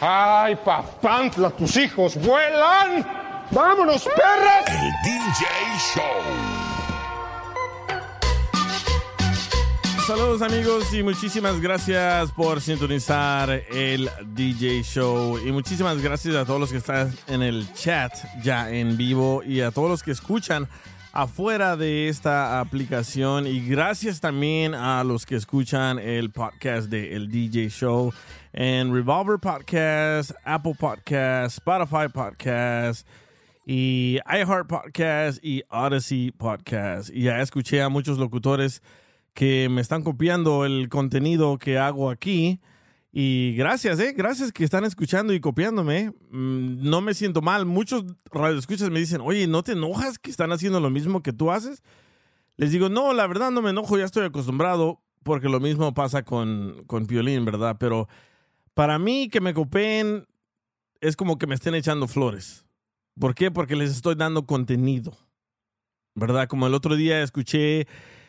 ¡Ay, papantla, tus hijos vuelan! ¡Vámonos, perras! El DJ Show. Saludos amigos y muchísimas gracias por sintonizar el DJ Show y muchísimas gracias a todos los que están en el chat ya en vivo y a todos los que escuchan afuera de esta aplicación y gracias también a los que escuchan el podcast de El DJ Show en Revolver Podcast, Apple Podcast, Spotify Podcast y iHeart Podcast y Odyssey Podcast. Y ya escuché a muchos locutores que me están copiando el contenido que hago aquí. Y gracias, ¿eh? Gracias que están escuchando y copiándome. Mm, no me siento mal. Muchos radioescuchas me dicen, oye, ¿no te enojas que están haciendo lo mismo que tú haces? Les digo, no, la verdad no me enojo, ya estoy acostumbrado, porque lo mismo pasa con, con Piolín, ¿verdad? Pero para mí que me copien es como que me estén echando flores. ¿Por qué? Porque les estoy dando contenido. ¿Verdad? Como el otro día escuché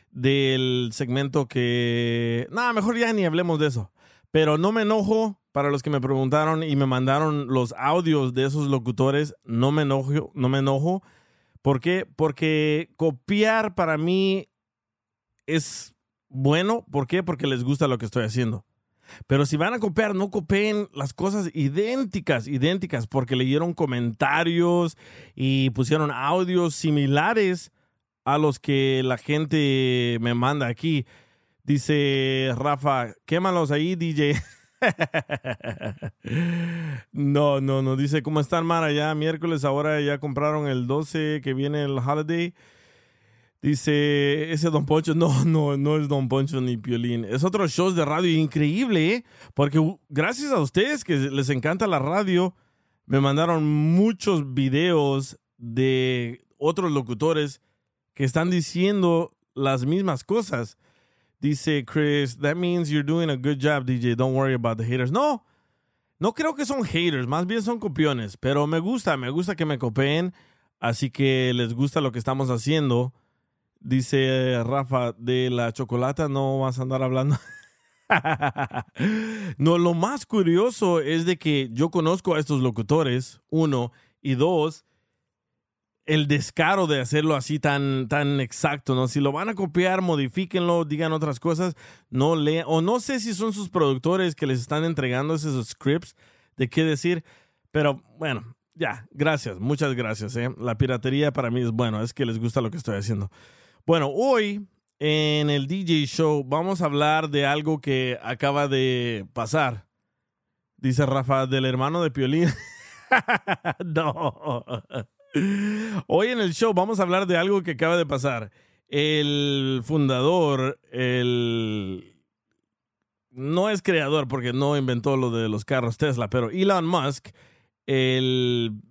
del segmento que... Nada, mejor ya ni hablemos de eso. Pero no me enojo, para los que me preguntaron y me mandaron los audios de esos locutores, no me enojo, no me enojo. ¿Por qué? Porque copiar para mí es bueno. ¿Por qué? Porque les gusta lo que estoy haciendo. Pero si van a copiar, no copien las cosas idénticas, idénticas, porque leyeron comentarios y pusieron audios similares a los que la gente me manda aquí. Dice Rafa, quémalos ahí, DJ. no, no, no. Dice, ¿cómo están, Mara? Ya miércoles, ahora ya compraron el 12 que viene el holiday. Dice, ese Don Poncho, no, no, no es Don Poncho ni Piolín. Es otro show de radio increíble, ¿eh? Porque gracias a ustedes que les encanta la radio, me mandaron muchos videos de otros locutores que están diciendo las mismas cosas. Dice Chris, that means you're doing a good job, DJ. Don't worry about the haters. No, no creo que son haters, más bien son copiones, pero me gusta, me gusta que me copien, así que les gusta lo que estamos haciendo. Dice Rafa, de la chocolata no vas a andar hablando. no, lo más curioso es de que yo conozco a estos locutores, uno, y dos, el descaro de hacerlo así tan, tan exacto, ¿no? Si lo van a copiar, modifíquenlo, digan otras cosas, no lean, o no sé si son sus productores que les están entregando esos scripts de qué decir, pero bueno, ya, gracias, muchas gracias, ¿eh? La piratería para mí es bueno, es que les gusta lo que estoy haciendo. Bueno, hoy en el DJ Show vamos a hablar de algo que acaba de pasar. Dice Rafa, del hermano de Piolín. no. Hoy en el show vamos a hablar de algo que acaba de pasar. El fundador, el... No es creador porque no inventó lo de los carros Tesla, pero Elon Musk, el,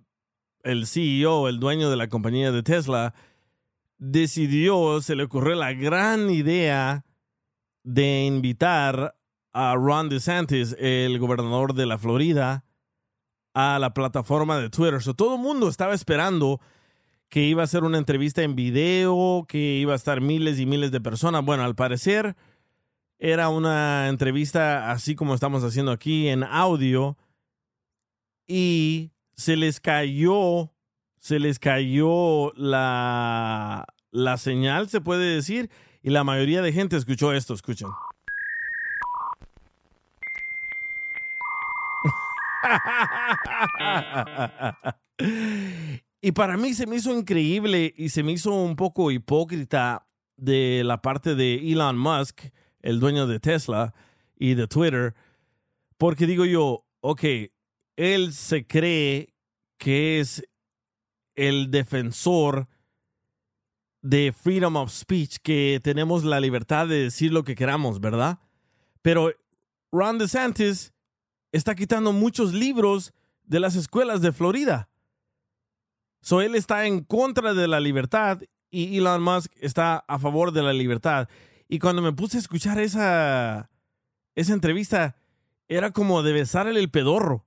el CEO, el dueño de la compañía de Tesla, decidió, se le ocurrió la gran idea de invitar a Ron DeSantis, el gobernador de la Florida, a la plataforma de Twitter. Todo el mundo estaba esperando que iba a ser una entrevista en video, que iba a estar miles y miles de personas. Bueno, al parecer era una entrevista así como estamos haciendo aquí en audio y se les cayó, se les cayó la, la señal, se puede decir, y la mayoría de gente escuchó esto, escuchen. y para mí se me hizo increíble y se me hizo un poco hipócrita de la parte de Elon Musk, el dueño de Tesla y de Twitter, porque digo yo, ok, él se cree que es el defensor de freedom of speech, que tenemos la libertad de decir lo que queramos, ¿verdad? Pero Ron DeSantis está quitando muchos libros de las escuelas de Florida. So él está en contra de la libertad y Elon Musk está a favor de la libertad. Y cuando me puse a escuchar esa, esa entrevista, era como de besarle el pedorro.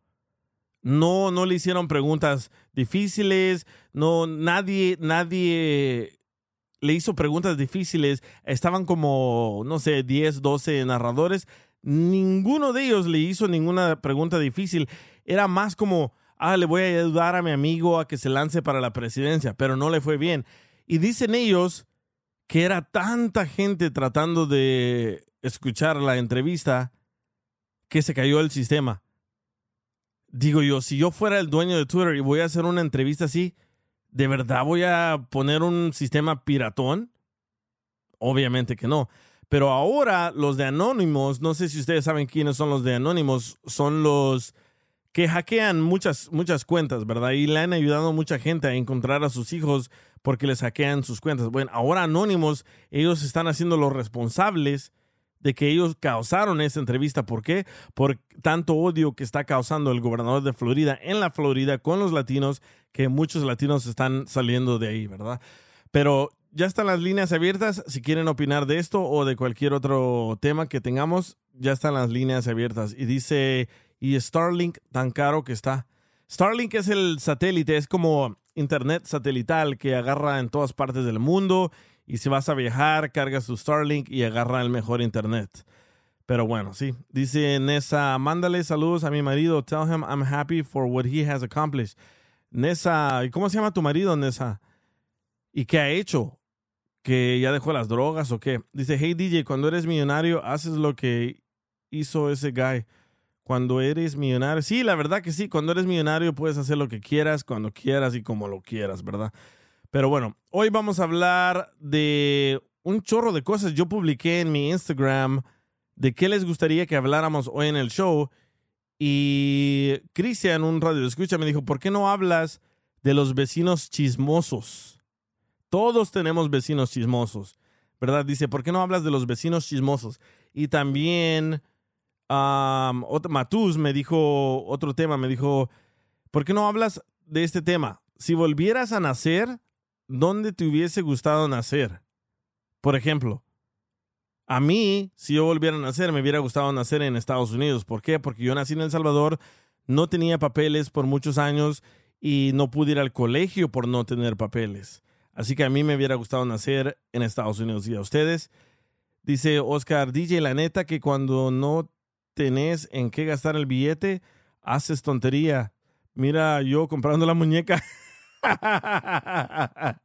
No, no le hicieron preguntas difíciles, no, nadie, nadie le hizo preguntas difíciles. Estaban como, no sé, 10, 12 narradores. Ninguno de ellos le hizo ninguna pregunta difícil. Era más como, ah, le voy a ayudar a mi amigo a que se lance para la presidencia, pero no le fue bien. Y dicen ellos que era tanta gente tratando de escuchar la entrevista que se cayó el sistema. Digo yo, si yo fuera el dueño de Twitter y voy a hacer una entrevista así, ¿de verdad voy a poner un sistema piratón? Obviamente que no. Pero ahora los de Anónimos, no sé si ustedes saben quiénes son los de Anónimos, son los que hackean muchas, muchas cuentas, ¿verdad? Y le han ayudado a mucha gente a encontrar a sus hijos porque les hackean sus cuentas. Bueno, ahora Anónimos, ellos están haciendo los responsables de que ellos causaron esa entrevista. ¿Por qué? Por tanto odio que está causando el gobernador de Florida en la Florida con los latinos, que muchos latinos están saliendo de ahí, ¿verdad? Pero ya están las líneas abiertas. Si quieren opinar de esto o de cualquier otro tema que tengamos, ya están las líneas abiertas. Y dice, y Starlink tan caro que está. Starlink es el satélite, es como internet satelital que agarra en todas partes del mundo y si vas a viajar, cargas tu Starlink y agarra el mejor internet. Pero bueno, sí. Dice Nessa, mándale saludos a mi marido. Tell him I'm happy for what he has accomplished. Nessa, ¿y cómo se llama tu marido, Nessa? ¿Y qué ha hecho? ¿Que ya dejó las drogas o qué? Dice, hey DJ, cuando eres millonario, haces lo que hizo ese guy. Cuando eres millonario, sí, la verdad que sí, cuando eres millonario puedes hacer lo que quieras, cuando quieras y como lo quieras, ¿verdad? Pero bueno, hoy vamos a hablar de un chorro de cosas. Yo publiqué en mi Instagram de qué les gustaría que habláramos hoy en el show. Y Cristian, un radio escucha, me dijo, ¿por qué no hablas de los vecinos chismosos? Todos tenemos vecinos chismosos, ¿verdad? Dice, ¿por qué no hablas de los vecinos chismosos? Y también um, me dijo otro tema, me dijo, ¿por qué no hablas de este tema? Si volvieras a nacer, ¿dónde te hubiese gustado nacer? Por ejemplo, a mí, si yo volviera a nacer, me hubiera gustado nacer en Estados Unidos. ¿Por qué? Porque yo nací en El Salvador, no tenía papeles por muchos años y no pude ir al colegio por no tener papeles. Así que a mí me hubiera gustado nacer en Estados Unidos. ¿Y a ustedes? Dice Oscar, DJ, la neta que cuando no tenés en qué gastar el billete, haces tontería. Mira, yo comprando la muñeca.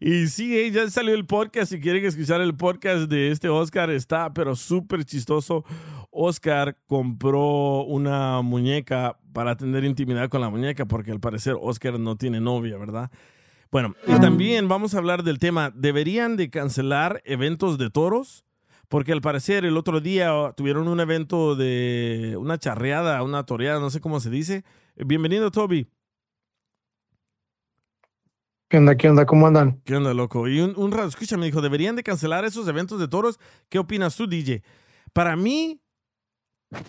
y sí, ya salió el podcast. Si quieren escuchar el podcast de este Oscar, está pero súper chistoso. Oscar compró una muñeca para tener intimidad con la muñeca, porque al parecer Oscar no tiene novia, ¿verdad? Bueno, y también vamos a hablar del tema, ¿deberían de cancelar eventos de toros? Porque al parecer el otro día tuvieron un evento de una charreada, una toreada, no sé cómo se dice. Bienvenido, Toby. ¿Qué onda? ¿Qué onda? ¿Cómo andan? ¿Qué onda, loco? Y un, un rato, escucha, me dijo, ¿deberían de cancelar esos eventos de toros? ¿Qué opinas tú, DJ? Para mí,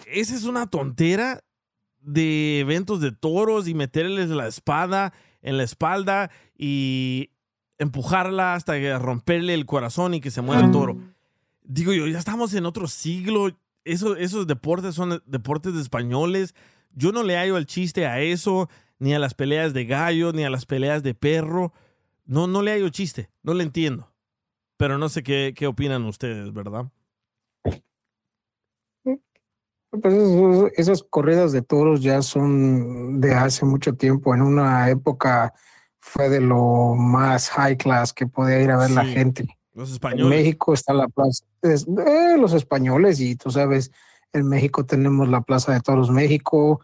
esa es una tontera de eventos de toros y meterles la espada en la espalda y empujarla hasta romperle el corazón y que se muera el toro. Digo yo, ya estamos en otro siglo. Eso, esos deportes son deportes de españoles. Yo no le hallo el chiste a eso ni a las peleas de gallo, ni a las peleas de perro. No, no le hallo chiste, no le entiendo. Pero no sé qué, qué opinan ustedes, ¿verdad? Pues esos, esas corridas de toros ya son de hace mucho tiempo. En una época fue de lo más high class que podía ir a ver la gente. Los españoles. En México está la plaza, eh, los españoles y tú sabes, en México tenemos la Plaza de Toros México,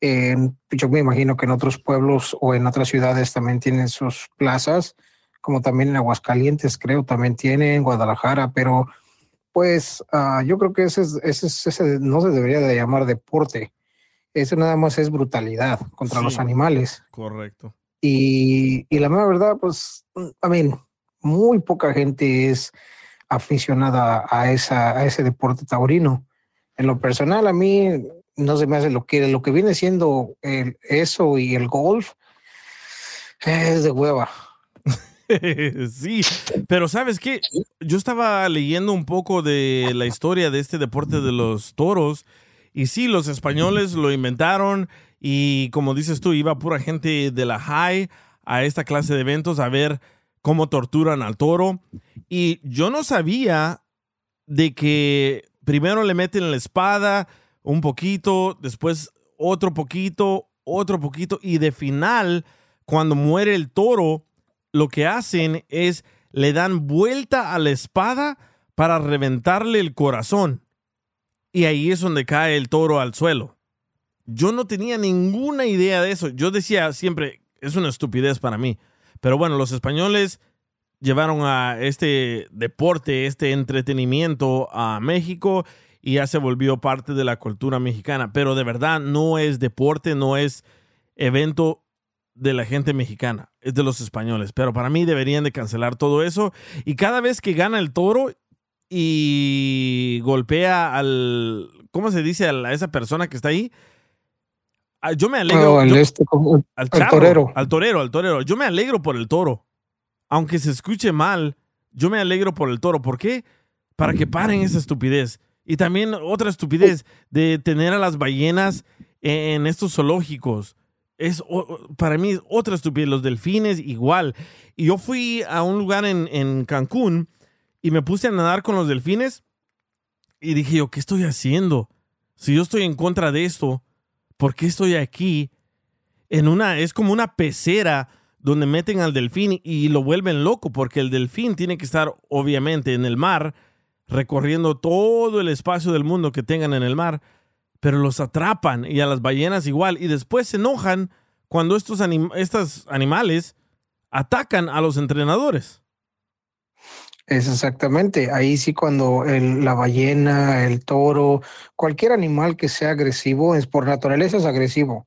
yo me imagino que en otros pueblos o en otras ciudades también tienen sus plazas, como también en Aguascalientes creo también tienen, Guadalajara, pero pues ah, yo creo que ese, ese, ese, no se debería de llamar deporte. Eso nada más es brutalidad contra los animales. Correcto. Y, y la verdad, pues, a mí, muy poca gente es aficionada a, esa, a ese deporte taurino. En lo personal, a mí no se me hace lo que, lo que viene siendo el, eso y el golf es de hueva. sí, pero ¿sabes qué? Yo estaba leyendo un poco de la historia de este deporte de los toros y sí, los españoles lo inventaron y como dices tú, iba pura gente de la high a esta clase de eventos a ver cómo torturan al toro y yo no sabía de que primero le meten la espada, un poquito, después otro poquito, otro poquito, y de final, cuando muere el toro, lo que hacen es le dan vuelta a la espada para reventarle el corazón. Y ahí es donde cae el toro al suelo. Yo no tenía ninguna idea de eso. Yo decía siempre, es una estupidez para mí. Pero bueno, los españoles llevaron a este deporte, este entretenimiento a México y ya se volvió parte de la cultura mexicana. Pero de verdad no es deporte, no es evento de la gente mexicana, es de los españoles. Pero para mí deberían de cancelar todo eso. Y cada vez que gana el toro y golpea al, ¿cómo se dice? A esa persona que está ahí. Ah, yo me alegro. este, al, torero. Al torero, al torero. Yo me alegro por el toro. Aunque se escuche mal, yo me alegro por el toro. ¿Por qué? Para que paren esa estupidez. Y también otra estupidez de tener a las ballenas en estos zoológicos. Es, para mí otra estupidez. Los delfines igual. Y yo fui a un lugar en, en Cancún y me puse a nadar con los delfines y dije yo, ¿qué estoy haciendo? Si yo estoy en contra de esto, ¿por qué estoy aquí? En una, es como una pecera donde meten al delfín y lo vuelven loco, porque el delfín tiene que estar obviamente en el mar recorriendo todo el espacio del mundo que tengan en el mar, pero los atrapan y a las ballenas igual, y después se enojan cuando estos, estos animales atacan a los entrenadores. Es exactamente, ahí sí cuando la ballena, el toro, cualquier animal que sea agresivo, es por naturaleza es agresivo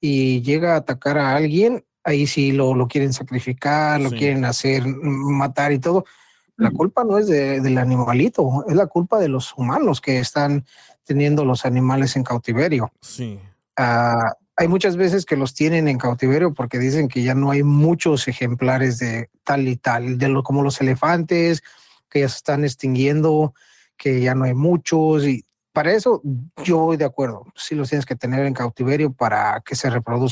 y llega a atacar a alguien, ahí sí lo, lo quieren sacrificar, lo quieren hacer matar y todo la culpa no es del animalito, es la culpa de los humanos que están teniendo los animales en cautiverio. Sí. Ah, hay muchas veces que los tienen en cautiverio porque dicen que ya no hay muchos ejemplares de tal y tal, de lo, como los elefantes, que ya se están extinguiendo, que ya no hay muchos. Y para eso yo voy de acuerdo. Sí los tienes que tener en cautiverio para que se reproduzcan.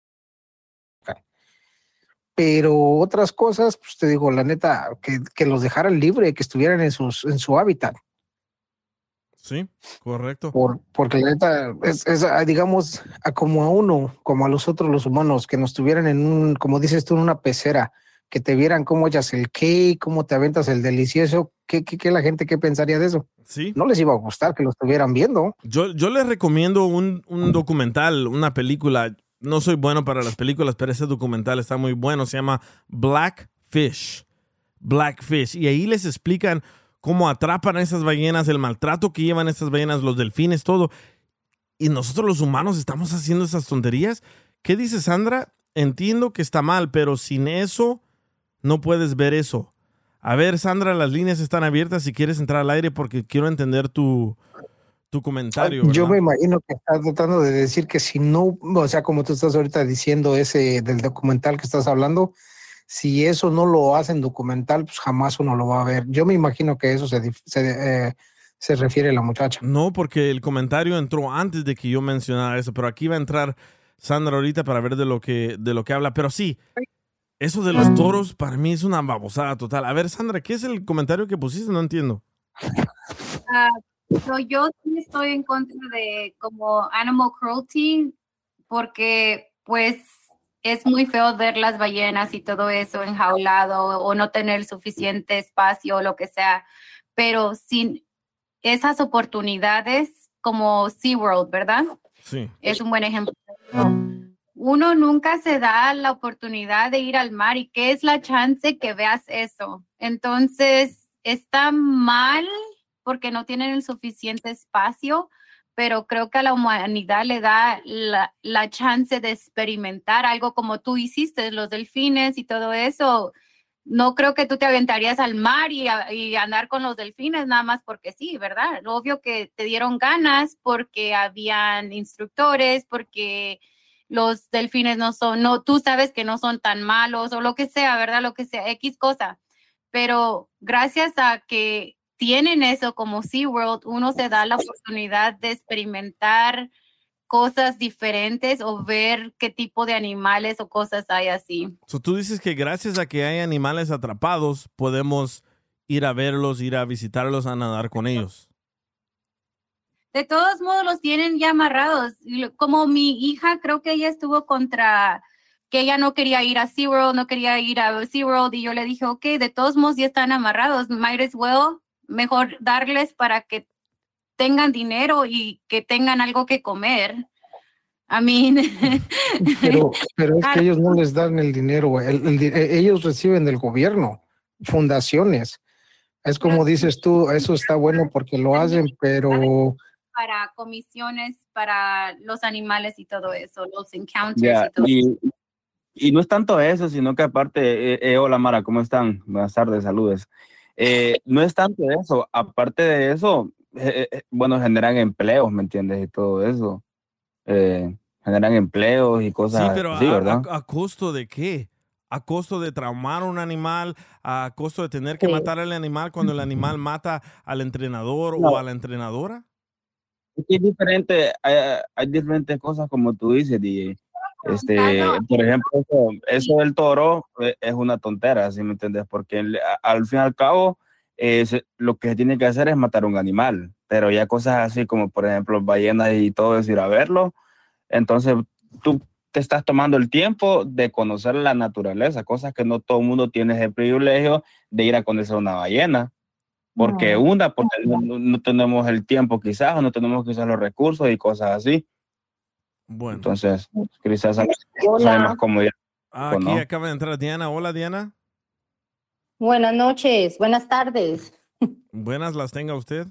Pero otras cosas, pues te digo, la neta, que, que los dejaran libre, que estuvieran en, sus, en su hábitat. Sí, correcto. Por, porque la neta, es, es, ah, digamos, a como a uno, como a los otros, los humanos, que nos tuvieran en un, como dices tú, en una pecera, que te vieran cómo echas el cake, cómo te aventas el delicioso, ¿qué, qué, qué la gente qué pensaría de eso? Sí. No les iba a gustar que lo estuvieran viendo. Yo, yo les recomiendo un, un documental, una película no soy bueno para las películas, pero ese documental está muy bueno. Se llama Blackfish. Blackfish. Y ahí les explican cómo atrapan a esas ballenas, el maltrato que llevan esas ballenas, los delfines, todo. y nosotros los humanos estamos haciendo esas tonterías. ¿Qué dice Sandra? Entiendo que está mal, pero sin eso no puedes ver eso. A ver, Sandra, las líneas están abiertas si quieres entrar al aire porque quiero entender tu, tu comentario. Yo me imagino que estás tratando de decir que si no, o sea, como tú estás ahorita diciendo ese del documental que estás hablando, si eso no lo hacen documental, pues jamás uno lo va a ver. Yo me imagino que eso se, se, eh, se refiere a la muchacha. No, porque el comentario entró antes de que yo mencionara eso, pero aquí va a entrar Sandra ahorita para ver de lo que, de lo que habla. Pero sí, eso de los toros para mí es una babosada total. A ver, Sandra, ¿qué es el comentario que pusiste? No entiendo. Uh, yo sí estoy en contra de como animal cruelty porque pues es muy feo ver las ballenas y todo eso enjaulado o no tener suficiente espacio o lo que sea, pero sin esas oportunidades como SeaWorld, ¿verdad? Sí. Es un buen ejemplo. Uno nunca se da la oportunidad de ir al mar y qué es la chance que veas eso. Entonces, está mal porque no tienen el suficiente espacio, pero creo que a la humanidad le da la, la chance de experimentar algo como tú hiciste, los delfines y todo eso no creo que tú te aventarías al mar y, andar con los delfines nada más porque sí, ¿verdad? Obvio que te dieron ganas porque habían instructores, porque los delfines no son, no, tú sabes que no son tan malos o lo que sea, ¿verdad? Lo que sea, X cosa. Pero gracias a que tienen eso como SeaWorld, uno se da la oportunidad de experimentar cosas diferentes o ver qué tipo de animales o cosas hay así. tú dices que gracias a que hay animales atrapados, podemos ir a verlos, ir a visitarlos, a nadar con ellos. De todos modos, los tienen ya amarrados. Como mi hija, creo que ella estuvo contra que ella no quería ir a SeaWorld, no quería ir a SeaWorld, y yo le dije, ok, de todos modos ya están amarrados, might as well, mejor darles para que tengan dinero y que tengan algo que comer. A mí. Pero, pero es que ellos no les dan el dinero, e, ellos reciben del gobierno, fundaciones. Es como dices tú, eso está bueno porque lo hacen, pero... Para comisiones, para los animales y todo eso, los encounters y todo y, y, no es tanto eso, sino que aparte, eh, eh, hola Mara, ¿cómo están? Buenas tardes, saludos. Eh, no es tanto eso, aparte de eso, eh, eh, bueno, generan empleos, ¿me entiendes? Y todo eso. Eh, generan empleos y cosas sí, pero a, A, costo de qué? A costo de traumar a un animal, a costo de tener que matar al animal cuando el animal mata al entrenador o a la entrenadora. Es diferente, hay, diferentes cosas como tú dices, DJ. Este, por ejemplo, eso, del toro es una tontera, ¿sí me entiendes? Porque al fin y al cabo, lo que se tiene que hacer es matar un animal, pero ya cosas así como por ejemplo ballenas y todo es ir a verlo, entonces tú te estás tomando el tiempo de conocer la naturaleza, cosas que no todo el mundo tiene el privilegio de ir a conocer una ballena, porque una, porque no, tenemos el tiempo quizás, o no tenemos quizás los recursos y cosas así. Bueno. Entonces, quizás más ir. Ah, aquí acaba de entrar Diana. Hola, Diana. Buenas noches, buenas tardes. Buenas las tenga usted.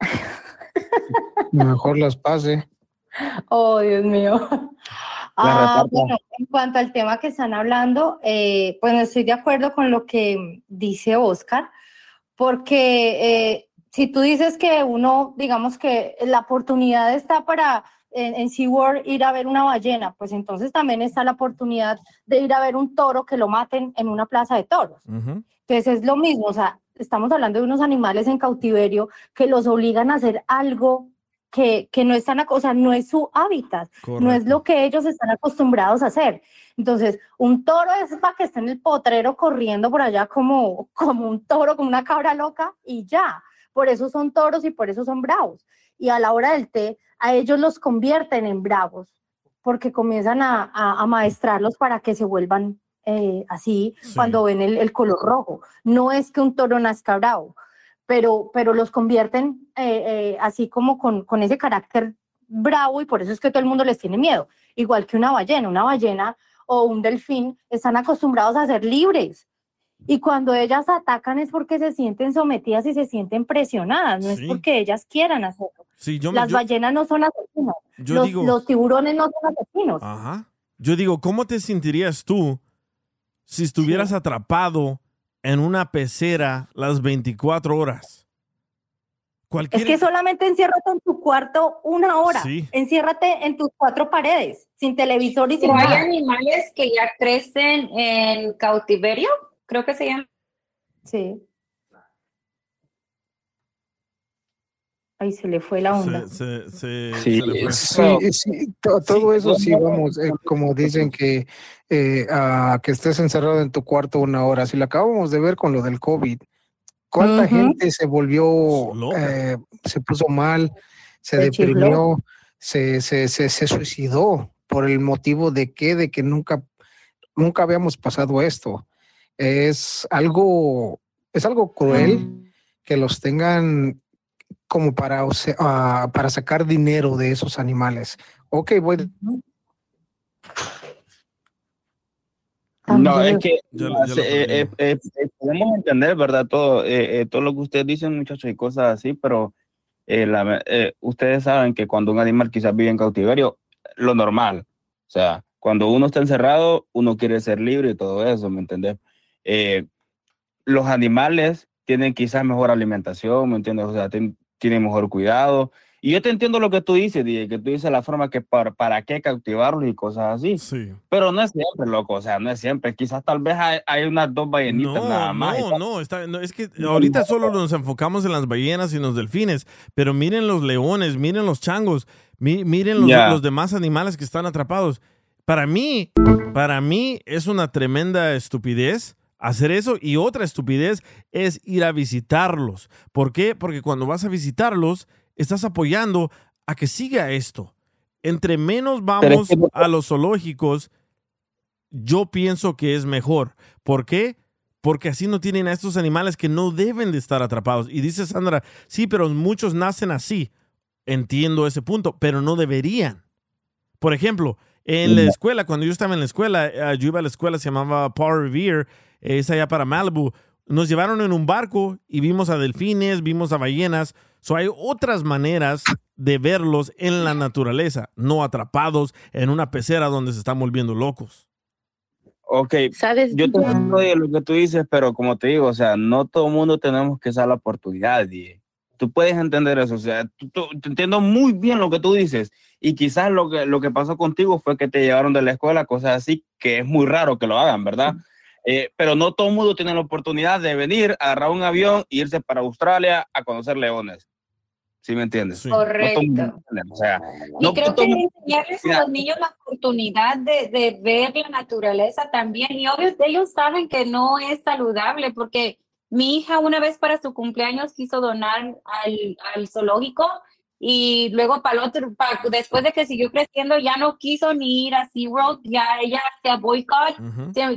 Mejor las pase. Oh, Dios mío. Ah, bueno, en cuanto al tema que están hablando, eh, pues no estoy de acuerdo con lo que dice Oscar, porque eh, si tú dices que uno, digamos que la oportunidad está para en, SeaWorld ir a ver una ballena, pues entonces también está la oportunidad de ir a ver un toro que lo maten en una plaza de toros. Entonces es lo mismo, o sea, estamos hablando de unos animales en cautiverio que los obligan a hacer algo que, que no están, o sea, no es su hábitat, no es lo que ellos están acostumbrados a hacer. Entonces, un toro es para que esté en el potrero corriendo por allá como, como un toro, como una cabra loca y ya. Por eso son toros y por eso son bravos. Y a la hora del té, a ellos los convierten en bravos, porque comienzan a, a, maestrarlos para que se vuelvan eh, así cuando ven el, color rojo. No es que un toro nazca bravo, pero, pero los convierten eh, eh, así como con, con ese carácter bravo y por eso es que todo el mundo les tiene miedo. Igual que una ballena, una ballena o un delfín están acostumbrados a ser libres. Y cuando ellas atacan es porque se sienten sometidas y se sienten presionadas, no es porque ellas quieran hacerlo. Las ballenas no son asesinas los, los, tiburones no son asesinos. Ajá. Yo digo, ¿cómo te sentirías tú si estuvieras atrapado en una pecera las 24 horas? Es que solamente enciérrate en tu cuarto una hora. Enciérrate en tus cuatro paredes, sin televisor y sin hay animales que ya crecen en cautiverio, creo que se llama. Sí. Ahí se le fue la onda. sí, sí, todo eso sí, vamos, eh, como dicen que, eh, que estés encerrado en tu cuarto una hora. Si lo acabamos de ver con lo del COVID, cuánta gente se volvió, eh, se puso mal, se, deprimió, se, se, se, suicidó por el motivo de que, de que nunca, nunca habíamos pasado esto. Es algo, es algo cruel que los tengan como para, uh, para sacar dinero de esos animales. Ok, voy. No, es que eh, eh, eh, podemos entender, ¿verdad? Todo, todo lo que ustedes dicen, muchachos, y cosas así, pero la, ustedes saben que cuando un animal quizás vive en cautiverio, lo normal, o sea, cuando uno está encerrado, uno quiere ser libre y todo eso, ¿me entiendes? los animales tienen quizás mejor alimentación, ¿me entiendes? O sea, tienen mejor cuidado, y yo te entiendo lo que tú dices, DJ, que tú dices la forma que para, para qué cautivarlos y cosas así. Sí. Pero no es siempre, loco, o sea, no es siempre. Quizás tal vez hay, unas dos ballenitas nada más. No, no, está, no, es que ahorita solo nos enfocamos en las ballenas y en los delfines, pero miren los leones, miren los changos, miren los, los demás animales que están atrapados. Para mí, para mí es una tremenda estupidez hacer eso y otra estupidez es ir a visitarlos. ¿Por qué? Porque cuando vas a visitarlos, estás apoyando a que siga esto. Entre menos vamos a los zoológicos, yo pienso que es mejor. ¿Por qué? Porque así no tienen a estos animales que no deben de estar atrapados. Y dice Sandra, sí, pero muchos nacen así. Entiendo ese punto, pero no deberían. Por ejemplo, en la escuela, cuando yo estaba en la escuela, eh, yo iba a la escuela, se llamaba Power Revere, es allá para Malibu. Nos llevaron en un barco y vimos a delfines, vimos a ballenas. So, hay otras maneras de verlos en la naturaleza, no atrapados en una pecera donde se están volviendo locos. Ok, ¿Sabes? yo te entiendo de lo que tú dices, pero como te digo, o sea, no todo el mundo tenemos que usar la oportunidad. Y tú puedes entender eso, o sea, tú, entiendo muy bien lo que tú dices. Y quizás lo que, lo que pasó contigo fue que te llevaron de la escuela, cosas así, que es muy raro que lo hagan, ¿verdad? Eh, pero no todo el mundo tiene la oportunidad de venir, agarrar un avión e irse para Australia a conocer leones. ¿Sí me entiendes? Correcto. y creo que enseñarles a los niños la oportunidad de, de, ver la naturaleza también. Y obvio, ellos saben que no es saludable porque mi hija una vez para su cumpleaños quiso donar al, al zoológico y luego para el otro, después de que siguió creciendo, ya no quiso ni ir a SeaWorld, ya ella hacía boycott,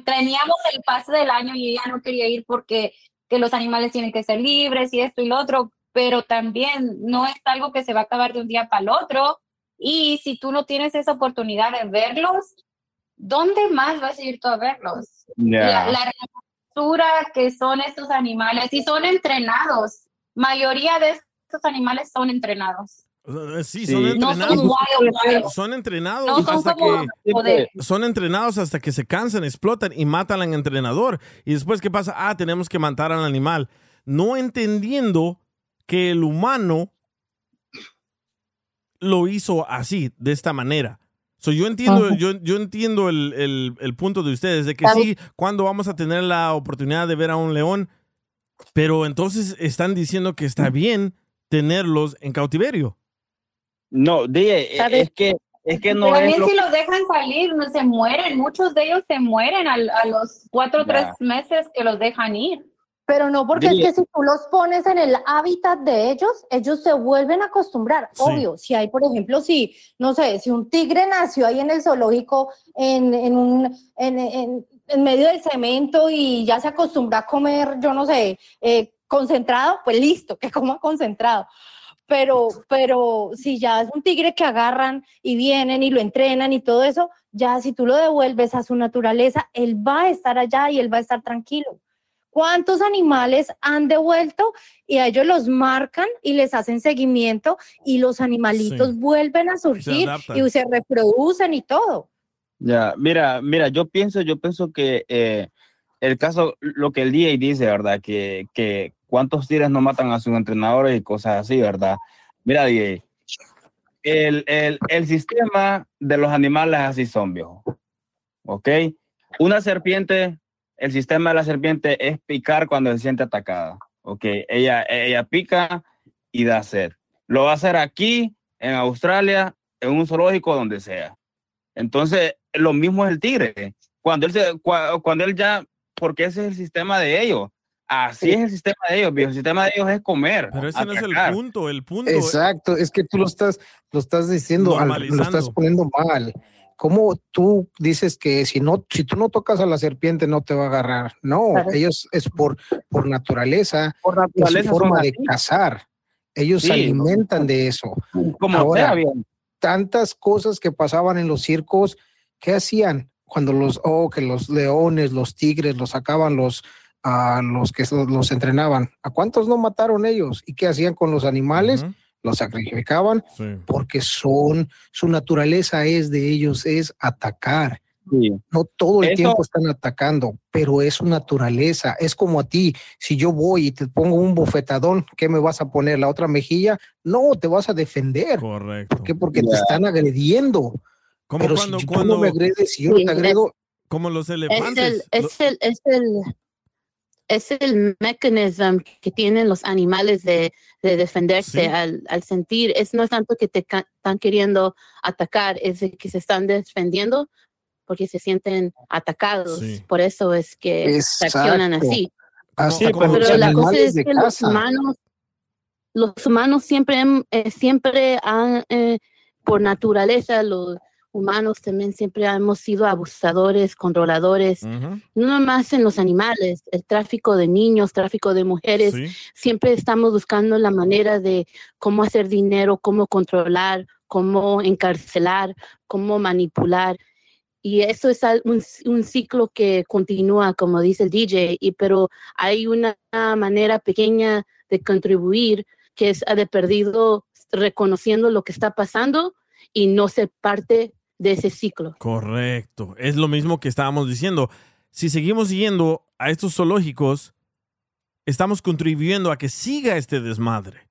teníamos el pase del año y ella no quería ir porque que los animales tienen que ser libres y esto y lo otro, pero también no es algo que se va a acabar de un día para el otro, y si tú no tienes esa oportunidad de verlos, ¿dónde más vas a ir tú a verlos? La, la que son estos animales, y son entrenados, mayoría de animales son entrenados. Sí, son entrenados. son, entrenados hasta que son entrenados hasta que se cansan, explotan y matan al entrenador. Y después, ¿qué pasa? Ah, tenemos que matar al animal. No entendiendo que el humano lo hizo así, de esta manera. yo entiendo, yo, yo, entiendo el, el, punto de ustedes, de que sí, cuando vamos a tener la oportunidad de ver a un león, pero entonces están diciendo que está bien tenerlos en cautiverio. No, dije, es que es que no También si los dejan salir, no se mueren. Muchos de ellos se mueren a, los cuatro o tres meses que los dejan ir. Pero no porque es que si tú los pones en el hábitat de ellos, ellos se vuelven a acostumbrar. Obvio, si hay, por ejemplo, si, no sé, si un tigre nació ahí en el zoológico en, en un, en, en, en, medio del cemento y ya se acostumbra a comer, yo no sé, eh, concentrado, pues listo, que coma concentrado. Pero, pero si ya es un tigre que agarran y vienen y lo entrenan y todo eso, ya si tú lo devuelves a su naturaleza, él va a estar allá y él va a estar tranquilo. cuántos animales han devuelto y a ellos los marcan y les hacen seguimiento y los animalitos vuelven a surgir y se reproducen y todo. Ya, mira, mira, yo pienso, yo pienso que eh, el caso, lo que el DJ dice, ¿verdad? Que, que cuántos tigres no matan a sus entrenadores y cosas así, ¿verdad? Mira, DJ, el, el, el sistema de los animales así son, viejo. ¿Ok? Una serpiente el sistema de la serpiente es picar cuando se siente atacada. Ok, ella, ella pica y da sed. Lo va a hacer aquí, en Australia, en un zoológico, donde sea. Entonces, lo mismo es el tigre. Cuando él, se, cuando él ya, porque ese es el sistema de ellos. Así es el sistema de ellos, El sistema de ellos es comer. Pero ese no es el punto, el punto. Exacto, es que tú lo estás, lo estás diciendo, lo estás poniendo mal. ¿Cómo tú dices que si no, si tú no tocas a la serpiente no te va a agarrar? No, ellos es por, por naturaleza, por naturaleza forma de cazar. Ellos se alimentan de eso. Como Ahora, bien. tantas cosas que pasaban en los circos, ¿qué hacían? Cuando los, oh, que los leones, los tigres, los sacaban los, a los que los, entrenaban. ¿A cuántos no mataron ellos? ¿Y qué hacían con los animales? los sacrificaban porque son, su naturaleza es de ellos, es atacar. No todo el tiempo están atacando, pero es su naturaleza. Es como a ti, si yo voy y te pongo un bofetadón, ¿qué me vas a poner? ¿La otra mejilla? No, te vas a defender. Correcto. ¿Por qué? Porque te están agrediendo. pero si tú no me agredes, si yo te agredo... Como los elefantes. Es el, es el, es el mecanismo que tienen los animales de, defenderse al, sentir, es no es tanto que te están queriendo atacar, es que se están defendiendo porque se sienten atacados. Por eso es que reaccionan así. pero la cosa es que los humanos, los humanos siempre, eh, siempre han, eh, por naturaleza, los humanos también siempre hemos sido abusadores, controladores, no nomás en los animales, el tráfico de niños, tráfico de mujeres, siempre estamos buscando la manera de cómo hacer dinero, cómo controlar, cómo encarcelar, cómo manipular. Y eso es un, ciclo que continúa, como dice el DJ, y, pero hay una manera pequeña de contribuir que es de perdido reconociendo lo que está pasando y no ser parte de ese ciclo. Correcto. Es lo mismo que estábamos diciendo. Si seguimos yendo a estos zoológicos, estamos contribuyendo a que siga este desmadre.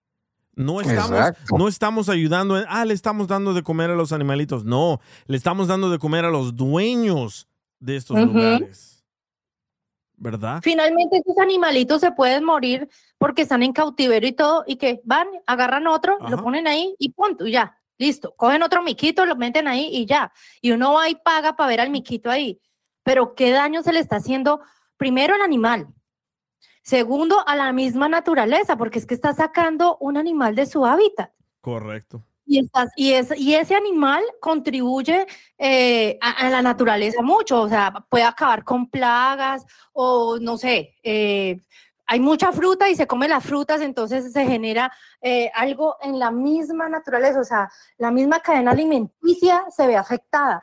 No estamos, no estamos ayudando, en, ah, le estamos dando de comer a los animalitos. No, le estamos dando de comer a los dueños de estos lugares. ¿Verdad? Finalmente esos animalitos se pueden morir porque están en cautiverio y todo, y que van, agarran otro, lo ponen ahí y punto, ya. Listo, cogen otro miquito, lo meten ahí y ya. Y uno va y paga para ver al miquito ahí. Pero ¿qué daño se le está haciendo? Primero al animal. Segundo, a la misma naturaleza, porque es que está sacando un animal de su hábitat. Correcto. Y, y, y ese animal contribuye eh, a, la naturaleza mucho, o sea, puede acabar con plagas o no sé, eh, hay mucha fruta y se come las frutas, entonces se genera eh, algo en la misma naturaleza, o sea, la misma cadena alimenticia se ve afectada.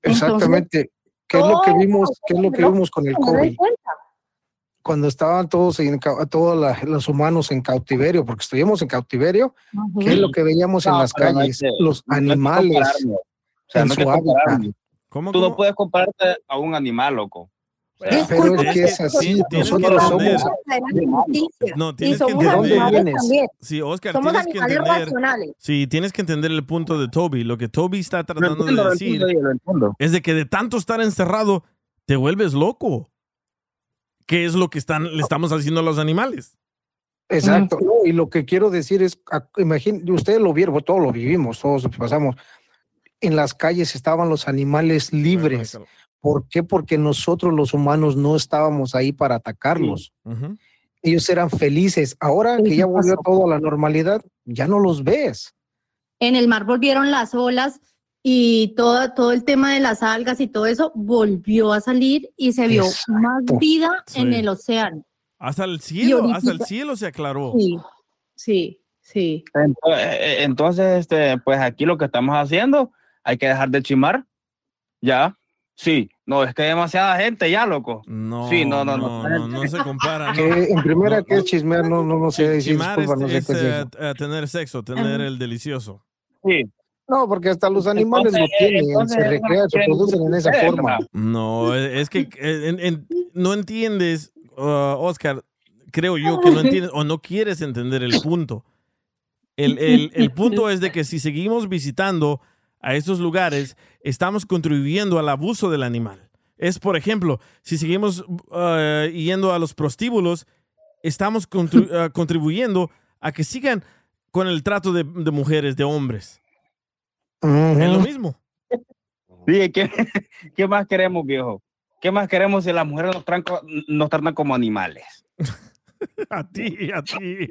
Exactamente. ¿Qué es lo que vimos, qué es lo que vimos con el COVID? Cuando estaban todos, todos los humanos en cautiverio, porque estuvimos en cautiverio, ¿qué es lo que veíamos en las calles? los animales o sea, en su hábitat. Tú no puedes compararte a un animal, loco. Pero es que es así, nosotros somos. No, tienes que entender. Sí, Oscar, somos tienes que entender. Sí, tienes que entender el punto de Toby. Lo que Toby está tratando de decir es de que de tanto estar encerrado te vuelves loco. ¿Qué es lo que están, le estamos haciendo a los animales? Exacto. y lo que quiero decir es, imagínate, ustedes lo vieron, todos lo vivimos, todos pasamos. En las calles estaban los animales libres. ¿Por qué? Porque nosotros los humanos no estábamos ahí para atacarlos. Ellos eran felices. Ahora que ya volvió todo a la normalidad, ya no los ves. En el mar volvieron las olas y todo, todo el tema de las algas y todo eso volvió a salir y se vio más vida en el océano. Hasta el cielo, hasta el cielo se aclaró. Sí, sí, sí. Eh, entonces, este, pues aquí lo que estamos haciendo, hay que dejar de chimar, ya, Sí, No, es que hay demasiada gente ya, loco. No, Sí, no, no, no, no. no, no se compara. Que en primera, No, que es chismear? No, no, no sé. decir, Chimar es, no sé es, qué es eh, eh, tener sexo, tener el delicioso. Sí. No, porque hasta los animales Entonces, lo tienen, entonces, se recrean, se ¿quién producen en esa forma. No, es que en- en- no entiendes, uh, Oscar, creo yo que no entiendes o no quieres entender el punto. El, el- el punto es de que si seguimos visitando a estos lugares, estamos contribuyendo al abuso del animal. Es, por ejemplo, si seguimos uh, yendo a los prostíbulos, estamos uh, contribuyendo a que sigan con el trato de, de mujeres, de hombres. Es lo mismo. Sí, ¿qué, ¿qué más queremos, viejo? ¿Qué más queremos si las mujeres nos, tranco- nos tratan como animales? A ti, a ti.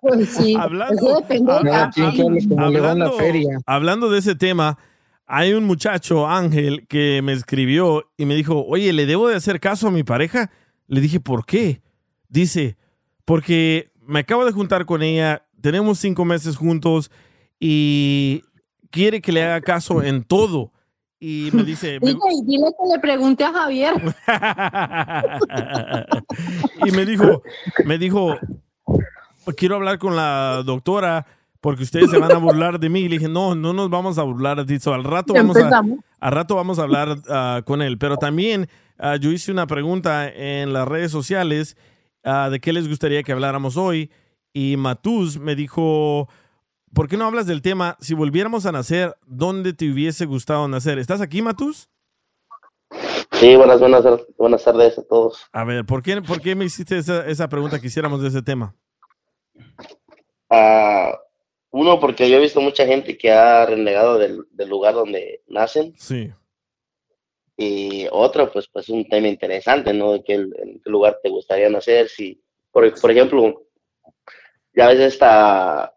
Pues sí, Hablando- la feria. hablando de ese tema, hay un muchacho, Ángel, que me escribió y me dijo, oye, ¿le debo de hacer caso a mi pareja? Le dije, ¿por qué? Dice, porque me acabo de juntar con ella, tenemos cinco meses juntos y quiere que le haga caso en todo. Y me dice, me- Dile, dile que le pregunte a Javier. y me dijo, me dijo, quiero hablar con la doctora porque ustedes se van a burlar de mí. Y le dije, no, no nos vamos a burlar de al rato vamos a, al rato vamos a hablar ah, con él. Pero también ah, yo hice una pregunta en las redes sociales ah, de qué les gustaría que habláramos hoy. Y Matús me dijo, ¿por qué no hablas del tema? Si volviéramos a nacer, ¿dónde te hubiese gustado nacer? ¿Estás aquí, Matús? Sí, buenas, buenas, buenas tardes a todos. A ver, ¿por qué, por qué me hiciste esa, esa pregunta que hiciéramos de ese tema? Ah, uno, porque yo he visto mucha gente que ha renegado del, del lugar donde nacen. Sí. Y otro, pues, pues un tema interesante, ¿no? De qué, en qué lugar te gustaría nacer. Si, por, por ejemplo, ya ves esta,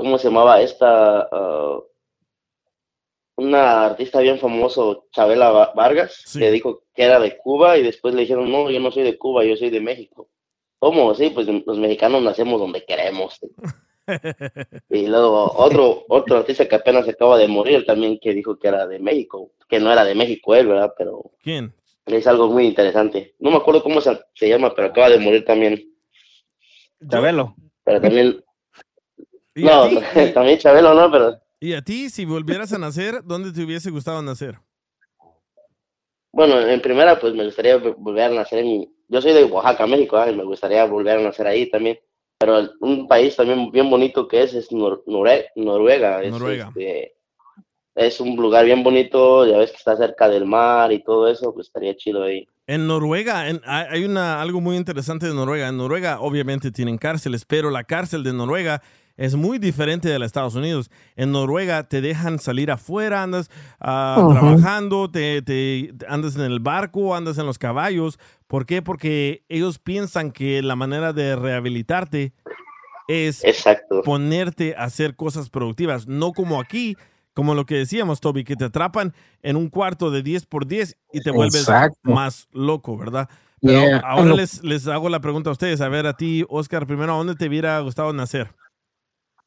¿cómo se llamaba? Esta, ah, una artista bien famoso, Chabela Va- Vargas, que dijo que era de Cuba y después le dijeron, no, yo no soy de Cuba, yo soy de México. ¿Cómo? Sí, pues los mexicanos nacemos donde queremos. Y luego otro, otro artista que apenas acaba de morir también que dijo que era de México, que no era de México él, ¿verdad? Pero ¿Quién? es algo muy interesante. No me acuerdo cómo se, se llama, pero acaba de morir también. Chabelo. Pero también... ¿Y No, ti? también Chabelo, ¿no? Pero ¿Y a ti, si volvieras a nacer, dónde te hubiese gustado nacer? bueno, en primera pues me gustaría volver a nacer en... Yo soy de Oaxaca, México, ¿ah? y me gustaría volver a nacer ahí también. Pero un país también bien bonito que es, es Nor- Norue- Noruega. Es, Noruega. este, es un lugar bien bonito, ya ves que está cerca del mar y todo eso, pues estaría chido ahí. En Noruega, en- hay hay una, algo muy interesante de Noruega. En Noruega, obviamente, tienen cárceles, pero la cárcel de Noruega es muy diferente de de Estados Unidos. En Noruega te dejan salir afuera, andas ah, trabajando, te, te- andas en el barco, andas en los caballos. ¿Por qué? Porque ellos piensan que la manera de rehabilitarte es Exacto. ponerte a hacer cosas productivas, no como aquí, como lo que decíamos, Toby, que te atrapan en un cuarto de 10 por 10 y te vuelves Exacto. más loco, ¿verdad? Pero Yeah. ahora les, les hago la pregunta a ustedes. A ver, a ti, Oscar, primero, ¿a dónde te hubiera gustado nacer?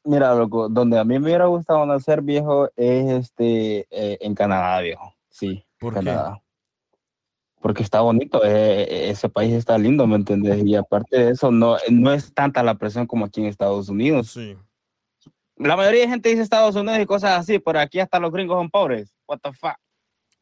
Mira, loco, donde a mí me hubiera gustado nacer, viejo, es este eh, en Canadá, viejo. Sí, ¿Por Canadá. Porque está bonito, eh, eh, ese país está lindo, ¿me entiendes? Y aparte de eso, no, no es tanta la presión como aquí en Estados Unidos. Sí. La mayoría de gente dice Estados Unidos y cosas así, pero aquí hasta los gringos son pobres. What the fuck?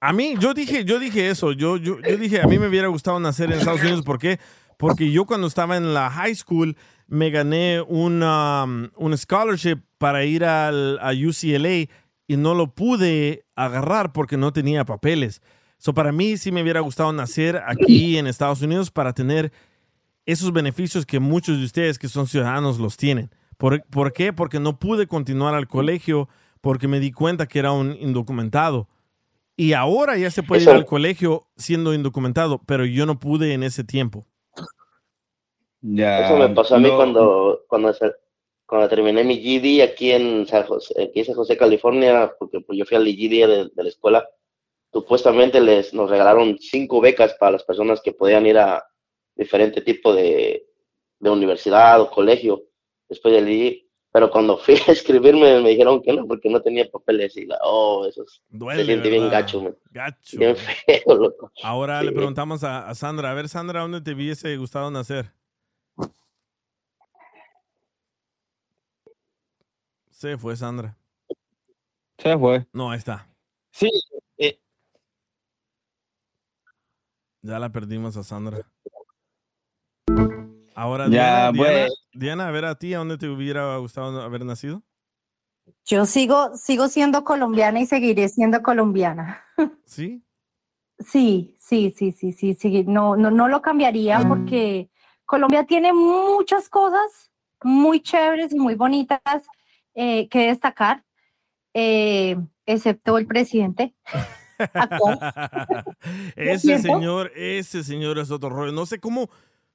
A mí, yo dije, yo dije eso. Yo, yo, yo dije, a mí me hubiera gustado nacer en Estados Unidos. ¿Por qué? Porque yo cuando estaba en la high school me gané un, um, un scholarship para ir al, a UCLA y no lo pude agarrar porque no tenía papeles. So, para mí sí me hubiera gustado nacer aquí en Estados Unidos para tener esos beneficios que muchos de ustedes que son ciudadanos los tienen. ¿Por, por qué? Porque no pude continuar al colegio porque me di cuenta que era un indocumentado. Y ahora ya se puede ir al colegio siendo indocumentado, pero yo no pude en ese tiempo. Ya, Eso me pasó a mí no- cuando, cuando, cuando terminé mi GD aquí en San José, aquí en San José, California, porque pues, yo fui al GD de, de la escuela. Supuestamente les, nos regalaron cinco becas para las personas que podían ir a diferente tipo de, de universidad o colegio después del GD. Pero cuando fui a escribirme me dijeron que no, porque no tenía papeles. Y la, oh, eso es, Duele, se siente bien gacho, man. Gacho. Bien feo, loco. Ahora le preguntamos a, a Sandra. A ver, Sandra, ¿dónde te hubiese gustado nacer? Se fue Sandra. Se fue. No, ahí está. Sí, eh, Ya la perdimos a Sandra. Ahora, Ya, Diana, pues. Diana, Diana, a ver a ti, ¿a dónde te hubiera gustado haber nacido? Yo sigo, sigo siendo colombiana y seguiré siendo colombiana. ¿Sí? Sí, sí, sí, sí, sí, sí. No, no, no lo cambiaría porque Colombia tiene muchas cosas muy chéveres y muy bonitas eh, que destacar, eh, excepto el presidente. ese señor, ese señor es otro rollo. No sé cómo,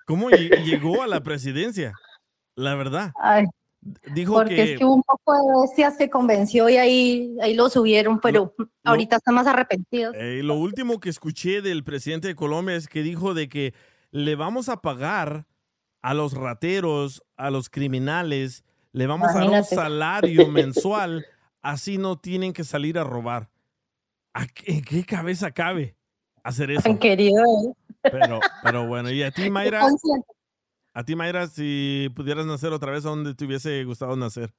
cómo lle- llegó a la presidencia, la verdad. Ay, Dijo porque que, es que hubo un poco de bestias que convenció y ahí, ahí lo subieron, pero ahorita están más arrepentidos. eh, lo último que escuché del presidente de Colombia es que dijo de que le vamos a pagar a los rateros, a los criminales, le vamos a dar un salario mensual, así no tienen que salir a robar. ¿A qué- ¿En qué cabeza cabe hacer eso? Querido él. Pero, pero bueno, y a ti, Mayra, a ti, Mayra, si pudieras nacer otra vez, ¿a dónde te hubiese gustado nacer?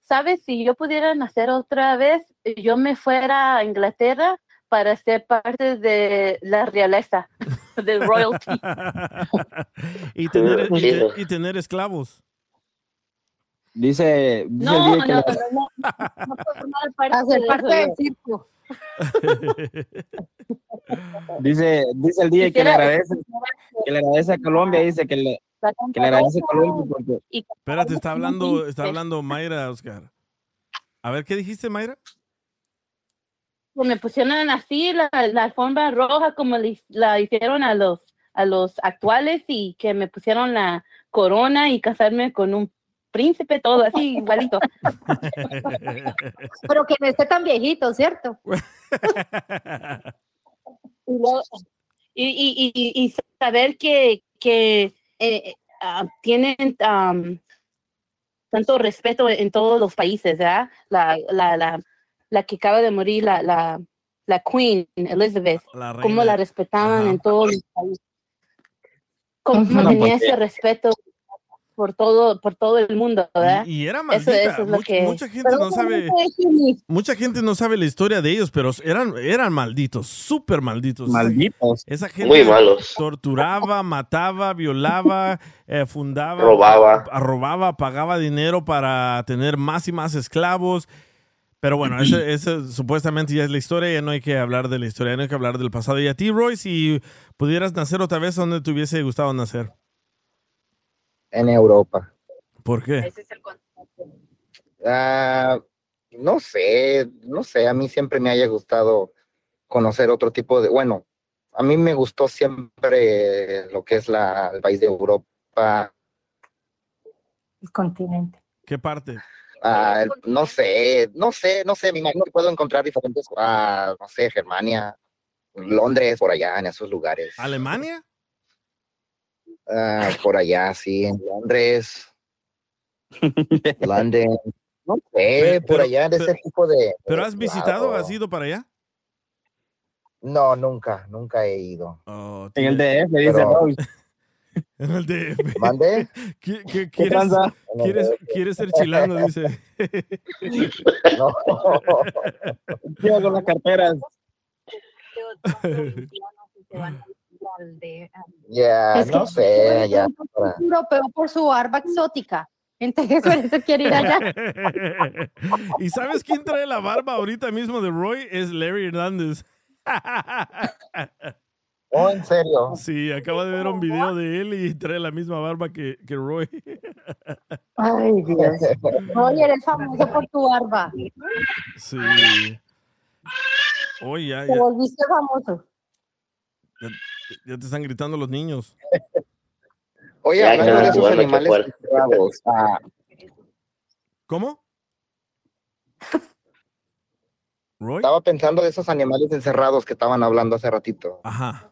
¿Sabes? Si yo pudiera nacer otra vez, yo me fuera a Inglaterra para ser parte de la realeza, del royalty. y, tener, y, tener esclavos. dice, dice No, el no, día no, que no, no, no puedo formar parte Hacer de parte del circo. dice, dice el día que le agradece, que le agradece a Colombia, dice que le, que le agradece a Colombia porque Espérate, está hablando, está hablando Mayra, Oscar. A ver, ¿qué dijiste, Mayra? Que me pusieron así la, la alfombra roja como le- la hicieron a los a los actuales y que me pusieron la corona y casarme con un príncipe todo así igualito Pero que no esté tan viejito, ¿cierto? y, y, y- y- y saber que, que eh, ah, tienen am, tanto respeto en todos los países, ¿verdad? La, la, la, la que acaba de morir, la, la, la Queen Elizabeth, La cómo la respetaban Ajá. en todos los países. Cómo Ujú. tenía No, pues, ese respeto por todo, por todo el mundo, ¿verdad? Y, y era Eso- maldita. eso es lo Much- que- Mucha gente Pero no sabe, mucha gente no sabe la historia de ellos, pero eran, eran malditos, súper malditos. Malditos. Esa gente Muy malos. torturaba, mataba, violaba, eh, fundaba, Robaba. robaba, pagaba dinero para tener más y más esclavos. Pero bueno, ese, ese supuestamente ya es la historia, ya no hay que hablar de la historia, ya no hay que hablar del pasado. Y a ti, Roy, si pudieras nacer otra vez, ¿dónde te hubiese gustado nacer? en Europa. ¿Por qué? Ah, no sé, no sé, a mí siempre me haya gustado conocer otro tipo de, bueno, a mí me gustó siempre lo que es la, el país de Europa, El continente. ¿Qué parte? Ah, no sé, no sé, no sé, me imagino que puedo encontrar diferentes, ah, no sé, Germania, Londres, por allá, en esos lugares. ¿Alemania? Ah, por allá, sí, en Londres, London, no sé, Pero- por allá, de ese tipo de... ¿Pero has visitado? ¿Has ido para allá? No, nunca, nunca he ido. Oh, En el DF, dice Pero- el. ¿Qui- qui- ¿Qué ¿Quieres, tranza? quieres, quieres ser chilango? Dice. No. Tío, con las carteras. Ya, Es que no sé, ya. europeo por su barba exótica. Entonces, por eso quiere ir allá. ¿Y sabes quién trae la barba ahorita mismo de Roy? Es Larry Hernández. Oh, en serio. Sí, acaba de ver un video de él y trae la misma barba que, que Roy. Ay, Dios. Oye, eres famoso por tu barba. Sí. Oye, ya, Te ya, volviste famoso. ya- ya te están gritando los niños. Oye, Ya, hablando ya, de esos animales encerrados, ah, ¿Cómo? ¿Roy? estaba pensando de esos animales encerrados que estaban hablando hace ratito. Ajá.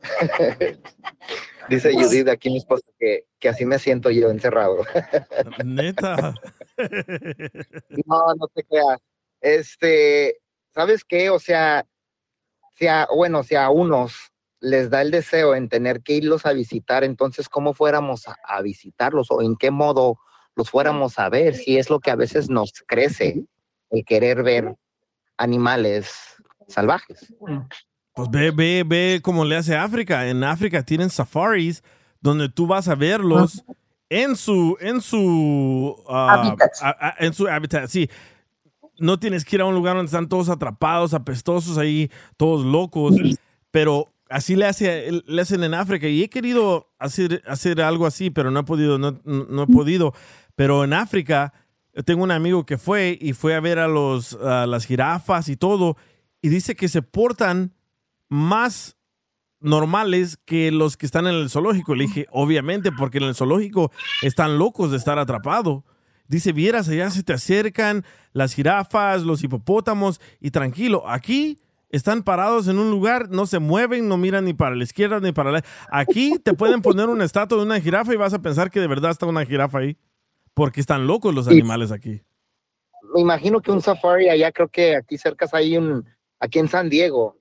Dice Judith aquí mi esposa que, que así me siento yo encerrado. Neta. no, no te creas. Este, ¿sabes qué? O sea, sea, bueno, si a unos les da el deseo en tener que irlos a visitar, entonces, ¿cómo fuéramos a, a visitarlos o en qué modo los fuéramos a ver? Si es lo que a veces nos crece, el querer ver animales salvajes. Pues ve, ve, ve cómo le hace África. En África tienen safaris donde tú vas a verlos en su, en su, ah, a- a- en su hábitat. Sí, no tienes que ir a un lugar donde están todos atrapados, apestosos ahí, todos locos. Pero así le, hace, le hacen en África. Y he querido hacer, hacer algo así, pero no he podido, no, no he podido. Pero en África yo tengo un amigo que fue y fue a ver a los, a las jirafas y todo. Y dice que se portan más normales que los que están en el zoológico. Le dije, obviamente, porque en el zoológico están locos de estar atrapados. Dice, vieras, allá se te acercan las jirafas, los hipopótamos y tranquilo, aquí están parados en un lugar, no se mueven, no miran ni para la izquierda ni para la... Aquí te pueden poner una estatua de una jirafa y vas a pensar que de verdad está una jirafa ahí, porque están locos los animales aquí. Me imagino que un safari allá, creo que aquí cerca hay un, aquí en San Diego.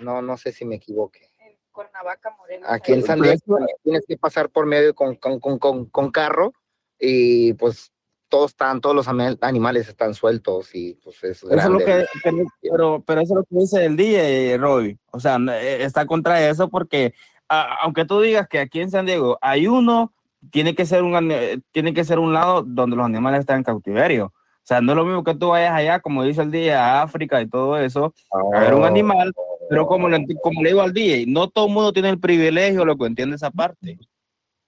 No, no sé si me equivoque. Cuernavaca, Morelos. Aquí en San Diego tienes que pasar por medio con, con, con, con, con carro y pues todos están, todos los animales están sueltos y pues es Eso es lo que, que- pero, pero eso es lo que dice el DJ, Roy. O sea, eh, está contra eso porque a- aunque tú digas que aquí en San Diego hay uno, tiene que ser un tiene que ser un lado donde los animales están en cautiverio. O sea, no es lo mismo que tú vayas allá, como dice el DJ, a África y todo eso, a ver un animal, pero como le, como le digo al DJ, no todo el mundo tiene el privilegio, lo que entiende esa parte.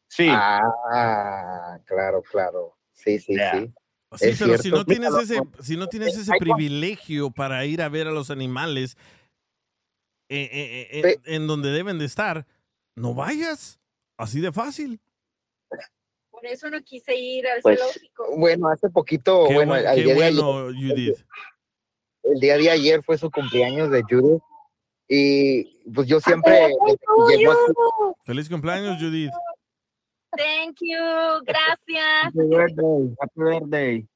Sí. Ah, claro, claro. Sí, sí, sí. Sí, Es pero si no tienes Mira, ese, si no tienes ese privilegio para ir a ver a los animales eh, eh, eh, eh, en donde deben de estar, no vayas. Así de fácil. Por eso no quise ir al Pues, zoológico. Bueno, hace poquito, Qué, bueno, buen- qué día de bueno, ayer- Judith. el día de ayer fue su cumpleaños de Judith y pues yo siempre llegó aquí- Feliz cumpleaños, Judith. Thank you, gracias. Happy birthday, happy birthday.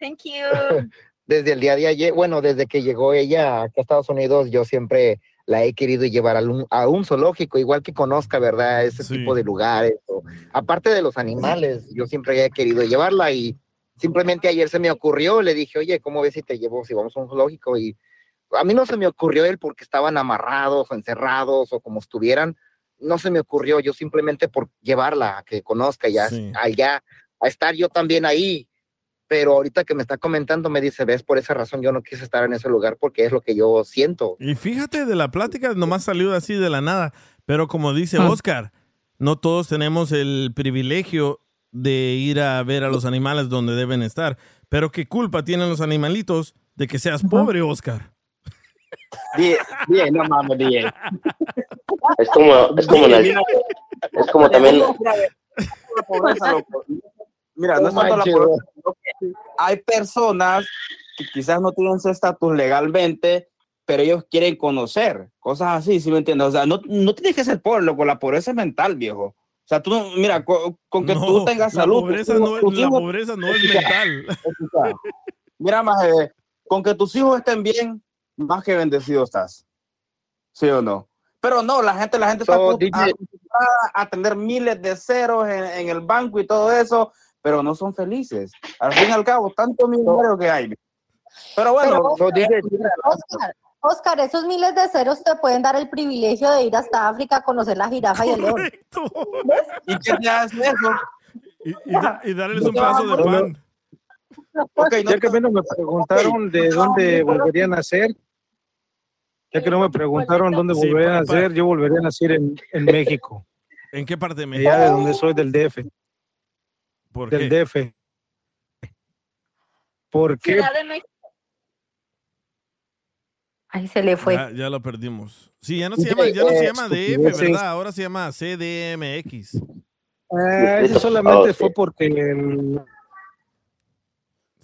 Thank you. desde el día de ayer, bueno, desde que llegó ella aquí a Estados Unidos, yo siempre la he querido llevar a un, a un zoológico, igual que conozca, ¿verdad? Ese tipo de lugares. o- aparte de los animales, yo siempre he querido llevarla y simplemente ayer se me ocurrió, le dije, oye, ¿cómo ves si te llevo, si vamos a un zoológico? Y a mí no se me ocurrió él porque estaban amarrados o encerrados o como estuvieran, no se me ocurrió, yo simplemente por llevarla, a que conozca ya Sí. allá, a estar yo también ahí. Pero ahorita que me está comentando, me dice, ves, por esa razón yo no quise estar en ese lugar porque es lo que yo siento. Y fíjate, de la plática nomás salió así de la nada. Pero como dice Ah. Oscar, no todos tenemos el privilegio de ir a ver a los animales donde deben estar. Pero qué culpa tienen los animalitos de que seas pobre, Oscar. DJ, DJ, no mames, DJ. Es como, es como, el- es como también, La pobreza, loco. Mira, no es tanto la pobreza, hay personas que quizás no tienen su estatus legalmente, pero ellos quieren conocer, cosas así, ¿sí me entiendes? O sea, no, no tienes que ser pobre, loco, la pobreza es mental, viejo. O sea, tú, mira, con, con que No, tú tengas la salud. pobreza tus no tus la pobreza no es mental. Mira, más con que tus hijos estén bien, más que bendecido estás. ¿Sí o no? Pero no, la gente, la gente está So, acostumbrada DJ a tener miles de ceros en, en el banco y todo eso, pero no son felices. Al fin y al cabo, tanto dinero que hay. Pero bueno, So, DJ, Oscar, Oscar, esos miles de ceros te pueden dar el privilegio de ir hasta África a conocer la jirafa y el león. ¿y qué te hace eso? Y, y da- y darles un pedazo de pan. Ya que menos me preguntaron de dónde volvería a nacer, ya que no me preguntaron dónde Sí, volvería a nacer, yo volvería a nacer en, en México, ¿En qué parte de México? allá de donde soy, del DF, ¿Por del qué? DF. ¿Por qué? Ahí se le fue. Ya, ya lo perdimos. Sí, ya no se llama, ya no se eh, llama DF. ¿verdad? Ahora se llama CDMX. Ah, eso solamente fue porque el-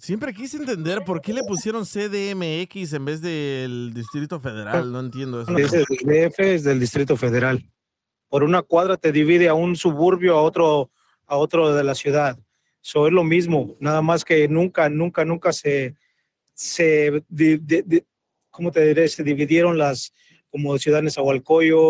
Siempre quise entender por qué le pusieron CDMX en vez del Distrito Federal. No entiendo eso. ese del DF es del Distrito Federal. Por una cuadra te divide a un suburbio a otro, a otro de la ciudad. Eso es lo mismo, nada más que nunca, nunca, nunca se, se di- di- di- ¿cómo te diré? Se dividieron las, como Ciudad de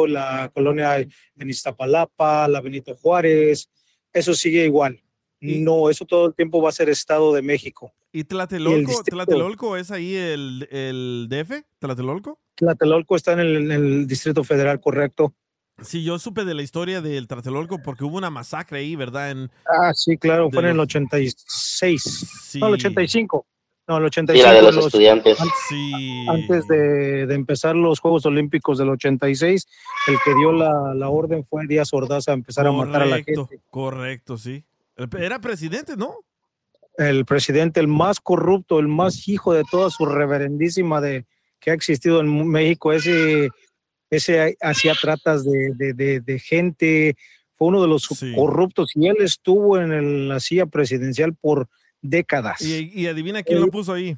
la colonia en Iztapalapa, la Benito Juárez, eso sigue igual. No, eso todo el tiempo va a ser Estado de México. ¿Y Y el Tlatelolco, Tlatelolco es ahí el, el DF? ¿Tlatelolco? Tlatelolco está en el, en el Distrito Federal, correcto. Sí, yo supe de la historia del Tlatelolco porque hubo una masacre ahí, ¿verdad? En, Ah, sí, claro, fue en el los- 86. No, el 85. No, el Y 85. la de los los- estudiantes. an- Sí. Antes de, de empezar los Juegos Olímpicos del 86, el que dio la, la orden fue Díaz Ordaz a empezar a matar a la Correcto, gente. correcto, sí. Era presidente, ¿no? El presidente, el más corrupto, el más hijo de toda su reverendísima de que ha existido en México, ese, ese hacía tratas de, de- de- de gente, fue uno de los corruptos y él estuvo en el- la silla presidencial por décadas. Y, y adivina quién lo puso ahí.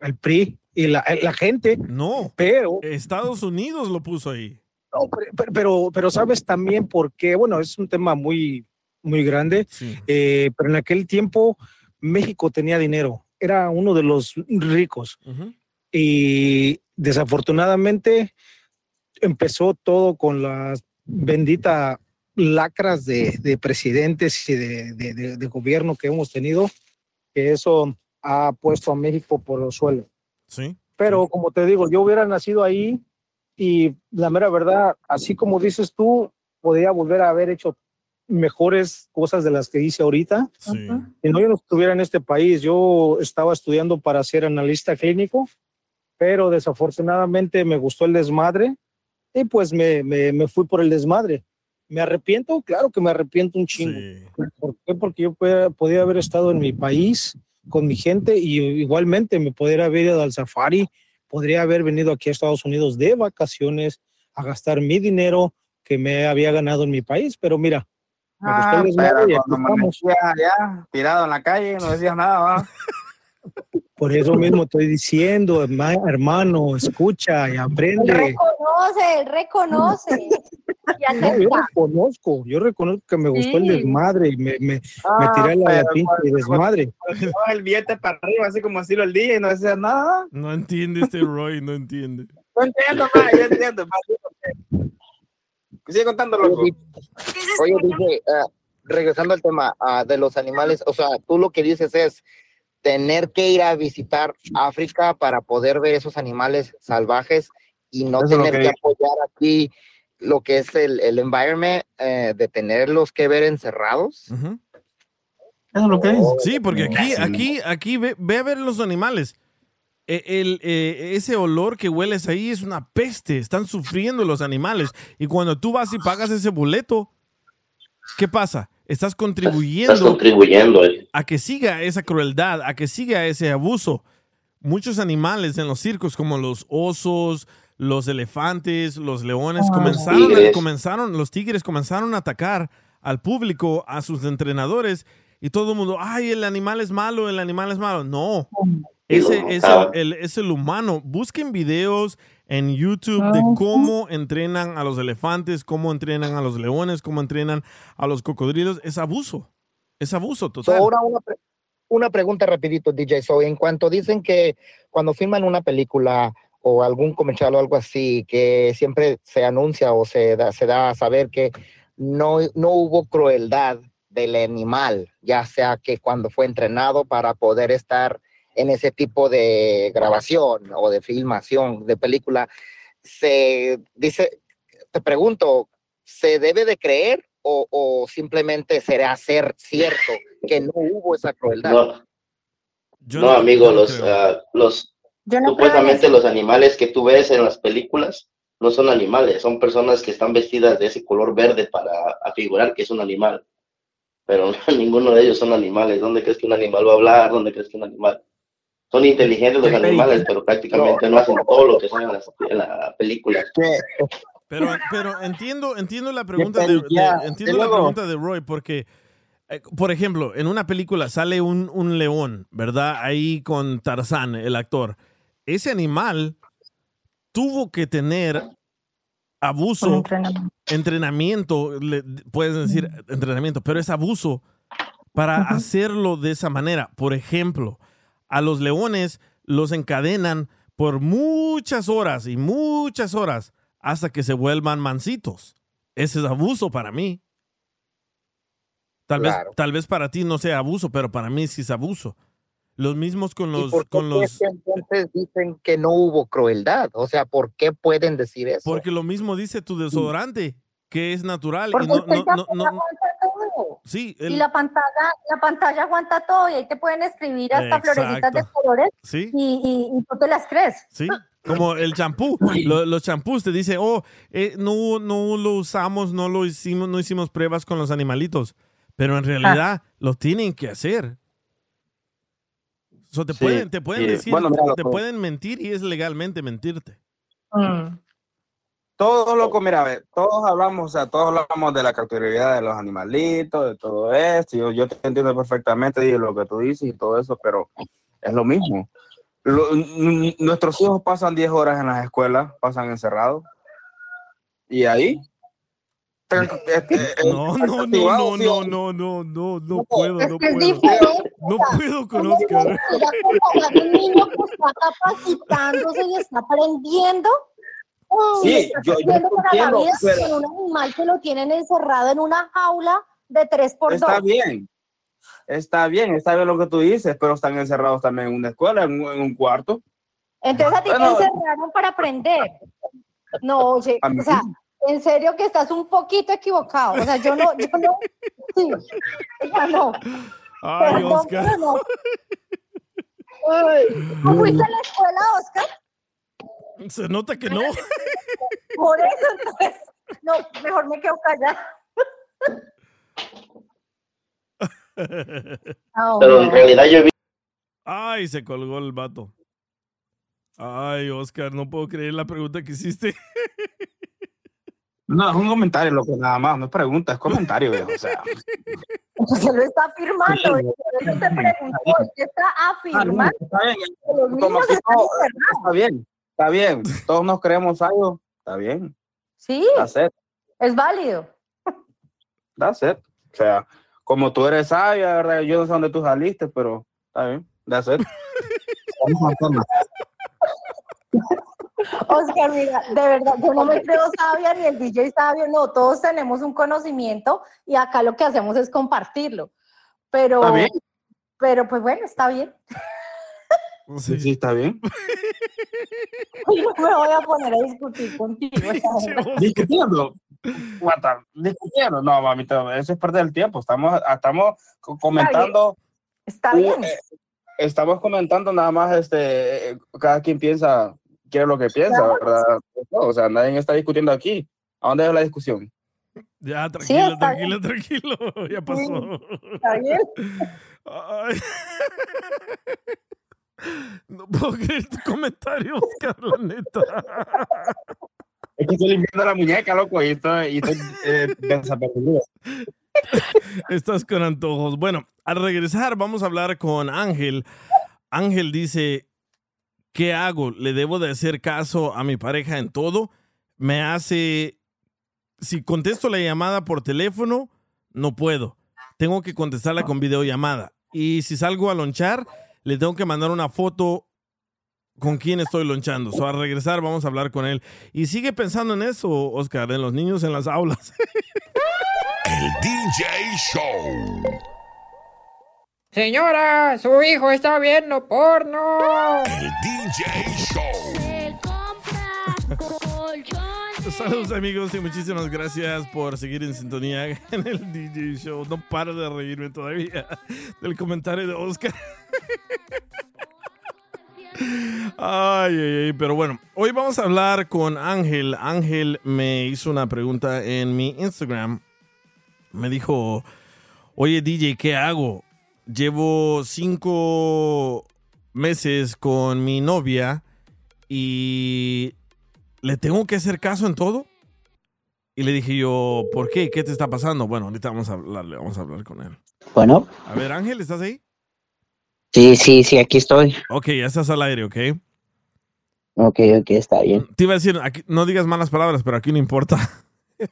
el PRI y la, la gente. No. Pero. Estados Unidos lo puso ahí. No, pero, pero, pero sabes también por qué, bueno, es un tema muy, muy grande, eh, pero en aquel tiempo México tenía dinero, era uno de los ricos y desafortunadamente empezó todo con las benditas lacras de, de presidentes y de, de- de- de gobierno que hemos tenido, que eso ha puesto a México por los suelos. Sí. Pero como te digo, yo hubiera nacido ahí y la mera verdad, así como dices tú, podría volver a haber hecho mejores cosas de las que hice ahorita. Si no, yo no estuviera en este país. Yo estaba estudiando para ser analista clínico, pero desafortunadamente me gustó el desmadre y pues me, me, me fui por el desmadre. ¿Me arrepiento? Claro que me arrepiento un chingo. ¿Por qué? Porque yo podía, podía haber estado en mi país con mi gente y igualmente me podría haber ido al safari, podría haber venido aquí a Estados Unidos de vacaciones a gastar mi dinero que me había ganado en mi país, pero mira, me gustó Ah, el desmadre pero y cuando estamos. amanecía ya, tirado en la calle, no decías nada, ¿va? Por eso mismo estoy diciendo, herma- hermano, escucha y Él aprende. reconoce, él reconoce. Y No, yo reconozco, yo reconozco que me gustó el Sí. desmadre y me, me, me Ah, tiré la pinche cuando- desmadre. el billete para arriba, así como así el día y no decías nada. No entiende este Roy, no entiende. No entiendo, ma, yo entiendo. ma. Sigue contando, loco. Oye, DJ, ah, regresando al tema ah, de los animales, o sea, tú lo que dices es tener que ir a visitar África para poder ver esos animales salvajes y no Eso es tener que que apoyar aquí lo que es el, el environment eh, de tenerlos que ver encerrados. Eso es lo que Sí, porque aquí, aquí, aquí ve, ve a ver los animales. E- el, eh, ese olor que hueles ahí es una peste. Están sufriendo los animales. Y cuando tú vas y pagas ese boleto, ¿qué pasa? Estás contribuyendo, Estás contribuyendo. eh. a que siga esa crueldad, a que siga ese abuso. Muchos animales en los circos, como los osos, los elefantes, los leones, comenzaron, tigres. comenzaron, los tigres comenzaron a atacar al público, a sus entrenadores, y todo el mundo, ay, el animal es malo, el animal es malo. No, ese es Ah. el, el- es el humano. Busquen videos en YouTube de cómo entrenan a los elefantes, cómo entrenan a los leones, cómo entrenan a los cocodrilos. Es abuso. Es abuso So, total. ahora una, pre- una pregunta rapidito, DJ. So, en cuanto dicen que cuando filman una película o algún comercial o algo así, que siempre se anuncia o se da, se da a saber que no, no hubo crueldad del animal, ya sea que cuando fue entrenado para poder estar en ese tipo de grabación o de filmación de película, se dice, te pregunto, ¿se debe de creer o, o simplemente será ser cierto que no hubo esa crueldad? No, Yo no, no- amigo, los, ah, los no supuestamente los animales que tú ves en las películas no son animales, son personas que están vestidas de ese color verde para afigurar que es un animal. Pero ninguno de ellos son animales. ¿Dónde crees que un animal va a hablar? ¿Dónde crees que un animal? Son inteligentes los animales, pero prácticamente no hacen todo lo que son en las, en la película. Pero, pero entiendo, entiendo la pregunta de, entiendo la pregunta de Roy porque, eh, por ejemplo, en una película sale un, un león, ¿verdad? Ahí con Tarzán, el actor. Ese animal tuvo que tener abuso, entrenamiento. entrenamiento, le- puedes decir entrenamiento, pero es abuso para hacerlo de esa manera. Por ejemplo, a los leones los encadenan por muchas horas y muchas horas hasta que se vuelvan mansitos. Ese es abuso para mí. Tal, Claro. vez, tal vez para ti no sea abuso, pero para mí sí es abuso. Los mismos con ¿Y los... por qué Con los entonces dicen que no hubo crueldad? O sea, ¿por qué pueden decir eso? porque lo mismo dice tu desodorante, que es natural. Porque y no, no, no- Y la pantalla, la pantalla aguanta todo y ahí te pueden escribir hasta florecitas de colores sí. y, y, y tú te las crees. Sí, como el champú. Lo- los champús te dice, oh, eh, no, no lo usamos, no lo hicimos, no hicimos pruebas con los animalitos. Pero en realidad lo tienen que hacer. So, te Sí, pueden, te pueden sí. decir, Bueno, mira, te pueden mentir y es legalmente mentirte. Todos loco, mira, a ver, todos hablamos, o sea, todos hablamos de la cautividad de los animalitos, de todo esto. Yo, yo te entiendo perfectamente y lo que tú dices y todo eso, pero es lo mismo. Lo- nuestros hijos pasan 10 horas en las escuelas, pasan encerrados. Y ahí. te- este, No, no, no, no, no, o- no, no, no, no puedo, no puedo. No puedo con Es Oscar. diferente, ya comparar un niño que está capacitándose y está aprendiendo. Sí, yo- yo entiendo, pero- un animal que lo tienen encerrado en una jaula de 3 por 2 Está bien. Está bien, está bien lo que tú dices, pero están encerrados también en una escuela, en un, en un cuarto. Entonces a ti Bueno. te encerraron para aprender. No, oye, o sea, en serio que estás un poquito equivocado. O sea, yo no, yo no, sí, sea, no. Ay, Perdón, Oscar. no. Ay, ¿tú fuiste a la escuela, Oscar? Se nota que no. Por eso, entonces, no, mejor me quedo callada. Ah, Pero en no. realidad yo vi Ay, se colgó el vato. Ay, Oscar, no puedo creer la pregunta que hiciste. No, es un comentario, lo que nada más, no es pregunta, es comentario, viejo. O sea, Se lo está afirmando. eso te preguntó, ¿qué está Ah, no, afirmando? está bien. Como que no, está bien, está bien. Todos nos creemos algo, está bien. Sí, That's it, es válido. that's it. O sea, como tú eres sabia, ¿verdad? Yo no sé dónde tú saliste, pero está bien, that's it. Vamos tema. Oscar, mira, de verdad, yo no me creo sabia ni el DJ sabio, no, todos tenemos un conocimiento y acá lo que hacemos es compartirlo. Pero, Está bien. pero pues bueno, está bien. Sí, sí, está bien. No me voy a poner a discutir contigo. Discutiendo. Discutiendo. No, mamita, eso es perder el tiempo. Estamos, estamos co- comentando. Está uh, bien. eh, estamos comentando nada más, este, eh, cada quien piensa, quiere lo que piensa, Claro. ¿verdad? No, o sea, nadie está discutiendo aquí. ¿A dónde es la discusión? Ya, tranquilo, está tranquilo, tranquilo. Ya pasó. Está bien. Ay. No puedo creer tu comentario, Oscar, la neta. Es que estoy limpiando la muñeca, loco, y estoy, y estoy eh, desapercibido. Estás con antojos. Bueno, al regresar vamos a hablar con Ángel. Ángel dice, ¿qué hago? ¿Le debo de hacer caso a mi pareja en todo? Me hace, si contesto la llamada por teléfono, no puedo. Tengo que contestarla con videollamada. y si salgo a lonchar, le tengo que mandar una foto con quién estoy lonchando. So, al regresar vamos a hablar con él. Y sigue pensando en eso, Oscar, en los niños en las aulas. El DJ Show. Señora, su hijo está viendo porno. El DJ Show. Saludos amigos y muchísimas gracias por seguir en sintonía en el DJ Show. No paro de reírme todavía del comentario de Oscar. Ay, ay, ay, pero bueno, hoy vamos a hablar con Ángel. Ángel me hizo una pregunta en mi Instagram. Me dijo, oye DJ, ¿qué hago? Llevo cinco meses con mi novia y le tengo que hacer caso en todo. Y le dije yo, ¿por qué? ¿Qué te está pasando? Bueno, ahorita vamos a hablarle, vamos a hablar con él. Bueno. A ver, Ángel, ¿estás ahí? Sí, sí, sí, aquí estoy. Ok, ya estás al aire, ¿ok? Ok, ok, está bien. Te iba a decir, aquí, no digas malas palabras, pero aquí no importa.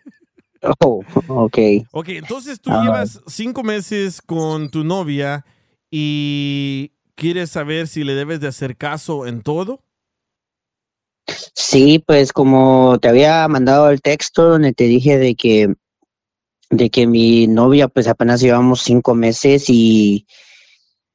Oh, ok. Ok, entonces tú llevas cinco meses con tu novia y quieres saber si le debes de hacer caso en todo. Sí, pues como te había mandado el texto donde te dije de que de que mi novia pues apenas llevamos cinco meses y,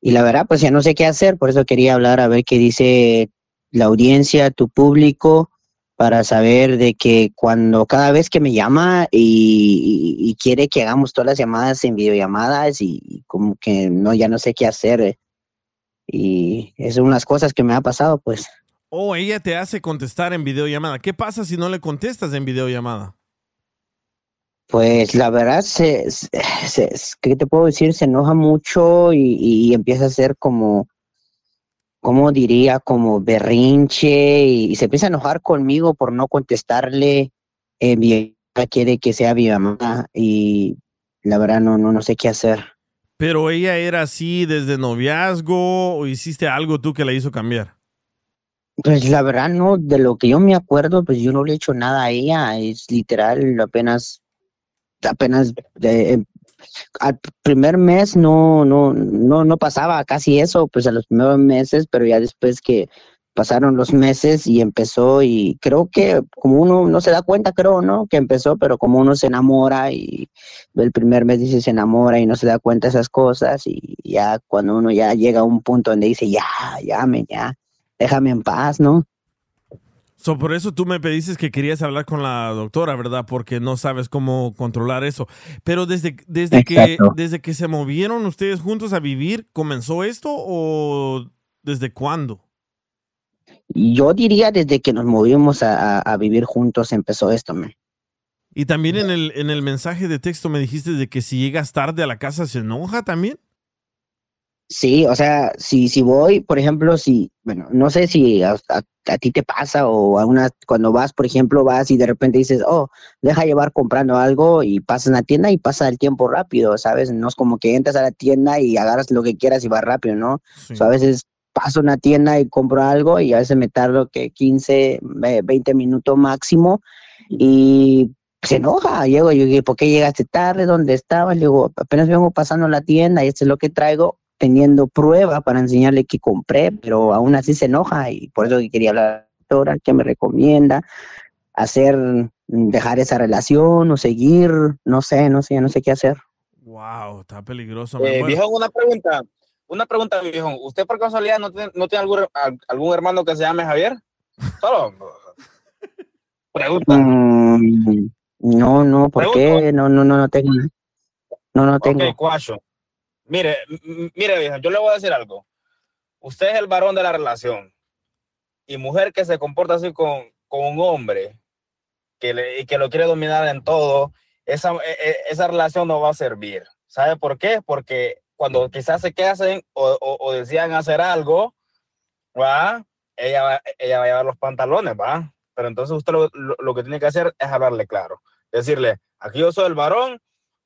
y la verdad pues ya no sé qué hacer, por eso quería hablar a ver qué dice la audiencia, tu público, para saber de que cuando cada vez que me llama y, y- y quiere que hagamos todas las llamadas en videollamadas y como que no, ya no sé qué hacer. eh, Y es unas cosas que me ha pasado pues. O ella te hace contestar en videollamada. ¿Qué pasa si no le contestas en videollamada? Pues la verdad, se, se- se- ¿qué te puedo decir? Se enoja mucho y, y empieza a ser como, ¿cómo diría? Como berrinche y, y se empieza a enojar conmigo por no contestarle. Eh, mi quiere que sea mi mamá y la verdad no, no, no sé qué hacer. Pero ella era así desde noviazgo o hiciste algo tú que la hizo cambiar. Pues la verdad no, de lo que yo me acuerdo, pues yo no le he hecho nada a ella, es literal, apenas, apenas eh, al primer mes no, no, no, no pasaba casi eso, pues a los primeros meses, pero ya después que pasaron los meses y empezó y creo que como uno no se da cuenta, creo, ¿no? Que empezó, pero como uno se enamora y el primer mes dice se enamora y no se da cuenta de esas cosas y ya cuando uno ya llega a un punto donde dice ya, llame, ya, déjame en paz, ¿no? So, por eso tú me pediste que querías hablar con la doctora, ¿verdad? Porque no sabes cómo controlar eso. Pero desde, desde, que, desde que se movieron ustedes juntos a vivir, ¿comenzó esto o desde cuándo? Yo diría desde que nos movimos a, a- a vivir juntos empezó esto, man. Y también en el, en el mensaje de texto me dijiste de que si llegas tarde a la casa se enoja también. Sí, o sea, si, si voy, por ejemplo, si, bueno, no sé si a, a- a ti te pasa o a una, cuando vas, por ejemplo, vas y de repente dices, oh, deja llevar comprando algo y pasas en la tienda y pasa el tiempo rápido, ¿sabes? No es como que entras a la tienda y agarras lo que quieras y vas rápido, ¿no? O sea, a veces paso a una tienda y compro algo y a veces me tardo que 15, eh, 20 minutos máximo y se enoja. Llego y yo digo, ¿por qué llegaste tarde? ¿Dónde estabas? Le digo, apenas vengo pasando la tienda y esto es lo que traigo, teniendo prueba para enseñarle que compré, pero aún así se enoja y por eso que quería hablar doctora, ¿qué me recomienda? Hacer, dejar esa relación o seguir, no sé, no sé, no sé qué hacer. Wow, está peligroso. Eh, viejo, una pregunta. Una pregunta, viejo. ¿Usted por casualidad no tiene, no tiene algún, al- algún hermano que se llame Javier? Solo. Pregunta. Mm, no, no, ¿por qué? No, no, no, no tengo. No, no tengo. Ok, cuacho. Mire, mire, yo le voy a decir algo. Usted es el varón de la relación. Y mujer que se comporta así con, con un hombre que le- que lo quiere dominar en todo, esa, e- e- esa relación no va a servir. ¿Sabe por qué? Porque cuando quizás se casen o, o, o decían hacer algo, ¿va? Ella, va, ella va a llevar los pantalones, ¿va? Pero entonces usted lo, lo- lo que tiene que hacer es hablarle claro. Decirle, aquí yo soy el varón,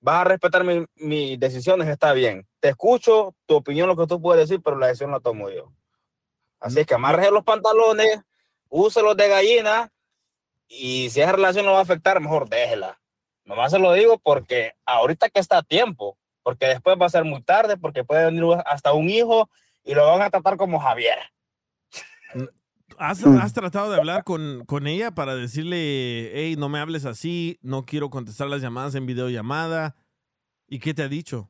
vas a respetar mi- mis decisiones, está bien. Te escucho, tu opinión, lo que tú puedes decir, pero la decisión la tomo yo. Así es que amarre los pantalones, úselos de gallina y si esa relación no va a afectar, mejor déjela. Nomás se lo digo porque ahorita que está a tiempo, porque después va a ser muy tarde, porque puede venir hasta un hijo y lo van a tratar como Javier. ¿Has, has tratado de hablar con, con ella para decirle, hey, no me hables así, no quiero contestar las llamadas en videollamada? ¿Y qué te ha dicho?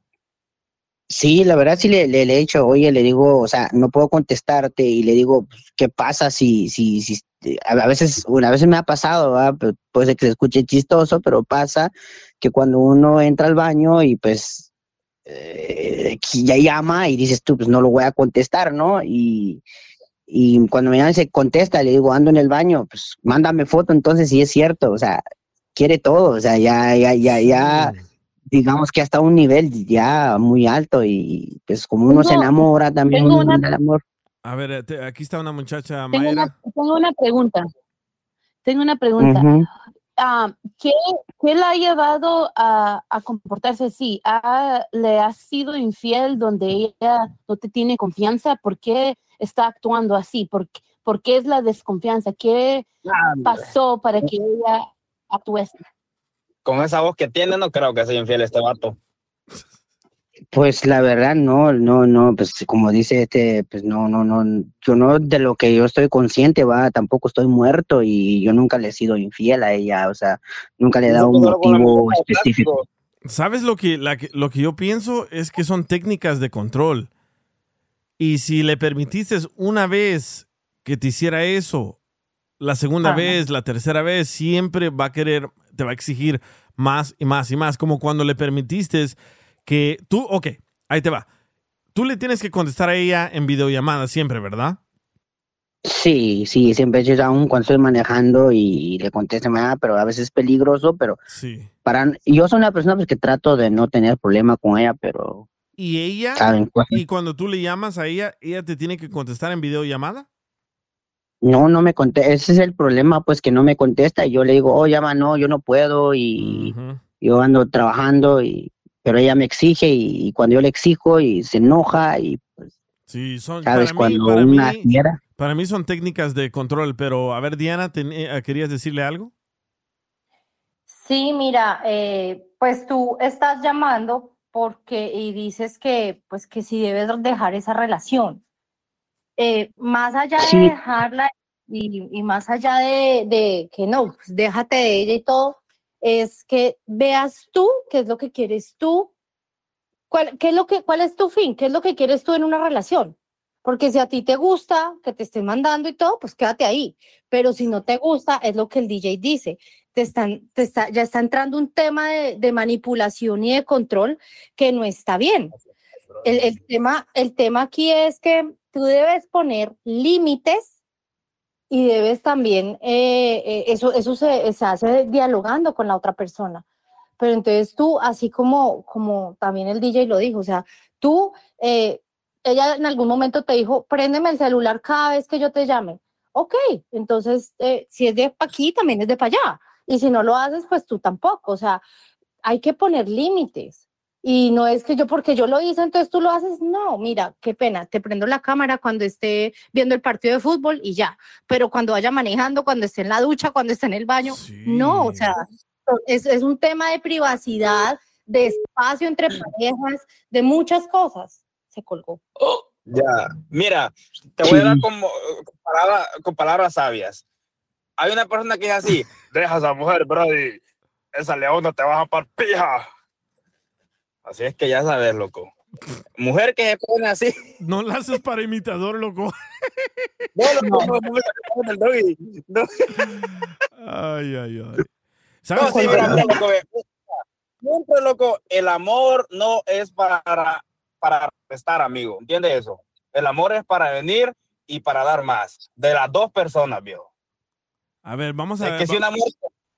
Sí, la verdad sí le, le, le he dicho, oye, le digo, o sea, no puedo contestarte y le digo, pues, ¿qué pasa si, si, si, a veces, una vez me ha pasado, ¿verdad? Puede ser que se escuche chistoso, pero pasa que cuando uno entra al baño y pues eh, ya llama y dices tú, pues no lo voy a contestar, ¿no? Y, y cuando me llama se contesta, le digo, ando en el baño, pues mándame foto, entonces sí es cierto, o sea, quiere todo, o sea, ya, ya, ya, ya digamos que hasta un nivel ya muy alto y pues como uno se enamora también tengo una- el amor. A ver, eh, te- aquí está una muchacha, Tengo Mayra. una, tengo una pregunta. Tengo una pregunta. Ah, ¿qué, qué la ha llevado a, a comportarse así? ¿Ha- ¿Le ha sido infiel donde ella no te tiene confianza? ¿Por qué está actuando así? ¿Por, qué- por qué es la desconfianza? ¿Qué pasó para que ella actúe así? Con esa voz que tiene, no creo que sea infiel este vato. Pues la verdad no, no, no, pues como dice este, pues no, no, no, yo no de lo que yo estoy consciente, va, tampoco estoy muerto y yo nunca le he sido infiel a ella, o sea, nunca le he dado un motivo específico. ¿Sabes lo que, la lo que yo pienso? Es que son técnicas de control. Y si le permitiste una vez que te hiciera eso, la segunda Ajá. vez, la tercera vez, siempre va a querer, te va a exigir más y más y más. Como cuando le permitiste que tú, ok, ahí te va. Tú le tienes que contestar a ella en videollamada siempre, ¿verdad? Sí, sí, siempre yo aún cuando estoy manejando y, le contesto, "Ah, pero a veces es peligroso, pero Sí. para, yo soy una persona pues que trato de no tener problema con ella, pero Y ella, y cuando tú le llamas a ella, ella te tiene que contestar en videollamada. No, no me contesta. Ese es el problema, pues que no me contesta. Y yo le digo, oh, llama, no, yo no puedo y yo ando trabajando, y, pero ella me exige y, y cuando yo le exijo y se enoja y pues, Sí, son, sabes, para mí, cuando para una mí- fiera. Para mí son técnicas de control, pero a ver, Diana, ten- eh, ¿querías decirle algo? Sí, mira, eh, pues tú estás llamando porque y dices que pues que si debes dejar esa relación. Eh, más allá Sí. de dejarla y, y más allá de, de que no, pues déjate de ella y todo, es que veas tú qué es lo que quieres tú, cuál, qué es lo que, cuál es tu fin, qué es lo que quieres tú en una relación. Porque si a ti te gusta que te estén mandando y todo, pues quédate ahí. Pero si no te gusta, es lo que el DJ dice. Te están, te está, ya está entrando un tema de, de manipulación y de control que no está bien. El, el tema, el tema aquí es que tú debes poner límites y debes también, eh, eh, eso, eso se, se hace dialogando con la otra persona. Pero entonces tú, así como, como también el DJ lo dijo, o sea, tú, eh, ella en algún momento te dijo, préndeme el celular cada vez que yo te llame. Ok, entonces, eh, si es de aquí, también es de para allá. Y si no lo haces, pues tú tampoco. O sea, hay que poner límites. Y no es que yo, porque yo lo hice, entonces tú lo haces. No, mira, qué pena, te prendo la cámara cuando esté viendo el partido de fútbol y ya. Pero cuando vaya manejando, cuando esté en la ducha, cuando esté en el baño, no, o sea, es, es un tema de privacidad, de espacio entre parejas, de muchas cosas. Se colgó. Ya, mira, te voy a dar como con palabras, con palabras sabias. Hay una persona que es así, deja a esa mujer, Brody, esa leona te vas a par pija. Así es que ya sabes, loco. Mujer que se pone así. No la haces para imitador, loco. No, loco, no, no, no, no. No. Ay, ay, ay. No, ¿Sabes sí, qué? mira, mira, loco. Siempre, loco, el amor no es para, para restar, amigo. ¿Entiendes eso? El amor es para venir y para dar más. De las dos personas, viejo. A ver, vamos a Es que si una mujer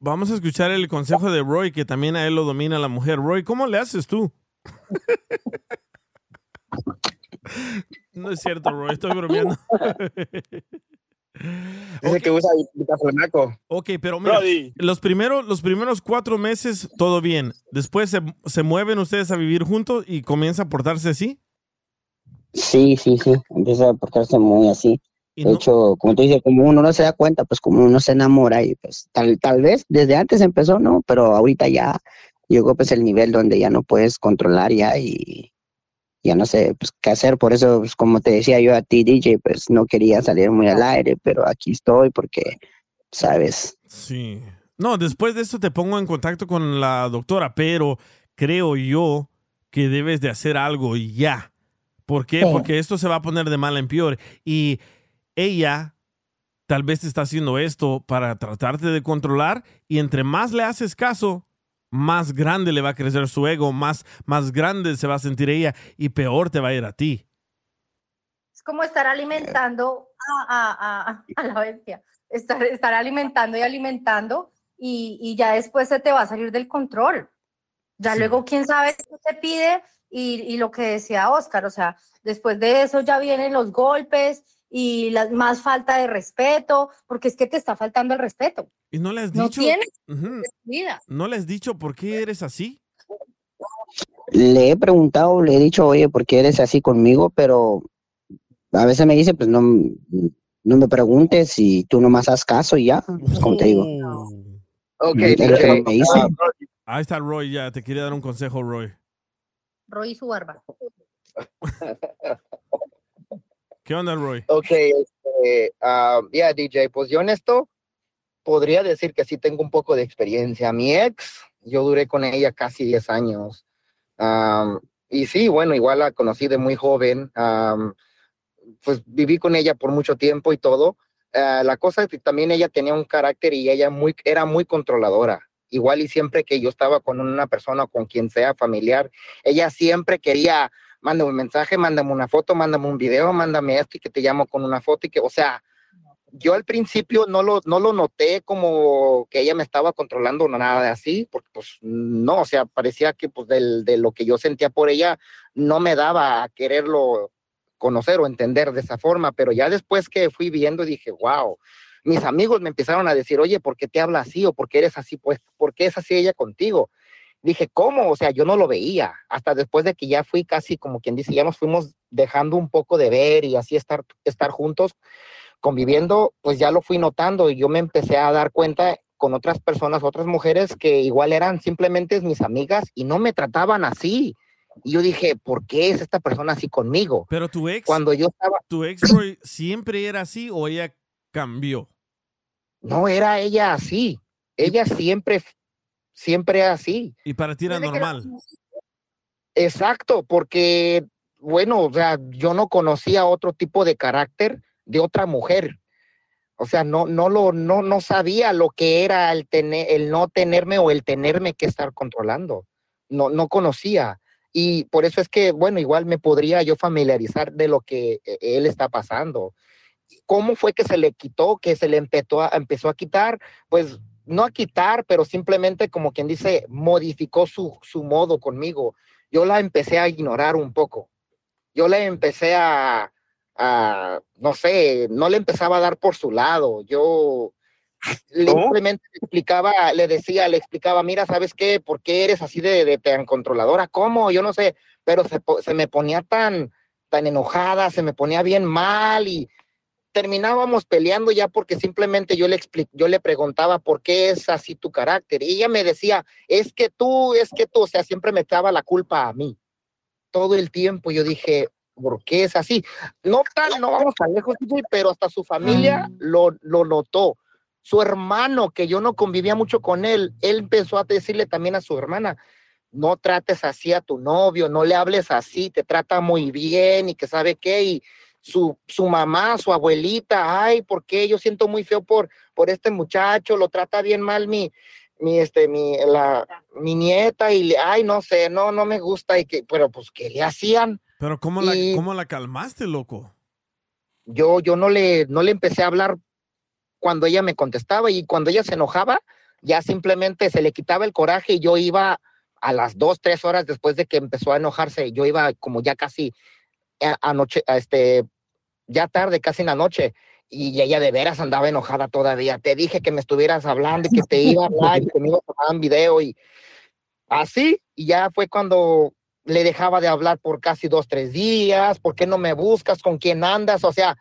Vamos a escuchar el consejo de Roy, que también a él lo domina la mujer. Roy, ¿cómo le haces tú? no es cierto, Roy, estoy bromeando. dice que usa vitaflonaco. ok, pero mira, Brody. los primeros, los primeros cuatro meses, todo bien. Después se, se mueven ustedes a vivir juntos y comienza a portarse así. Sí, sí, sí, empieza a portarse muy así. Y De no- hecho, como tú dices, como uno no se da cuenta, pues como uno se enamora y pues tal, tal vez desde antes empezó, ¿no? Pero ahorita ya, llegó pues el nivel donde ya no puedes controlar ya y ya no sé pues, qué hacer. Por eso, pues, como te decía yo a ti, DJ, pues no quería salir muy al aire, pero aquí estoy porque, sabes. Sí. No, después de esto te pongo en contacto con la doctora, pero creo yo que debes de hacer algo ya. ¿Por qué? Sí. Porque esto se va a poner de mal en peor. Y ella tal vez está haciendo esto para tratarte de controlar y entre más le haces caso, más grande le va a crecer su ego, más, más grande se va a sentir ella y peor te va a ir a ti. Es como estar alimentando a, a- a- a la bestia. Estar, estar alimentando y alimentando y, y ya después se te va a salir del control. Ya luego, quién sabe qué te pide y, y lo que decía Oscar, o sea, después de eso ya vienen los golpes y la más falta de respeto, porque es que te está faltando el respeto. ¿Y no le has No dicho? tienes Ujú. vida. ¿No le has dicho por qué eres así? Le he preguntado, le he dicho, oye, ¿por qué eres así conmigo? Pero a veces me dice, pues no, no me preguntes y tú nomás haz caso y ya, pues, como te digo. Ok, Es lo que DJ, me dice. ah, Ahí está Roy, ya te quería dar un consejo, Roy. Roy y su barba. ¿Qué onda, Roy? Ok, este, ah, ya DJ, pues yo en esto podría decir que sí tengo un poco de experiencia. Mi ex, yo duré con ella casi 10 años. Am, y sí, bueno, igual la conocí de muy joven. am, pues viví con ella por mucho tiempo y todo. Ah, la cosa es que también ella tenía un carácter y ella muy, era muy controladora. Igual y siempre que yo estaba con una persona o con quien sea familiar, ella siempre quería, mándame un mensaje, mándame una foto, mándame un video, mándame esto y que te llamo con una foto y que, o sea, yo al principio no lo, no lo noté como que ella me estaba controlando, no nada de así, porque pues no, o sea, parecía que pues del, de lo que yo sentía por ella no me daba a quererlo conocer o entender de esa forma, pero ya después que fui viendo dije, wow, mis amigos me empezaron a decir, oye, ¿por qué te habla así o por qué eres así? Pues, ¿por qué es así ella contigo? Dije, ¿cómo? O sea, yo no lo veía. Hasta después de que ya fui casi como quien dice, ya nos fuimos dejando un poco de ver y así estar, estar juntos, conviviendo, pues ya lo fui notando y yo me empecé a dar cuenta con otras personas, otras mujeres que igual eran simplemente mis amigas y no me trataban así. Y yo dije, ¿por qué es esta persona así conmigo? Pero tu ex, Cuando yo estaba, ¿tu ex Roy siempre era así o ella cambió? no era ella así. Ella siempre, siempre así. Y para ti era normal. Exacto, porque, bueno, o sea, yo no conocía otro tipo de carácter de otra mujer. O sea, no, no lo, no, no sabía lo que era el tener, el no tenerme o el tenerme que estar controlando. No, no conocía. Y por eso es que, bueno, igual me podría yo familiarizar de lo que eh, él está pasando. ¿Cómo fue que se le quitó, que se le empezó a, empezó a quitar? Pues no a quitar, pero simplemente como quien dice, modificó su, su modo conmigo. Yo la empecé a ignorar un poco. Yo le empecé a, a, no sé, no le empezaba a dar por su lado. Yo le simplemente le explicaba, le decía, le explicaba, mira, ¿sabes qué? ¿Por qué eres así de, de tan controladora? ¿Cómo? Yo no sé, pero se, se me ponía tan, tan enojada, se me ponía bien mal y terminábamos peleando ya porque simplemente yo le expli- yo le preguntaba por qué es así tu carácter y ella me decía, es que tú, es que tú, o sea, siempre me echaba la culpa a mí. Todo el tiempo yo dije, ¿por qué es así? No tan, no vamos tan lejos, pero hasta su familia lo, lo notó. Su hermano, que yo no convivía mucho con él, él empezó a decirle también a su hermana, no trates así a tu novio, no le hables así, te trata muy bien y que sabe qué, y su, su mamá, su abuelita, ay, ¿por qué? Yo siento muy feo por, por este muchacho, lo trata bien mal mi, mi, este, mi, la, mi nieta, y le, ay, no sé, no, no me gusta, y que, pero pues, ¿qué le hacían? Pero ¿cómo, la, ¿cómo la calmaste, loco? yo, yo no le, no le empecé a hablar cuando ella me contestaba y cuando ella se enojaba, ya simplemente se le quitaba el coraje y yo iba a las dos, tres horas después de que empezó a enojarse, yo iba como ya casi anoche, a este, ya tarde, casi en la noche, y ella de veras andaba enojada todavía. Te dije que me estuvieras hablando y que te iba a hablar y que me iba a tomar un video y así, y ya fue cuando le dejaba de hablar por casi dos, tres días, ¿por qué no me buscas? ¿Con quién andas? O sea,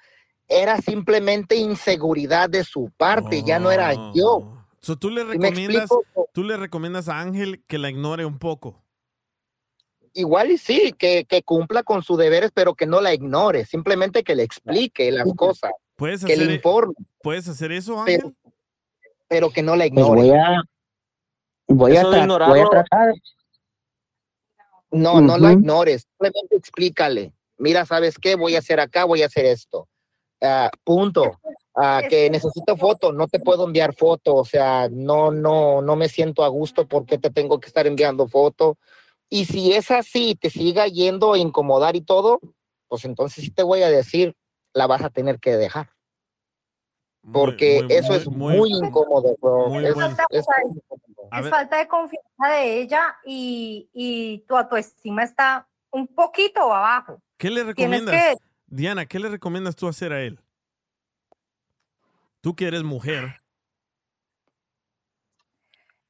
era simplemente inseguridad de su parte, ya no era yo. So, ¿tú, le ¿Sí me recomiendas, tú le recomiendas a Ángel que la ignore un poco. Igual y sí, que, que cumpla con sus deberes, pero que no la ignore, simplemente que le explique las cosas, ¿Puedes que hacer, le informe, ¿puedes hacer eso, pero, Ángel? pero que no la Pues ignore. voy a, voy a, tra- voy a ignorarlo- tratar. No, no la ignores, simplemente explícale. Mira, ¿sabes qué? Voy a hacer acá, voy a hacer esto. Ah, punto. Ah, que necesito foto, no te puedo enviar foto, o sea, no, no, no me siento a gusto porque te tengo que estar enviando foto. Y si es así, te siga yendo a incomodar y todo, pues entonces sí te voy a decir, la vas a tener que dejar. Porque muy- eso muy- es muy- muy, incómodo, bro. muy Es- falta de confianza de ella y, y tu autoestima está un poquito abajo. ¿Qué le recomiendas? que- Diana, ¿qué le recomiendas tú hacer a él? Tú que eres mujer.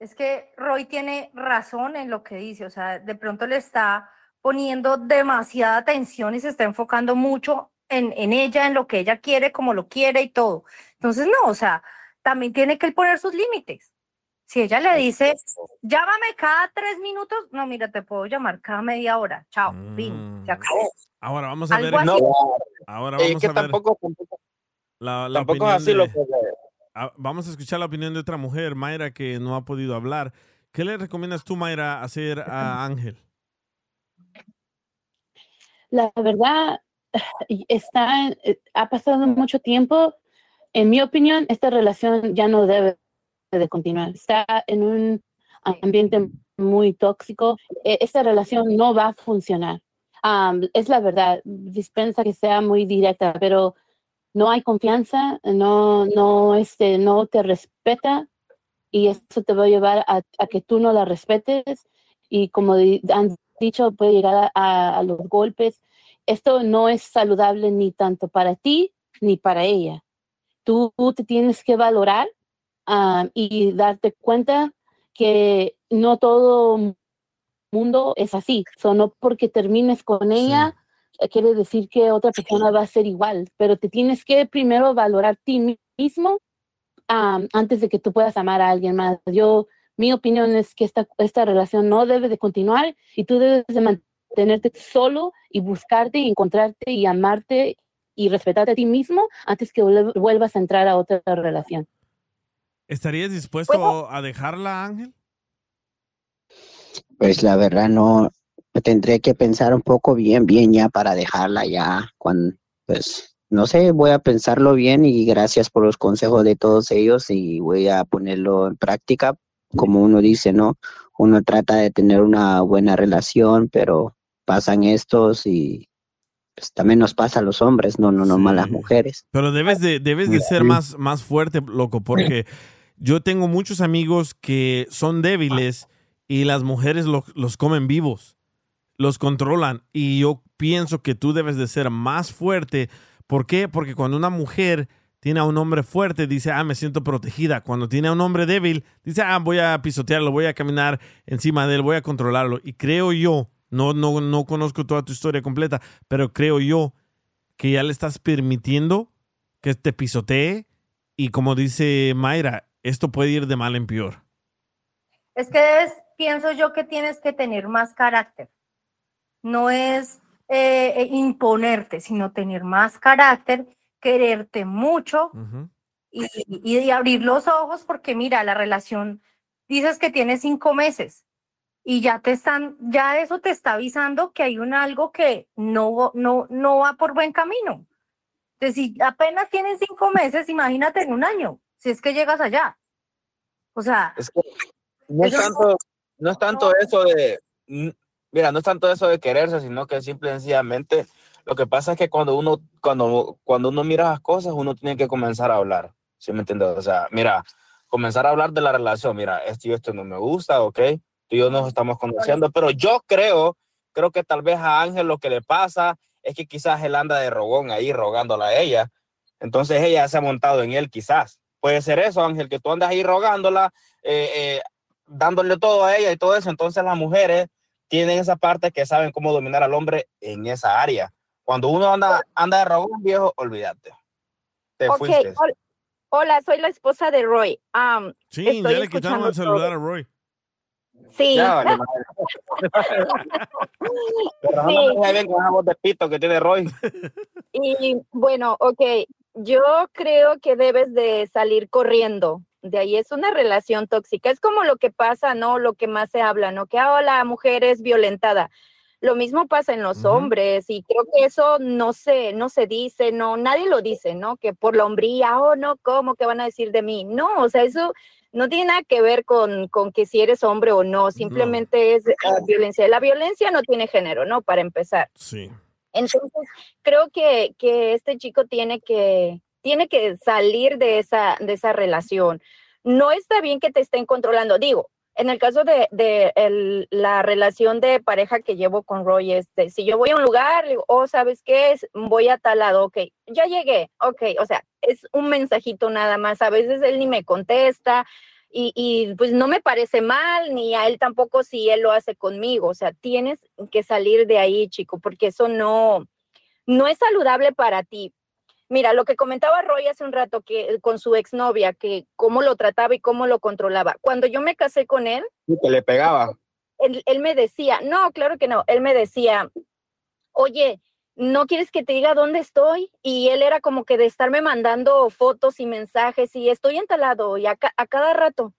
Es que Roy tiene razón en lo que dice, o sea, de pronto le está poniendo demasiada atención y se está enfocando mucho en, en ella, en lo que ella quiere, como lo quiere y todo. Entonces, no, o sea, también tiene que él poner sus límites. Si ella le dice, llámame cada tres minutos, no, mira, te puedo llamar cada media hora. Chao, fin, se acabó. Ahora vamos a ver. Algo así. Ahora Es vamos que a ver tampoco, tampoco, la, la tampoco es opinión así de- lo que... Vamos a escuchar la opinión de otra mujer, Mayra, que no ha podido hablar. ¿Qué le recomiendas tú, Mayra, hacer a Ángel? La verdad, está, eh, ha pasado mucho tiempo. En mi opinión, esta relación ya no debe de continuar. Está en un ambiente muy tóxico. E- Esta relación no va a funcionar. Am, es la verdad. Dispensa que sea muy directa, pero no hay confianza, no, no, este, no te respeta y eso te va a llevar a, a que tú no la respetes y como han dicho, puede llegar a, los golpes. Esto no es saludable ni tanto para ti ni para ella. Tú, tú te tienes que valorar ah, y darte cuenta que no todo mundo es así. So, no porque termines con ella quiere decir que otra persona va a ser igual, pero te tienes que primero valorar ti mi- mismo antes de que tú puedas amar a alguien más. Yo, mi opinión es que esta, esta relación no debe de continuar y tú debes de mantenerte solo y buscarte y encontrarte y amarte y respetarte a ti mismo antes que vuel- vuelvas a entrar a otra relación. ¿Estarías dispuesto a dejarla, Ángel? Pues la verdad no, tendré que pensar un poco bien, bien ya para dejarla ya. Cuando, pues no sé, voy a pensarlo bien y gracias por los consejos de todos ellos y voy a ponerlo en práctica. Como uno dice, ¿no? Uno trata de tener una buena relación, pero pasan estos y pues también nos pasa a los hombres, no, no, no más las mujeres. Pero debes de, debes de ser Sí. más, más fuerte, loco, porque yo tengo muchos amigos que son débiles y las mujeres lo- los comen vivos, los controlan. Y yo pienso que tú debes de ser más fuerte. ¿Por qué? Porque cuando una mujer tiene a un hombre fuerte, dice, ah, me siento protegida. Cuando tiene a un hombre débil, dice, ah, voy a pisotearlo, voy a caminar encima de él, voy a controlarlo. Y creo yo, no, no, no conozco toda tu historia completa, pero creo yo que ya le estás permitiendo que te pisotee y como dice Mayra, esto puede ir de mal en peor. Es que pienso yo que tienes que tener más carácter. No es eh, eh, imponerte, sino tener más carácter, quererte mucho y, y- y abrir los ojos porque mira, la relación, dices que tiene cinco meses y ya te están, ya eso te está avisando que hay un algo que no, no, no va por buen camino. Entonces, si apenas tienen cinco meses, imagínate en un año, si es que llegas allá. O sea, Es que no es tanto, no es tanto eso de, mira, no es tanto eso de quererse, sino que simple y sencillamente lo que pasa es que cuando uno, cuando, cuando uno mira las cosas, uno tiene que comenzar a hablar, ¿sí me entiendes? O sea, mira, comenzar a hablar de la relación, mira, esto y esto no me gusta, ¿ok? Tú y yo nos estamos conociendo, pero yo creo, creo que tal vez a Ángel lo que le pasa es que quizás él anda de rogón ahí rogándola a ella, entonces ella se ha montado en él quizás. Puede ser eso, Ángel, que tú andas ahí rogándola, eh, eh, dándole todo a ella y todo eso. Entonces las mujeres tienen esa parte que saben cómo dominar al hombre en esa área. Cuando uno anda, anda de rogón, viejo, olvídate. Te ok, fuiste. ol- Hola, soy la esposa de Roy. Am, Sí, estoy ya le quitaron el celular todo. a Roy. Sí. Ya, vale, Pero Sí. no me bien con esa voz de pito que tiene Roy. Y bueno, ok, yo creo que debes de salir corriendo. De ahí es una relación tóxica. Es como lo que pasa, ¿no? Lo que más se habla, ¿no? Que oh, la mujer es violentada. Lo mismo pasa en los hombres y creo que eso no se, no se dice, no, nadie lo dice, ¿no? Que por la hombría, oh, no, ¿cómo? ¿Qué van a decir de mí? No, o sea, eso no tiene nada que ver con, con que si eres hombre o no, simplemente es ah, violencia. La violencia no tiene género, ¿no? Para empezar. Sí. Entonces, creo que, que este chico tiene que, tiene que salir de esa, de esa relación. No está bien que te estén controlando. Digo, en el caso de, de la relación de pareja que llevo con Roy, este, si yo voy a un lugar, digo, oh, ¿sabes qué? Es? Voy a tal lado, ok, ya llegué, ok, o sea, es un mensajito nada más. A veces él ni me contesta, y, y, pues no me parece mal, ni a él tampoco si él lo hace conmigo. O sea, tienes que salir de ahí, chico, porque eso no, no es saludable para ti. Mira, lo que comentaba Roy hace un rato que con su exnovia, que cómo lo trataba y cómo lo controlaba. Cuando yo me casé con él, que le pegaba. él, él me decía, no, claro que no, él me decía, oye, ¿no quieres que te diga dónde estoy? Y él era como que de estarme mandando fotos y mensajes y estoy en tal lado y a cada rato.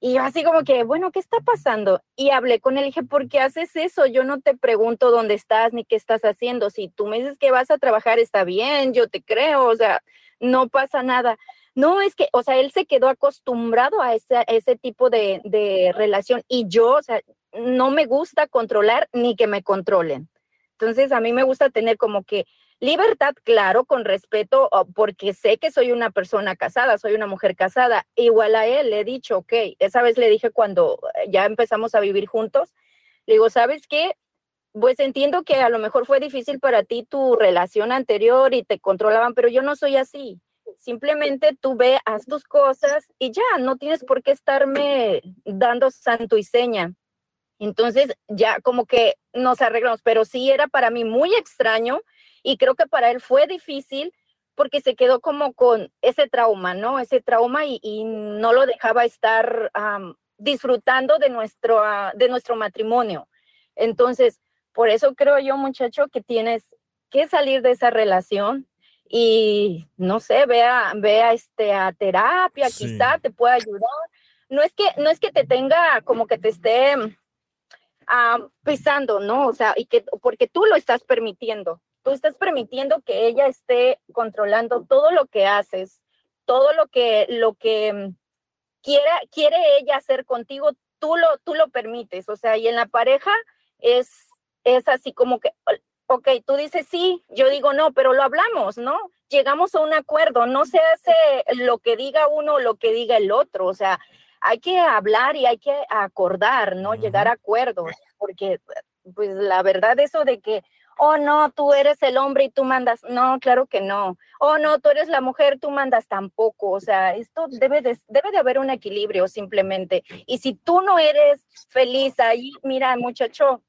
Y yo así como que, bueno, ¿qué está pasando? Y hablé con él y dije, ¿por qué haces eso? Yo no te pregunto dónde estás ni qué estás haciendo. Si tú me dices que vas a trabajar, está bien, yo te creo, o sea, no pasa nada. No, es que, o sea, él se quedó acostumbrado a ese, ese tipo de, de relación y yo, o sea, no me gusta controlar ni que me controlen. Entonces, a mí me gusta tener como que libertad, claro, con respeto, o- porque sé que soy una persona casada, soy una mujer casada. Igual a él le he dicho, ok, esa vez le dije cuando eh, ya empezamos a vivir juntos, le digo, ¿sabes qué? Pues entiendo que a lo mejor fue difícil para ti tu relación anterior y te controlaban, pero yo no soy así. Simplemente tú ve, haz tus cosas y ya, no tienes por qué estarme dando santo y seña. Entonces ya como que nos arreglamos, pero sí era para mí muy extraño y creo que para él fue difícil porque se quedó como con ese trauma, ¿no? Ese trauma y, y no lo dejaba estar disfrutando de nuestro, ah, de nuestro matrimonio. Entonces, por eso creo yo, muchacho, que tienes que salir de esa relación y no sé, vea, vea este a terapia, Sí. quizá te pueda ayudar. No es que, no es que te tenga como que te esté ah, pisando, ¿no? O sea, y que porque tú lo estás permitiendo. Tú estás permitiendo que ella esté controlando todo lo que haces, todo lo que lo que mm, quiera quiere ella hacer contigo, tú lo tú lo permites, o sea, y en la pareja es es así como que ok, tú dices sí, yo digo no, pero lo hablamos, ¿no? Llegamos a un acuerdo, no se hace lo que diga uno o lo que diga el otro, o sea, hay que hablar y hay que acordar, ¿no? Llegar a acuerdos, porque pues la verdad eso de que, oh no, tú eres el hombre y tú mandas, no, claro que no, oh no, tú eres la mujer, tú mandas tampoco, o sea, esto debe de, debe de haber un equilibrio simplemente, y si tú no eres feliz ahí, mira muchacho,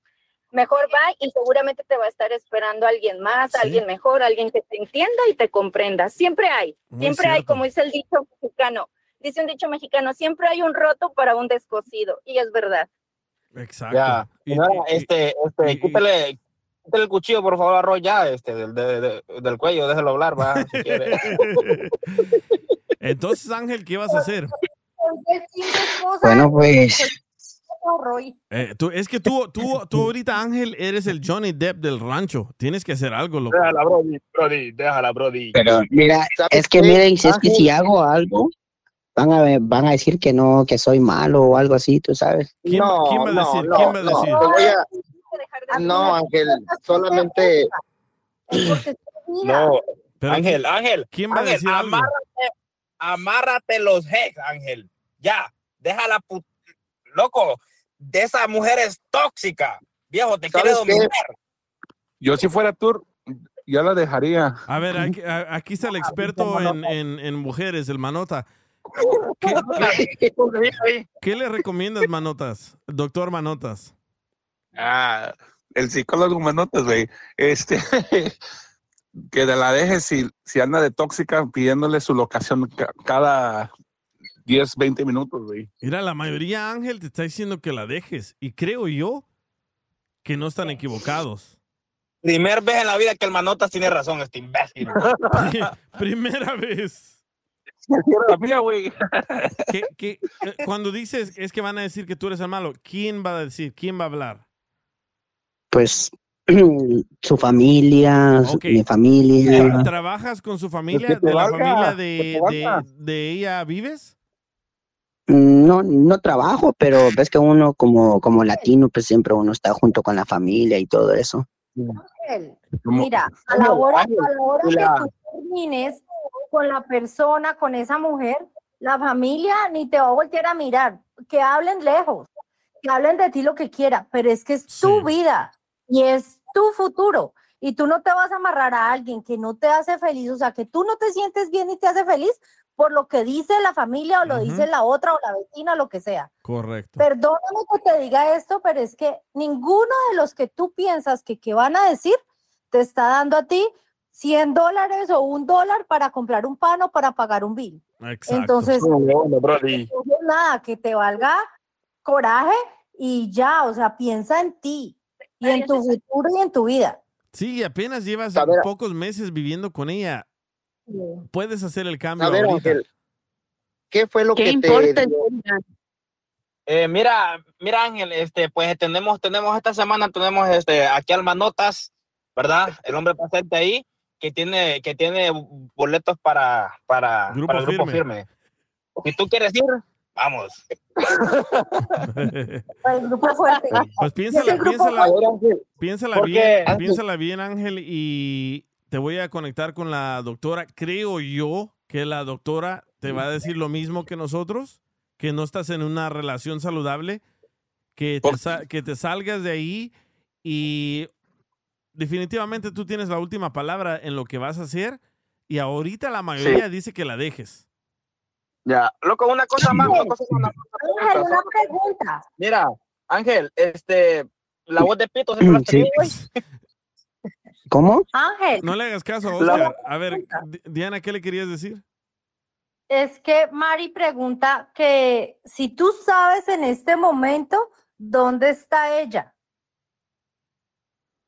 mejor va y seguramente te va a estar esperando alguien más, alguien mejor, alguien que te entienda y te comprenda. Siempre hay, Muy siempre hay, como dice el dicho mexicano, dice un dicho mexicano, siempre hay un roto para un descosido. Y es verdad. Exacto. Ya. Este, este, quítale el cuchillo, por favor, a Roy, ya, este, del, de- de- del cuello, déjelo hablar, va, si quiere. Entonces, Ángel, ¿qué vas a hacer? Bueno, pues Eh, tú, es que tú, tú, tú ahorita, Ángel, eres el Johnny Depp del rancho. Tienes que hacer algo, loco. Déjala, Brody, Brody, déjala, Brody. Pero mira, es que miren, si es que si hago algo, van a, ver- van a decir que no, que soy malo o algo así, tú sabes. ¿Quién, quién va a decir? no, ¿Quién va a no, decir? te voy a- No, Ángel, solamente No, Ángel, Ángel. ¿Quién va a Ángel, decir algo? amárrate, amárrate los hex, Ángel. Ya, déjala, pu- loco, de esa mujer es tóxica. Viejo, te quiere dominar. Yo si fuera tú, yo la dejaría. A ver, aquí, a- aquí está el experto en, en- en mujeres, el Manota. ¿Qué, qué- qué le recomiendas, Manotas? Doctor Manotas. Ah, el psicólogo Manotas, güey. Este, que de la dejes si, si anda de tóxica pidiéndole su locación ca- cada 10, 20 minutos, güey. Mira, la mayoría, Ángel, te está diciendo que la dejes. Y creo yo que no están equivocados. Primer vez en la vida que el Manotas tiene razón, este imbécil. Primera vez. la mía, güey. Que- que, eh, cuando dices es que van a decir que tú eres el malo, ¿quién va a decir? ¿Quién va a hablar? Pues su familia, su- mi familia. Tra- ¿Trabajas con su familia? ¿De la valga, familia de, ella vives? No, no trabajo, pero ves que uno como, como latino, pues siempre uno está junto con la familia y todo eso. Mira, a la hora, a la hora que tú termines con la persona, con esa mujer, la familia ni te va a voltear a mirar, que hablen lejos, que hablen de ti lo que quiera, pero es que es tu vida y es tu futuro. Y tú no te vas a amarrar a alguien que no te hace feliz, o sea, que tú no te sientes bien y te hace feliz por lo que dice la familia o lo dice la otra o la vecina, lo que sea. Correcto. Perdóname que te diga esto, pero es que ninguno de los que tú piensas que, que van a decir te está dando a ti 100 dólares o un dólar para comprar un pan o para pagar un bill. Exacto. Entonces, Brody. no, nada, que te valga coraje y ya, o sea, piensa en ti y en tu futuro y en tu vida. Sí, apenas llevas pocos meses viviendo con ella. Puedes hacer el cambio A ver, ahorita. Ángel, ¿qué fue lo ¿Qué que importa te? Eh, mira, mira Ángel, este, pues tenemos, tenemos esta semana, tenemos este, aquí al Manotas, ¿verdad? El hombre presente ahí, que tiene, que tiene boletos para, para, Grupo para el grupo firme. firme. Si tú quieres ir, vamos. El grupo fuerte. Pues piénsala, piénsala, fuerte. piénsala bien, Ángel. piénsala bien, Ángel, y te voy a conectar con la doctora. Creo yo que la doctora te va a decir lo mismo que nosotros, que no estás en una relación saludable, que te, que te salgas de ahí y definitivamente tú tienes la última palabra en lo que vas a hacer y ahorita la mayoría dice que la dejes. Ya, loco, una cosa más, una cosa más, Ángel, una pregunta. Mira, Ángel, este, la voz de Pito siempre la Sí. ¿Cómo? Ángel. No le hagas caso Oscar. A ver, Di- Diana, ¿qué le querías decir? Es que Mari pregunta que si tú sabes en este momento dónde está ella.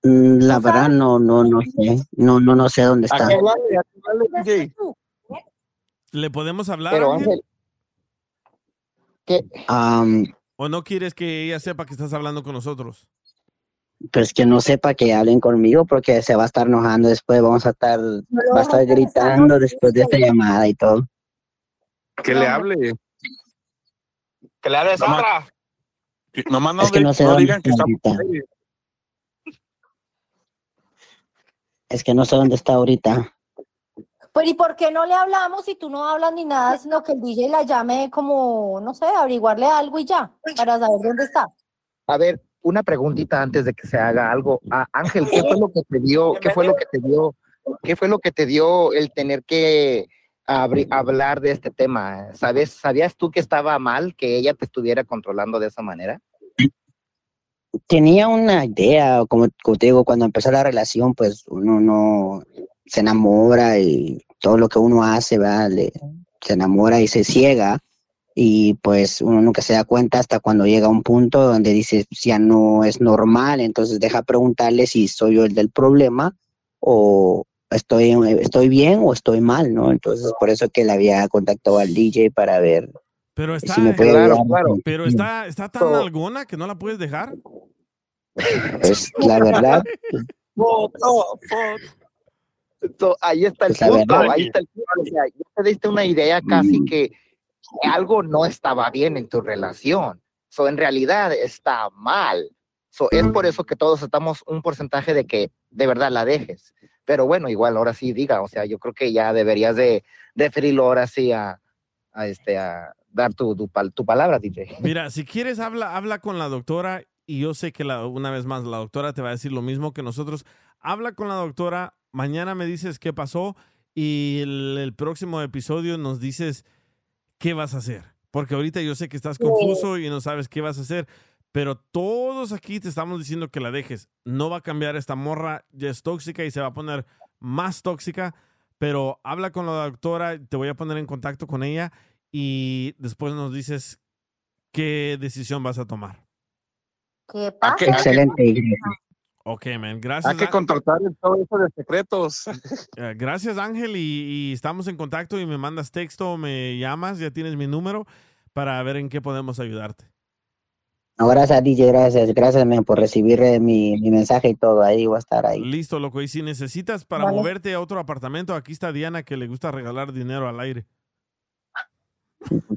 Mm, La verdad no, no, no sé. No, no, no sé dónde está. ¿Le podemos hablar? Pero, Ángel? Am, ¿O no quieres que ella sepa que estás hablando con nosotros? pues que no sepa que hablen conmigo porque se va a estar enojando después, vamos a estar, va a estar gritando después de esta llamada y todo. Que le hable. Que le hable Nomás- Sandra. Nomás no, Es que no sé no dónde digan que está. Es que no sé dónde está ahorita. Pues, ¿y por qué no le hablamos si tú no hablas ni nada, sino que el DJ la llame como, no sé, averiguarle algo y ya, para saber dónde está? A ver, una preguntita antes de que se haga algo. Ah, Ángel, ¿qué fue lo que te dio? ¿Qué fue lo que te dio? ¿Qué fue lo que te dio el tener que hablar de este tema? ¿Sabes, ¿Sabías tú que estaba mal que ella te estuviera controlando de esa manera? Tenía una idea, como, como te digo, cuando empezó la relación, pues uno no se enamora y todo lo que uno hace, ¿verdad? Le- se enamora y se ciega y pues uno nunca se da cuenta hasta cuando llega a un punto donde dice ya no es normal, entonces deja preguntarle si soy yo el del problema o estoy, estoy bien o estoy mal, ¿no? Entonces por eso que le había contactado al DJ para ver Pero está, si me puede Claro, ayudar. claro. pero está, está tan algona que no la puedes dejar. Pues la verdad, So, ahí está el Pues punto, ahí que- está el punto. O sea, ya te diste una idea casi que algo no estaba bien en tu relación. So, en realidad está mal. So, es por eso que todos estamos un porcentaje de que de verdad la dejes. Pero bueno, igual ahora sí diga, o sea, yo creo que ya deberías de deferirlo ahora sí a, a, este, a dar tu, tu, tu palabra, DJ. Mira, si quieres, habla, habla con la doctora y yo sé que la, una vez más la doctora te va a decir lo mismo que nosotros. Habla con la doctora, mañana me dices qué pasó y el, el próximo episodio nos dices qué vas a hacer. Porque ahorita yo sé que estás confuso y no sabes qué vas a hacer, pero todos aquí te estamos diciendo que la dejes. No va a cambiar esta morra, ya es tóxica y se va a poner más tóxica, pero habla con la doctora, te voy a poner en contacto con ella y después nos dices qué decisión vas a tomar. ¿Qué pasa? Excelente. Ok, man, gracias. Hay que contratar todo eso de secretos. eh, Gracias, Ángel, y, y estamos en contacto y me mandas texto, me llamas, ya tienes mi número para ver en qué podemos ayudarte. No, gracias, DJ, gracias. Gracias, men, por recibir eh, mi, mi mensaje y todo. Ahí voy a estar ahí. Listo, loco. Y si necesitas para Vale. moverte a otro apartamento, aquí está Diana que le gusta regalar dinero al aire.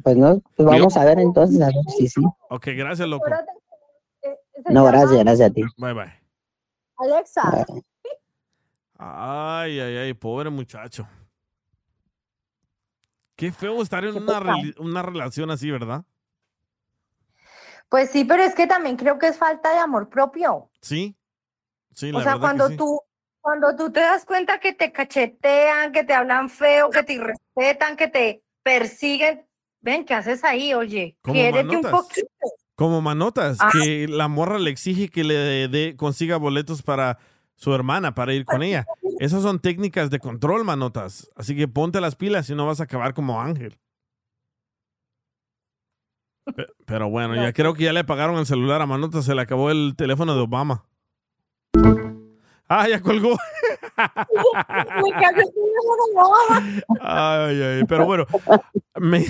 Pues no, pues vamos a ver entonces, a ver si sí. Ok, gracias, loco. No, gracias, gracias a ti. Bye, bye. Alexa. Ay, ay, ay, pobre muchacho. Qué feo estar en una, relación así, ¿verdad? Pues sí, pero es que también creo que es falta de amor propio. Sí. Sí, la o sea, cuando que sí. tú, cuando tú te das cuenta que te cachetean, que te hablan feo, que te irrespetan, que te persiguen, ven, ¿qué haces ahí? Oye, quiérete un poquito. Como manotas, Ah. que la morra le exige que le dé- consiga boletos para su hermana, para ir con ella. Esas son técnicas de control, manotas. Así que ponte las pilas y no vas a acabar como Ángel. Pe- Pero bueno, ya creo que ya le pagaron el celular a Manotas, se le acabó el teléfono de Obama. Ah, ya colgó. Ay, ay, pero bueno, me,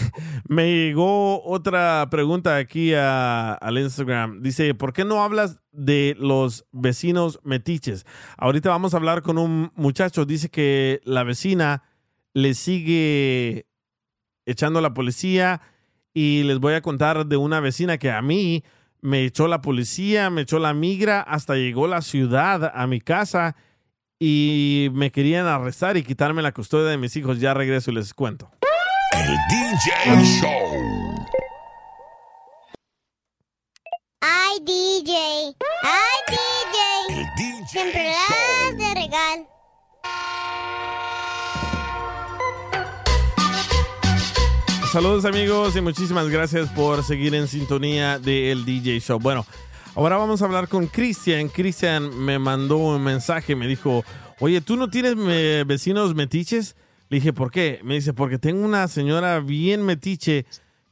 me llegó otra pregunta aquí a- al Instagram. Dice, ¿por qué no hablas de los vecinos metiches? Ahorita vamos a hablar con un muchacho. Dice que la vecina le sigue echando a la policía y les voy a contar de una vecina que a mí me echó la policía, me echó la migra, hasta llegó la ciudad a mi casa y me querían arrestar y quitarme la custodia de mis hijos. Ya regreso y les cuento. El DJ Show. Ay, DJ. Ay, DJ. El DJ Siempre de regal. Saludos amigos y muchísimas gracias por seguir en sintonía del DJ Show. Bueno, ahora vamos a hablar con Cristian. Cristian me mandó un mensaje, me dijo, oye, ¿tú no tienes eh, vecinos metiches? Le dije, ¿por qué? Me dice, porque tengo una señora bien metiche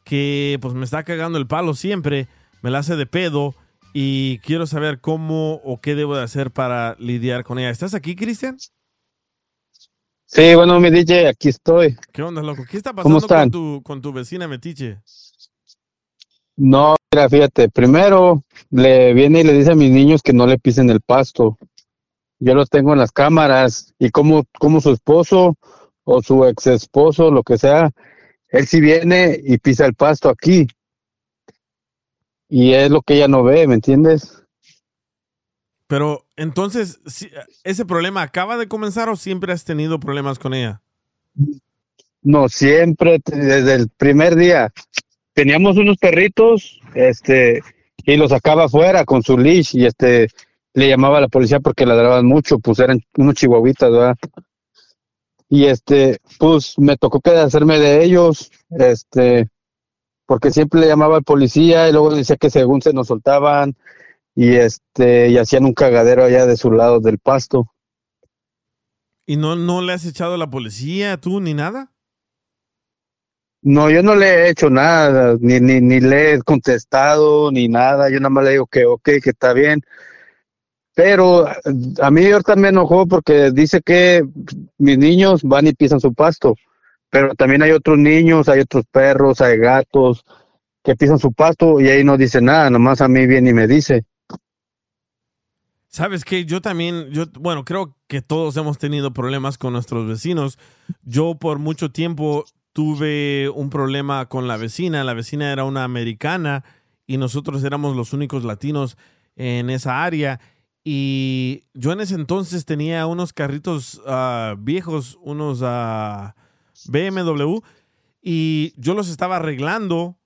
que pues me está cagando el palo siempre, me la hace de pedo y quiero saber cómo o qué debo de hacer para lidiar con ella. ¿Estás aquí, Cristian? Sí, bueno, mi DJ, aquí estoy. ¿Qué onda, loco? ¿Qué está ¿Cómo pasando con tu, con tu vecina metiche? No, mira, fíjate, primero le viene y le dice a mis niños que no le pisen el pasto. Yo lo tengo en las cámaras y como, como su esposo o su ex esposo, lo que sea, él sí viene y pisa el pasto aquí. Y es lo que ella no ve, ¿me entiendes? Pero entonces, si- ¿ese problema acaba de comenzar o siempre has tenido problemas con ella? No, siempre, desde el primer día. Teníamos unos perritos, este, y los sacaba afuera con su leash y este, le llamaba a la policía porque ladraban mucho, pues eran unos chihuahuitas, ¿verdad? Y este, pues me tocó que hacerme de ellos, este, porque siempre le llamaba al policía y luego decía que según se nos soltaban y este, y hacían un cagadero allá de su lado del pasto. ¿Y no, no le has echado a la policía tú ni nada? No, yo no le he hecho nada, ni, ni, ni le he contestado, ni nada. Yo nada más le digo que ok, que está bien. Pero a mí ahorita me enojó porque dice que mis niños van y pisan su pasto. Pero también hay otros niños, hay otros perros, hay gatos que pisan su pasto y ahí no dice nada, nomás a mí viene y me dice. Sabes que yo también, yo, bueno, creo que todos hemos tenido problemas con nuestros vecinos. Yo por mucho tiempo tuve un problema con la vecina. La vecina era una americana y nosotros éramos los únicos latinos en esa área. Y yo en ese entonces tenía unos carritos ah, viejos, unos ah, BMW, y yo los estaba arreglando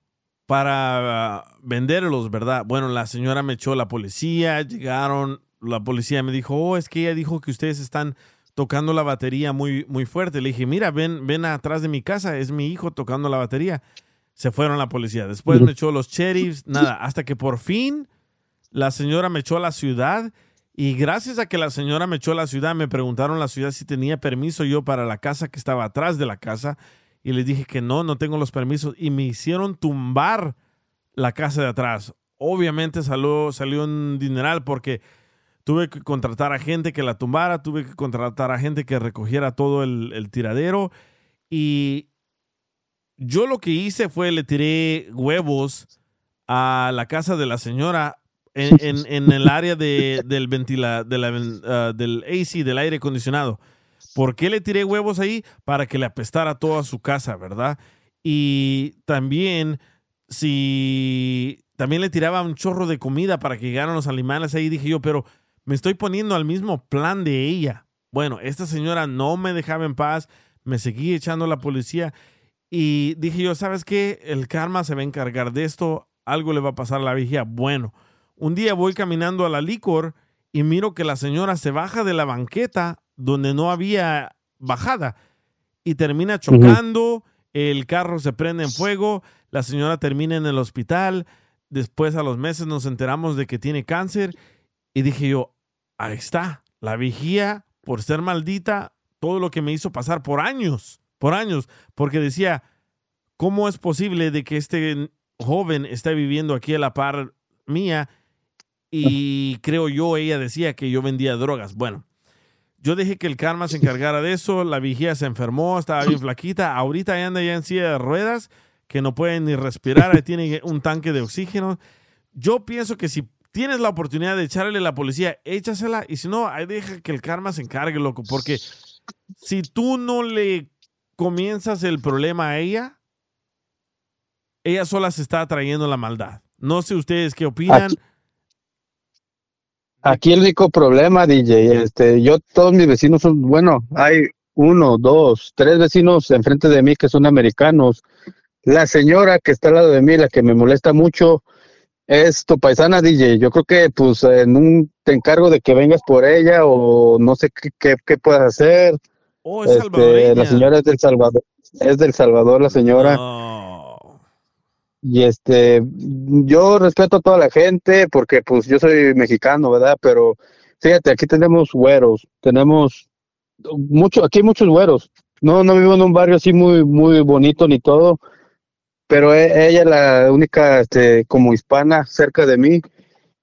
para venderlos, ¿verdad? Bueno, la señora me echó la policía, llegaron, la policía me dijo, oh, es que ella dijo que ustedes están tocando la batería muy, muy fuerte. Le dije, mira, ven, ven atrás de mi casa, es mi hijo tocando la batería. Se fueron la policía. Después me echó los sheriffs, nada, hasta que por fin la señora me echó a la ciudad Y gracias a que la señora me echó a la ciudad, me preguntaron la ciudad si tenía permiso yo para la casa que estaba atrás de la casa. Y les dije que no, no tengo los permisos. Y me hicieron tumbar la casa de atrás. Obviamente salió, salió un dineral porque tuve que contratar a gente que la tumbara, tuve que contratar a gente que recogiera todo el, tiradero. Y yo lo que hice fue le tiré huevos a la casa de la señora en, en- el área de, del, ventila, ah, del AC, del aire acondicionado. ¿Por qué le tiré huevos ahí? Para que le apestara toda su casa, ¿verdad? Y también, si también le tiraba un chorro de comida para que llegaran los animales ahí, dije yo, pero me estoy poniendo al mismo plan de ella. Bueno, esta señora no me dejaba en paz, me seguía echando a la policía y dije yo, ¿sabes qué? El karma se va a encargar de esto, algo le va a pasar a la vigía. Bueno, un día voy caminando a la licor y miro que la señora se baja de la banqueta donde no había bajada y termina chocando, el carro se prende en fuego, la señora termina en el hospital, después a los meses nos enteramos de que tiene cáncer y dije yo, ahí está, la vigía por ser maldita, todo lo que me hizo pasar por años, por años, porque decía, ¿cómo es posible de que este joven esté viviendo aquí a la par mía? Y creo yo, ella decía que yo vendía drogas. Bueno, yo dejé que el karma se encargara de eso, la vigía se enfermó, estaba bien flaquita, ahorita anda ya en silla de ruedas, que no puede ni respirar, ahí tiene un tanque de oxígeno. Yo pienso que si tienes la oportunidad de echarle a la policía, échasela, y si no, ahí deja que el karma se encargue, loco, porque si tú no le comienzas el problema a ella, ella sola se está trayendo la maldad. No sé ustedes qué opinan. Aquí- Aquí el único problema, DJ, este, yo, todos mis vecinos son, bueno, hay uno, dos, tres vecinos enfrente de mí que son americanos. La señora que está al lado de mí, la que me molesta mucho, es tu paisana, DJ. Yo creo que, pues, en un, te encargo de que vengas por ella o no sé qué, qué, qué puedas hacer. Oh, es Este, la señora es del Salvador, es del Salvador, la señora. Y este, yo respeto a toda la gente porque pues yo soy mexicano, ¿verdad? Pero fíjate, aquí tenemos güeros, tenemos mucho, aquí hay muchos güeros. No, no vivo en un barrio así muy, muy bonito ni todo, pero e- ella es la única, este, como hispana cerca de mí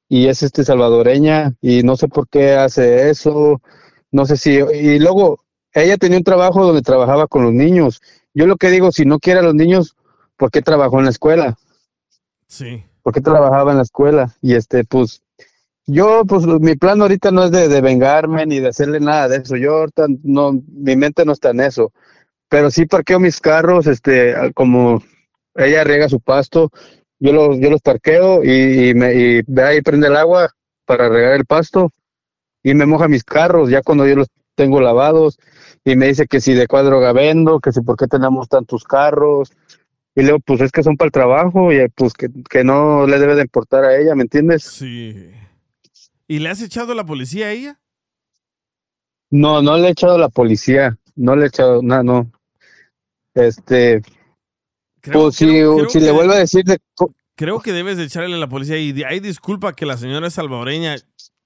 y es este salvadoreña y no sé por qué hace eso, no sé si, y luego ella tenía un trabajo donde trabajaba con los niños. Yo lo que digo, si no quiere a los niños, ¿por qué trabajó en la escuela? Sí. ¿Por qué trabajaba en la escuela? Y este, pues, yo, pues, mi plan ahorita no es de, de vengarme ni de hacerle nada de eso. Yo ahorita no, mi mente no está en eso. Pero sí parqueo mis carros, este, como ella riega su pasto, yo los, yo los parqueo y, y me, y ve ahí prende el agua para regar el pasto y me moja mis carros ya cuando yo los tengo lavados y me dice que si de cuál droga vendo, que si por qué tenemos tantos carros. Y luego, pues es que son para el trabajo y pues que, que no le debe de importar a ella, ¿me entiendes? Sí. ¿Y le has echado a la policía a ella? No, no le he echado a la policía, no le he echado, nada, no. Este, pues si, creo si le que- vuelvo a decir de, Creo que debes de echarle a la policía. Y hay disculpa que la señora es salvadoreña.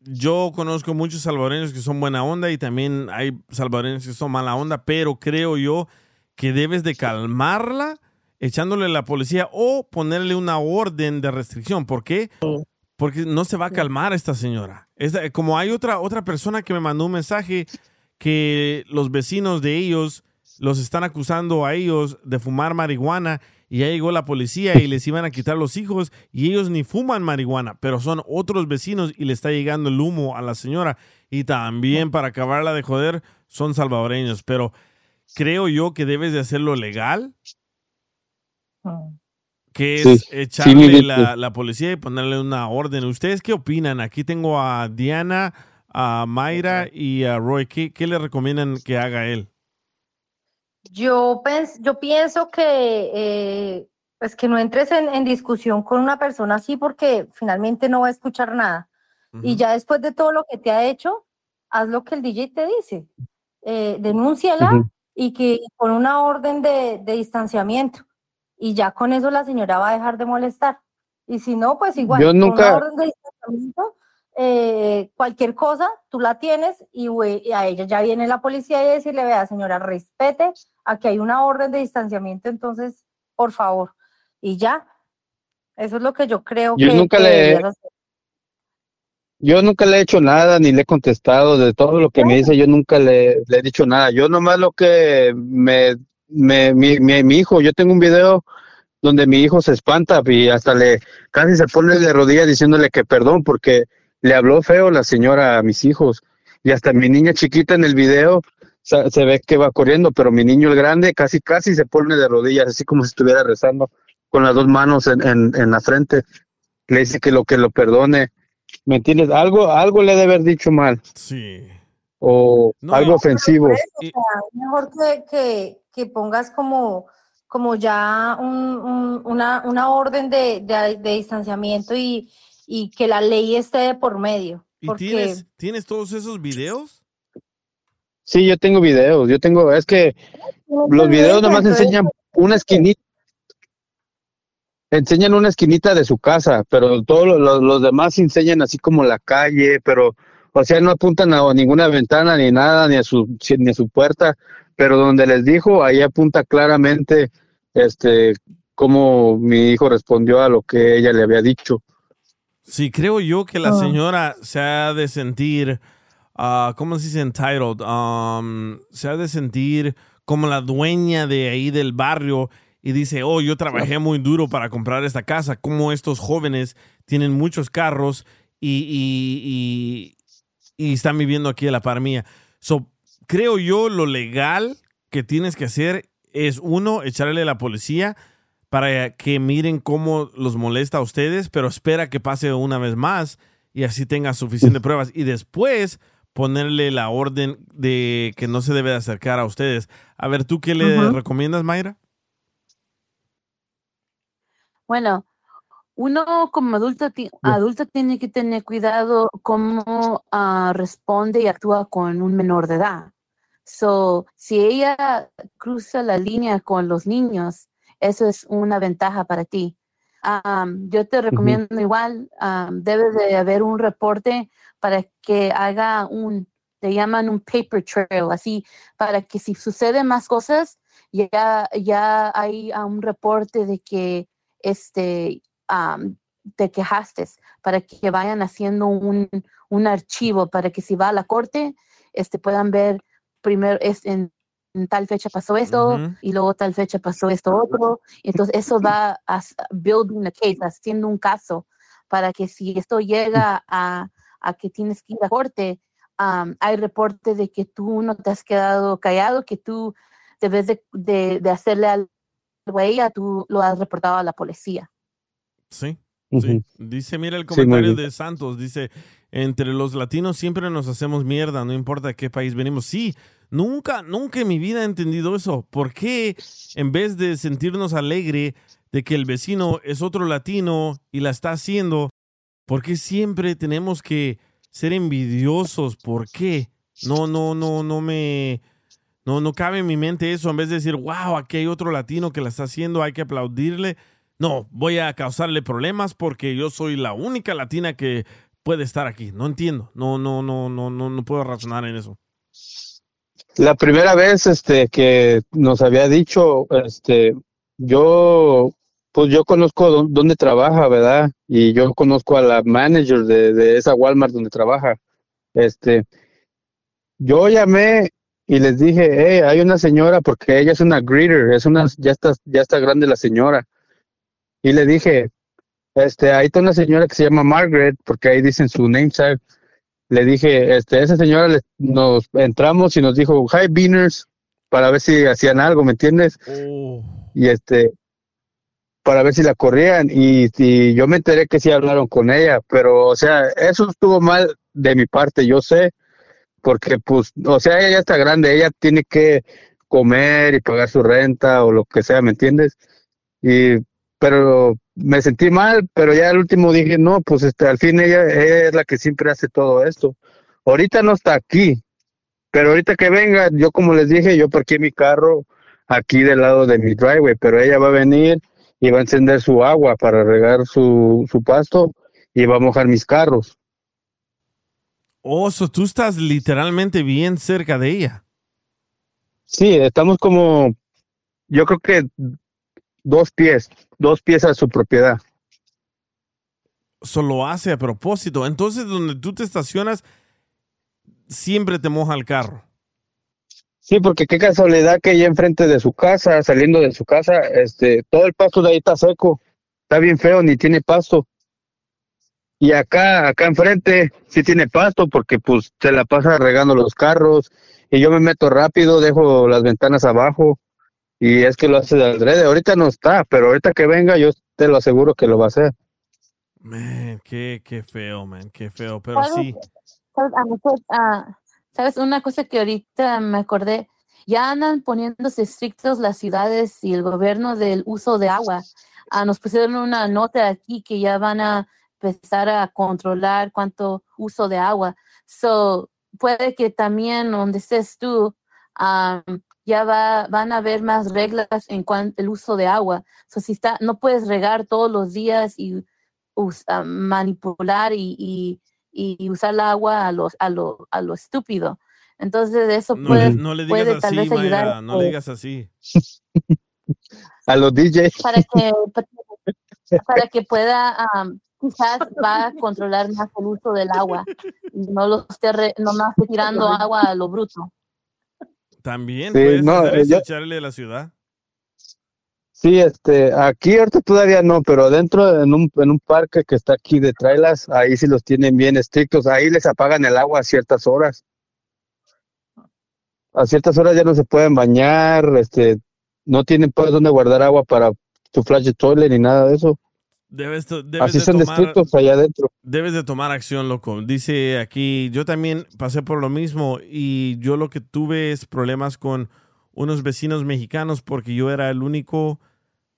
Yo conozco muchos salvadoreños que son buena onda y también hay salvadoreños que son mala onda, pero creo yo que debes de calmarla echándole a la policía o ponerle una orden de restricción. ¿Por qué? Porque no se va a calmar esta señora. Esta- como hay otra, otra persona que me mandó un mensaje que los vecinos de ellos los están acusando a ellos de fumar marihuana y ya llegó la policía y les iban a quitar los hijos y ellos ni fuman marihuana, pero son otros vecinos y le está llegando el humo a la señora y también para acabarla de joder son salvadoreños, pero creo yo que debes de hacerlo legal, que es Sí, echarle la, la policía y ponerle una orden. ¿Ustedes qué opinan? Aquí tengo a Diana, a Mayra y a Roy. ¿Qué, qué le recomiendan que haga él? Yo, pens- yo pienso que, eh, pues que no entres en, en discusión con una persona así porque finalmente no va a escuchar nada. Y ya después de todo lo que te ha hecho, haz lo que el DJ te dice. Eh, denúnciala y que con una orden de, de distanciamiento. Y ya con eso la señora va a dejar de molestar. Y si no, pues igual, Yo con nunca- una orden de distanciamiento, eh, cualquier cosa, tú la tienes y, y, a ella ya viene la policía y decirle, vea señora, respete, aquí hay una orden de distanciamiento, entonces, por favor, y ya. Eso es lo que yo creo yo que, nunca que le. Yo nunca le he hecho nada, ni le he contestado de todo lo que me dice, yo nunca le, le he dicho nada. Yo nomás lo que me, me mi, mi, mi hijo, yo tengo un video donde mi hijo se espanta y hasta le casi se pone de rodillas diciéndole que perdón porque le habló feo la señora a mis hijos y hasta mi niña chiquita en el video se, se ve que va corriendo, pero mi niño el grande casi casi se pone de rodillas, así como si estuviera rezando con las dos manos en, en, en la frente. Le dice que lo que lo perdone. ¿Me entiendes? Algo, algo le debe haber dicho mal. Sí. O algo ofensivo. Por eso, o sea, mejor que, que, que pongas como, como ya un, un- una, una orden de, de, de distanciamiento y, y que la ley esté de por medio. ¿Y Porque tienes, tienes todos esos videos? Sí, yo tengo videos. Yo tengo, es que los videos nomás enseñan una esquinita. Enseñan una esquinita de su casa, pero todos los, los- los demás enseñan así como la calle, pero, o sea, no apuntan a ninguna ventana ni nada, ni a su, ni a su puerta, pero donde les dijo, ahí apunta claramente, este, cómo mi hijo respondió a lo que ella le había dicho. Sí, creo yo que la Ah. señora se ha de sentir, ah, ¿cómo se dice entitled? Um, se ha de sentir como la dueña de ahí del barrio y dice, oh, yo trabajé muy duro para comprar esta casa, como estos jóvenes tienen muchos carros y, y- y- y están viviendo aquí a la par mía. So, creo yo lo legal que tienes que hacer es uno, echarle a la policía para que miren cómo los molesta a ustedes, pero espera que pase una vez más y así tenga suficientes pruebas. Y después ponerle la orden de que no se debe de acercar a ustedes. A ver, ¿tú qué le recomiendas, Mayra? Bueno, uno como adulto, ti- adulto tiene que tener cuidado cómo ah, responde y actúa con un menor de edad. So, si ella cruza la línea con los niños, eso es una ventaja para ti. Yo te recomiendo igual, debe de haber un reporte para que haga un, le llaman un paper trail, así, para que si suceden más cosas, ya, ya hay ah, un reporte de que este, am, te quejaste, para que vayan haciendo un, un archivo, para que si va a la corte, este, puedan ver primero es en tal fecha pasó esto y luego tal fecha pasó esto otro. Entonces eso va a building a case, haciendo un caso para que si esto llega a, a que tienes que ir a corte, am, hay reporte de que tú no te has quedado callado, que tú debes de, de, de hacerle algo a ella, tú lo has reportado a la policía. Sí. Sí. Dice, mira el comentario de Santos, dice, entre los latinos siempre nos hacemos mierda, no importa de qué país venimos. Sí, nunca, nunca en mi vida he entendido eso. ¿Por qué en vez de sentirnos alegre de que el vecino es otro latino y la está haciendo, por qué siempre tenemos que ser envidiosos? ¿Por qué? No, no, no, no me... No, no cabe en mi mente eso. En vez de decir, wow, aquí hay otro latino que la está haciendo, hay que aplaudirle. No, voy a causarle problemas porque yo soy la única latina que puede estar aquí. No entiendo. No, no, no, no, no, no puedo razonar en eso. La primera vez este que nos había dicho, este, yo, pues yo conozco dó- dónde trabaja, ¿verdad? Y yo conozco a la manager de, de esa Walmart donde trabaja. Este, yo llamé y les dije, hey, hay una señora, porque ella es una greeter, es una, ya está, ya está grande la señora. Y le dije, este, ahí está una señora que se llama Margaret, porque ahí dicen su name tag. Le dije, este, esa señora le- nos entramos y nos dijo, hi beaners, para ver si hacían algo, ¿me entiendes? Y este, para ver si la corrían. Y, y yo me enteré que sí hablaron con ella, pero, o sea, eso estuvo mal de mi parte, yo sé, porque pues, o sea, ella ya está grande, ella tiene que comer y pagar su renta o lo que sea, ¿me entiendes? Y, pero me sentí mal, pero ya al último dije, no, pues este, al fin ella, ella es la que siempre hace todo esto. Ahorita no está aquí, pero ahorita que venga, yo como les dije, yo parqué mi carro aquí del lado de mi driveway, pero ella va a venir y va a encender su agua para regar su, su pasto y va a mojar mis carros. Oh, so tú estás literalmente bien cerca de ella. Sí, estamos como, yo creo que dos pies, dos pies a su propiedad. Solo hace a propósito. Entonces, donde tú te estacionas, siempre te moja el carro. Sí, porque qué casualidad que ella enfrente de su casa, saliendo de su casa, este, todo el pasto de ahí está seco, está bien feo, ni tiene pasto. Y acá, acá enfrente, sí tiene pasto, porque pues se la pasa regando los carros, y yo me meto rápido, dejo las ventanas abajo, y es que lo hace de adrede. Ahorita no está, pero ahorita que venga, yo te lo aseguro que lo va a hacer. Man, qué, qué feo, man, qué feo, pero ¿Sabes? sí. ¿Sabes? A nosotros, ah, ¿Sabes? Una cosa que ahorita me acordé, ya andan poniéndose estrictos las ciudades y el gobierno del uso de agua. Ah, nos pusieron una nota aquí que ya van a empezar a controlar cuánto uso de agua. So, puede que también donde estés tú, ya va, van a haber más reglas en cuanto al uso de agua. So, si está, no puedes regar todos los días y us- ah, manipular y, y- y usar el agua a lo, a lo, a lo estúpido. Entonces eso No, puede, le- no le digas puede tal así, vez ayudar Mayra, no eh, le digas así. A los DJs. para que para que pueda am, quizás va a controlar más el uso del agua no lo esté re- nomás esté tirando agua a lo bruto. También Sí, puedes no, hacer yo- echarle a la ciudad. Sí, este, aquí ahorita todavía no, pero adentro en un, en un parque que está aquí de trailas, ahí sí los tienen bien estrictos, ahí les apagan el agua a ciertas horas. A ciertas horas ya no se pueden bañar, este, no tienen pues dónde guardar agua para su flash de toilet ni nada de eso. Debes, Así de son tomar, allá adentro. debes de tomar acción, loco. Dice aquí, yo también pasé por lo mismo y yo lo que tuve es problemas con unos vecinos mexicanos porque yo era el único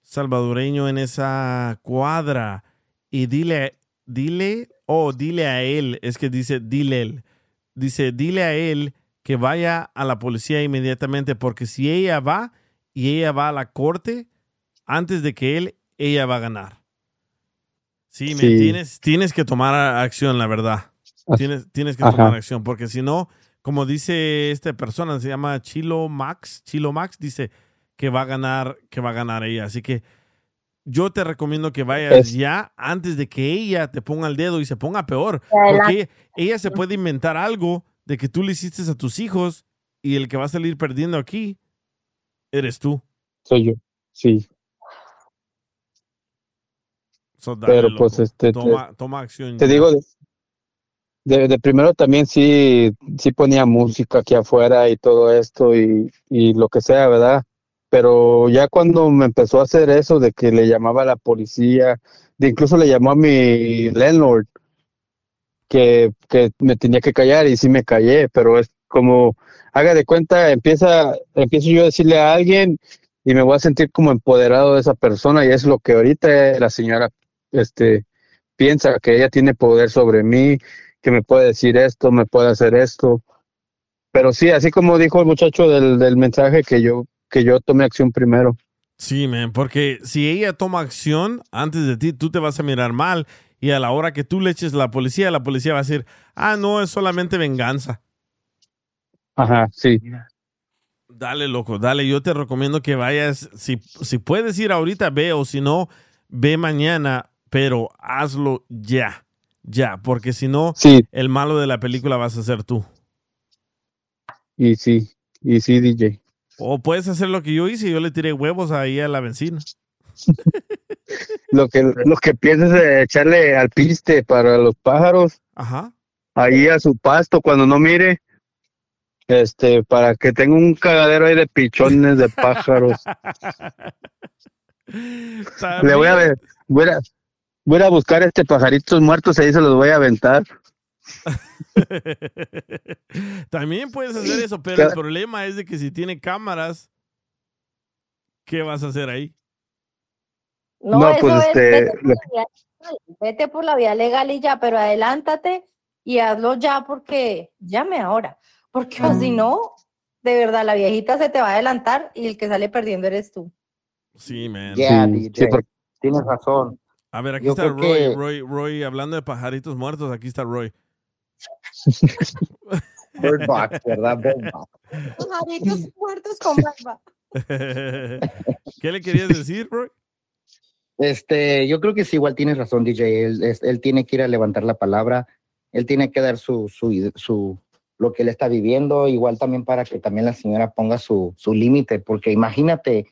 salvadoreño en esa cuadra. Y dile, dile, oh, dile a él, es que dice, dile él. Dice, dile a él que vaya a la policía inmediatamente porque si ella va y ella va a la corte, antes de que él, ella va a ganar. Sí, me Sí. tienes, tienes que tomar acción, la verdad. Tienes, tienes que Ajá. tomar acción, porque si no, como dice esta persona, se llama Chilo Max, Chilo Max, dice que va a ganar, que va a ganar ella. Así que yo te recomiendo que vayas Es- ya antes de que ella te ponga el dedo y se ponga peor. Porque ella, ella se puede inventar algo de que tú le hiciste a tus hijos y el que va a salir perdiendo aquí eres tú. Soy yo, sí. So, dale, Pero loco. pues este, te- toma, toma acción. te ya. digo, de primero también sí, sí ponía música aquí afuera y todo esto y, y lo que sea, ¿verdad? Pero ya cuando me empezó a hacer eso de que le llamaba a la policía, de incluso le llamó a mi landlord que, que me tenía que callar y sí me callé, pero es como, haga de cuenta, empieza, empiezo yo a decirle a alguien y me voy a sentir como empoderado de esa persona y es lo que ahorita la señora este piensa que ella tiene poder sobre mí, que me puede decir esto, me puede hacer esto. Pero sí, así como dijo el muchacho del, del mensaje que yo que yo tome acción primero. Sí, man, porque si ella toma acción antes de ti, tú te vas a mirar mal y a la hora que tú le eches a la policía, la policía va a decir, ah, no, es solamente venganza. Ajá, sí. Dale, loco, dale, yo te recomiendo que vayas, si, si puedes ir ahorita, ve, o si no, ve mañana, pero hazlo ya, ya, porque si no, Sí. el malo de la película vas a ser tú. Y sí, y sí, DJ. O puedes hacer lo que yo hice, yo le tiré huevos ahí a la vecina. Lo que lo que piensas es echarle al piste para los pájaros. Ajá. Ahí a su pasto cuando no mire. Este, para que tenga un cagadero ahí de pichones de pájaros. Le voy a ver, voy a, voy a buscar este pajaritos muertos y ahí se los voy a aventar. También puedes hacer eso, pero el problema es de que si tiene cámaras, ¿qué vas a hacer ahí? No, No, eso pues, es, este, vete, por la vía legal, vete por la vía legal y ya, pero adelántate y hazlo ya porque, llame ahora, porque Mm. si no, de verdad, la viejita se te va a adelantar y el que sale perdiendo eres tú. Sí, man. Yeah, Sí, DJ. sí, porque- Tienes razón. A ver, aquí Yo está Roy, que- Roy, Roy, hablando de pajaritos muertos, aquí está Roy. Bird Box, ¿verdad? Bird Box. Pajaritos muertos con barba. ¿Qué le querías decir, bro? Este, yo creo que sí, igual tienes razón, DJ. Él, es- él tiene que ir a levantar la palabra. Él tiene que dar su, su, su, lo que él está viviendo, igual también para que también la señora ponga su, su límite, porque imagínate,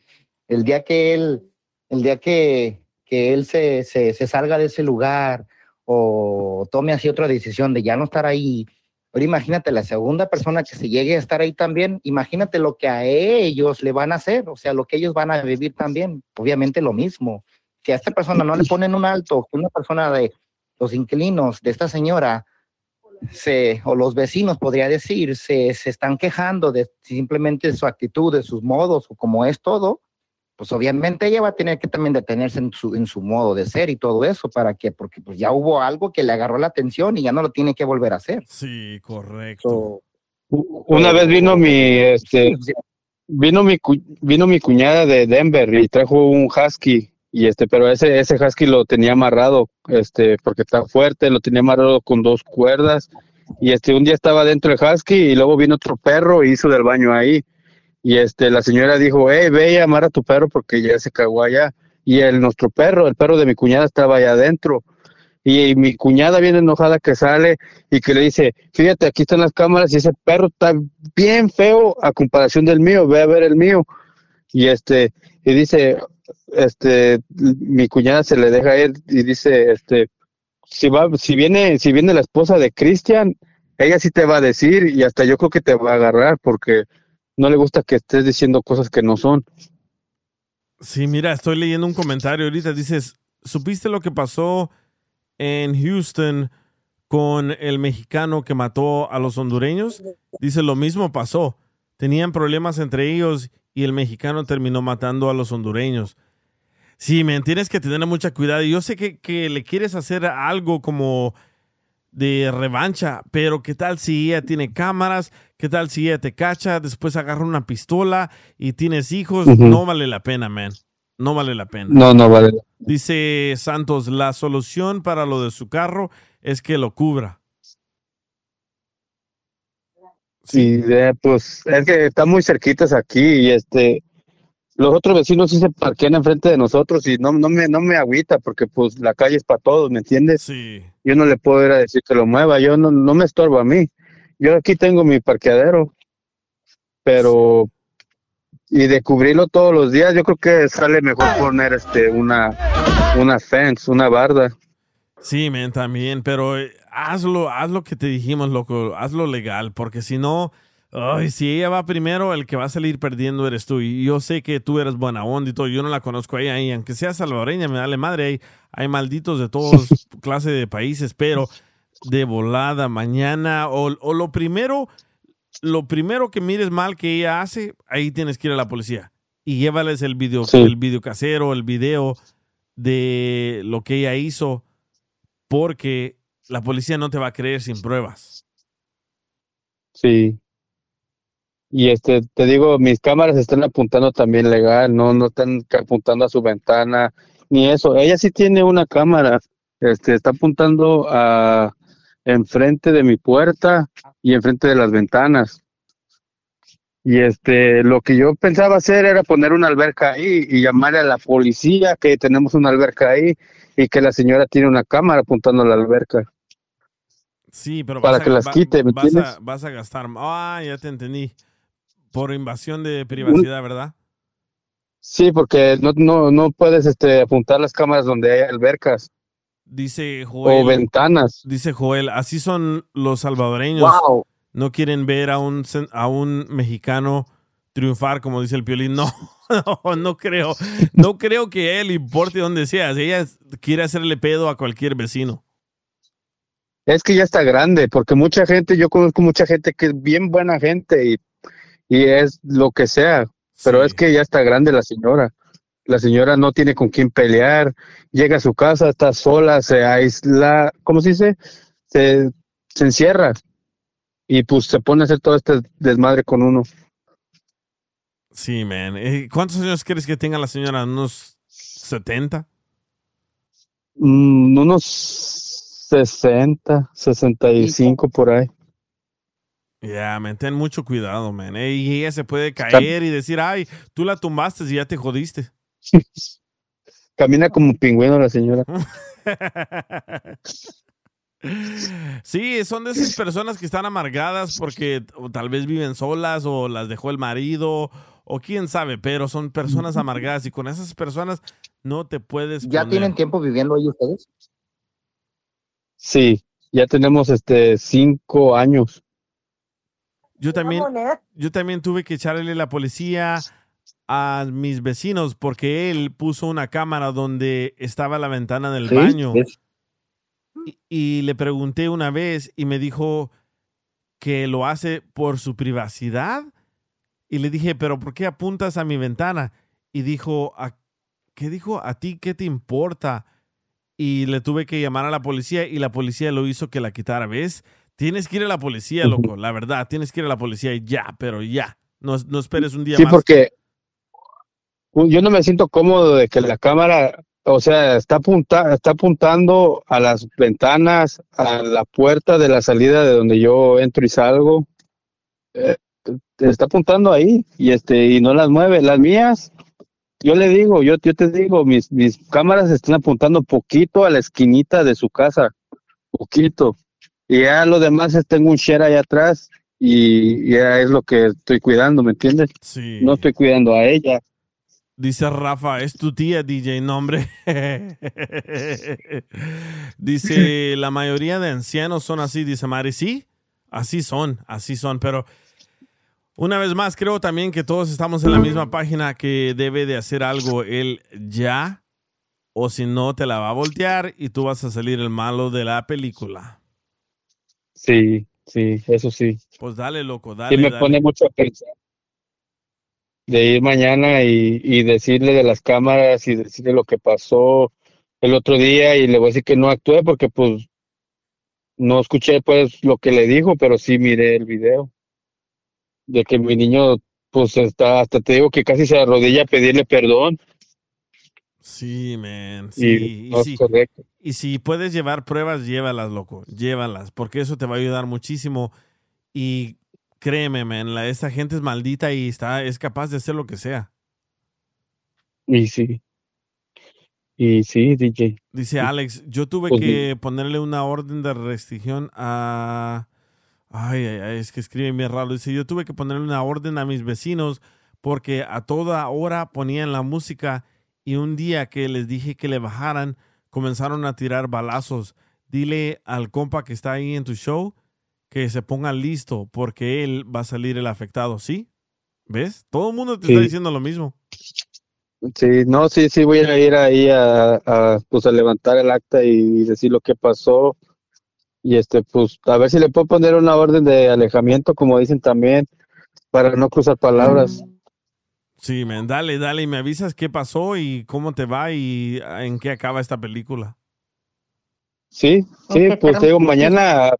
el día que él, el día que, que él se, se, se salga de ese lugar o tome así otra decisión de ya no estar ahí, pero imagínate la segunda persona que se llegue a estar ahí también, imagínate lo que a ellos le van a hacer, o sea, lo que ellos van a vivir también, obviamente lo mismo. Si a esta persona no le ponen un alto, una persona de los inquilinos de esta señora, se, o los vecinos, podría decir, se, se están quejando de simplemente su actitud, de sus modos, o como es todo, pues obviamente ella va a tener que también detenerse en su, en su modo de ser y todo eso, ¿para qué? Porque pues ya hubo algo que le agarró la atención y ya no lo tiene que volver a hacer. Sí, correcto. Una vez vino mi, este, vino mi, vino mi cuñada de Denver y trajo un husky y este, pero ese, ese husky lo tenía amarrado, este, porque está fuerte, lo tenía amarrado con dos cuerdas y este, un día estaba dentro del husky y luego vino otro perro y hizo del baño ahí y este, la señora dijo, hey, ve y amarra a tu perro porque ya se cagó allá y el, nuestro perro, el perro de mi cuñada estaba allá adentro y mi cuñada viene enojada que sale y que le dice, fíjate, aquí están las cámaras y ese perro está bien feo a comparación del mío, ve a ver el mío. Y este, y dice, este, mi cuñada se le deja ir y dice, este, si va, si viene, si viene la esposa de Cristian, ella sí te va a decir y hasta yo creo que te va a agarrar porque no le gusta que estés diciendo cosas que no son. Sí, mira, estoy leyendo un comentario ahorita. Dices, ¿supiste lo que pasó en Houston con el mexicano que mató a los hondureños? Dice, lo mismo pasó. Tenían problemas entre ellos y el mexicano terminó matando a los hondureños. Sí, me tienes que tener mucha cuidado. Yo sé que, que le quieres hacer algo como de revancha, pero ¿qué tal si ella tiene cámaras? ¿Qué tal si ella te cacha? Después agarra una pistola y tienes hijos. No vale la pena, man. No vale la pena. No, no vale. Dice Santos, la solución para lo de su carro es que lo cubra. Sí, eh, pues es que están muy cerquitas aquí y este los otros vecinos sí se parquean enfrente de nosotros y no, no me no me agüita porque pues la calle es para todos, ¿me entiendes? Sí. Yo no le puedo ir a decir que lo mueva, yo no, no me estorbo a mí. Yo aquí tengo mi parqueadero, pero y de cubrirlo todos los días, yo creo que sale mejor poner este una una fence, una barda. Sí, men, también, pero eh, hazlo, haz lo que te dijimos, loco, hazlo legal, porque si no, ay, si ella va primero, el que va a salir perdiendo eres tú. Y yo sé que tú eres buena onda y todo, yo no la conozco a ella, y aunque sea salvadoreña, me dale madre, hay, hay malditos de todos clase de países, pero de volada mañana, o, o lo primero, lo primero que mires mal que ella hace, ahí tienes que ir a la policía. Y llévales el video, el video casero, el video de lo que ella hizo, porque la policía no te va a creer sin pruebas. Sí. Y este, te digo, mis cámaras están apuntando también legal, no, no están apuntando a su ventana, ni eso. Ella sí tiene una cámara, este, está apuntando a enfrente de mi puerta y enfrente de las ventanas. Y este, lo que yo pensaba hacer era poner una alberca ahí y llamarle a la policía que tenemos una alberca ahí y que la señora tiene una cámara apuntando a la alberca. Sí, pero Para vas a- que las va- quite, ¿me vas a, vas a gastar. Ah, ya te entendí. Por invasión de privacidad, ¿verdad? Sí, porque no, no, no puedes este, apuntar las cámaras donde hay albercas Dice Joel. o ventanas. Dice Joel, así son los salvadoreños. Wow. No quieren ver a un, a un mexicano triunfar, como dice el piolín. No, no, no creo. No creo que él importe donde seas. Ella quiere hacerle pedo a cualquier vecino. Es que ya está grande, porque mucha gente, yo conozco mucha gente que es bien buena gente y, y es lo que sea, pero es que ya está grande la señora. La señora no tiene con quién pelear, llega a su casa, está sola, se aísla, ¿cómo se dice? Se, se encierra y pues se pone a hacer todo este desmadre con uno. Sí, man. ¿Cuántos años crees que tenga la señora? ¿Unos 70? Mm, unos 60, 65 por ahí. Ya, men, ten mucho cuidado, man. Y ella se puede caer y decir, ay, tú la tumbaste y ya te jodiste. Camina como pingüino la señora. Sí, son de esas personas que están amargadas porque o tal vez viven solas o las dejó el marido o quién sabe, pero son personas amargadas y con esas personas no te puedes ¿Ya poner. tienen tiempo viviendo ahí ustedes? Sí, ya tenemos este cinco años. Yo también, yo también tuve que echarle la policía a mis vecinos porque él puso una cámara donde estaba la ventana del Sí, baño. Y, y le pregunté una vez y me dijo que lo hace por su privacidad. Y le dije, pero ¿por qué apuntas a mi ventana? Y dijo, "¿A- ¿qué dijo? ¿A ti qué te importa? Y le tuve que llamar a la policía y la policía lo hizo que la quitara. ¿Ves? Tienes que ir a la policía, loco. La verdad, tienes que ir a la policía y ya, pero ya. No, no esperes un día Sí, más. porque uh, yo no me siento cómodo de que la cámara, o sea, está, apunta, está apuntando a las ventanas, a la puerta de la salida de donde yo entro y salgo. Eh, está apuntando ahí y este y no las mueve. Las mías, yo le digo, yo, yo te digo, mis, mis cámaras están apuntando poquito a la esquinita de su casa, poquito. Y ya lo demás es tengo un share allá atrás y ya es lo que estoy cuidando, ¿me entiendes? Sí. No estoy cuidando a ella. Dice Rafa, es tu tía DJ, nombre. dice, la mayoría de ancianos son así, dice Mari. Sí, así son, así son, pero una vez más creo también que todos estamos en la misma página que debe de hacer algo él ya, o si no te la va a voltear y tú vas a salir el malo de la película. Sí, sí, eso sí. Pues dale, loco, dale. Sí me dale. pone mucho a pensar de ir mañana y, y decirle de las cámaras y decirle lo que pasó el otro día y le voy a decir que no actué porque pues no escuché pues lo que le dijo, pero sí miré el video de que mi niño pues está, hasta te digo que casi se arrodilla a pedirle perdón Sí, man. y Sí, y no sí. correcto. Y si puedes llevar pruebas, llévalas, loco. Llévalas, porque eso te va a ayudar muchísimo. Y créeme, man, la, esta gente es maldita y está, es capaz de hacer lo que sea. Y sí, y sí, DJ. Dice Alex, yo tuve Pues, que ponerle una orden de restricción a... Ay, ay, ay, es que escribe bien raro. Dice, yo tuve que ponerle una orden a mis vecinos porque a toda hora ponían la música y un día que les dije que le bajaran, comenzaron a tirar balazos. Dile al compa que está ahí en tu show que se ponga listo porque él va a salir el afectado, ¿sí? ¿Ves? Todo el mundo te está diciendo lo mismo. Sí, no, sí, sí, voy a ir ahí a, a, pues a levantar el acta y, decir lo que pasó. Y este, pues, a ver si le puedo poner una orden de alejamiento, como dicen también, para no cruzar palabras. Sí, men, dale, dale y me avisas qué pasó y cómo te va y en qué acaba esta película. Sí, sí, pues te digo, mañana,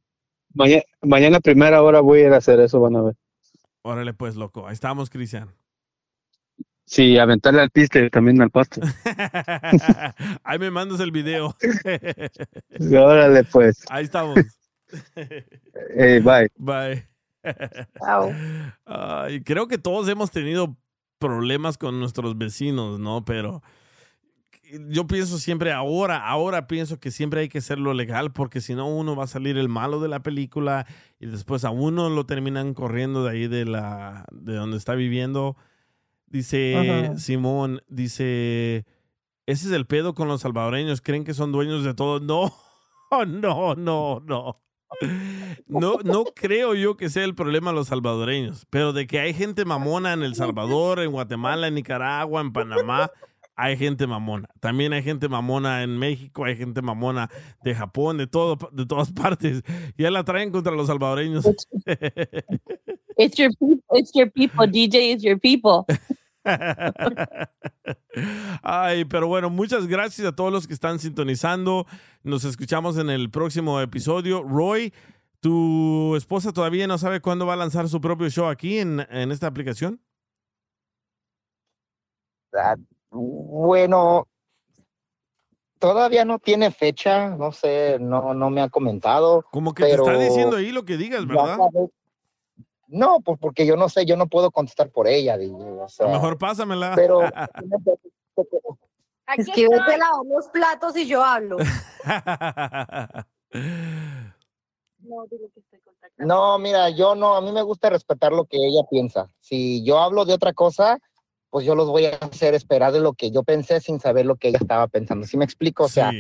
mañana, mañana primera hora voy a ir a hacer eso, van a ver. Órale pues, loco. Ahí estamos, Cristian. Sí, aventarle al piste también al pasto. Ahí me mandas el video. Órale, pues. Ahí estamos. Eh, bye. Bye. Ay, creo que todos hemos tenido problemas con nuestros vecinos, ¿no? Pero yo pienso siempre ahora, ahora pienso que siempre hay que hacerlo legal porque si no uno va a salir el malo de la película y después a uno lo terminan corriendo de ahí de la de donde está viviendo. Dice Ajá. Simón, dice, ese es el pedo con los salvadoreños, creen que son dueños de todo. No, no, no, no. No, no creo yo que sea el problema los salvadoreños, pero de que hay gente mamona en El Salvador, en Guatemala, en Nicaragua, en Panamá, hay gente mamona. También hay gente mamona en México, hay gente mamona de Japón, de todo, de todas partes. Ya la traen contra los salvadoreños. It's your people. It's your people. DJ is your people. Ay, pero bueno, muchas gracias a todos los que están sintonizando. Nos escuchamos en el próximo episodio. Roy, ¿tu esposa todavía no sabe cuándo va a lanzar su propio show aquí en, en esta aplicación? Ah, Bueno, Todavía no tiene fecha, no sé, no, no me ha comentado. Como que te está diciendo ahí lo que digas, ¿verdad? No, pues porque yo no sé, yo no puedo contestar por ella. Digo, o mejor pásamela. Pero es que los platos y yo hablo. no, mira, yo no, a mí me gusta respetar lo que ella piensa. Si yo hablo de otra cosa, pues yo los voy a hacer esperar de lo que yo pensé sin saber lo que ella estaba pensando. ¿Sí me explico? O sea,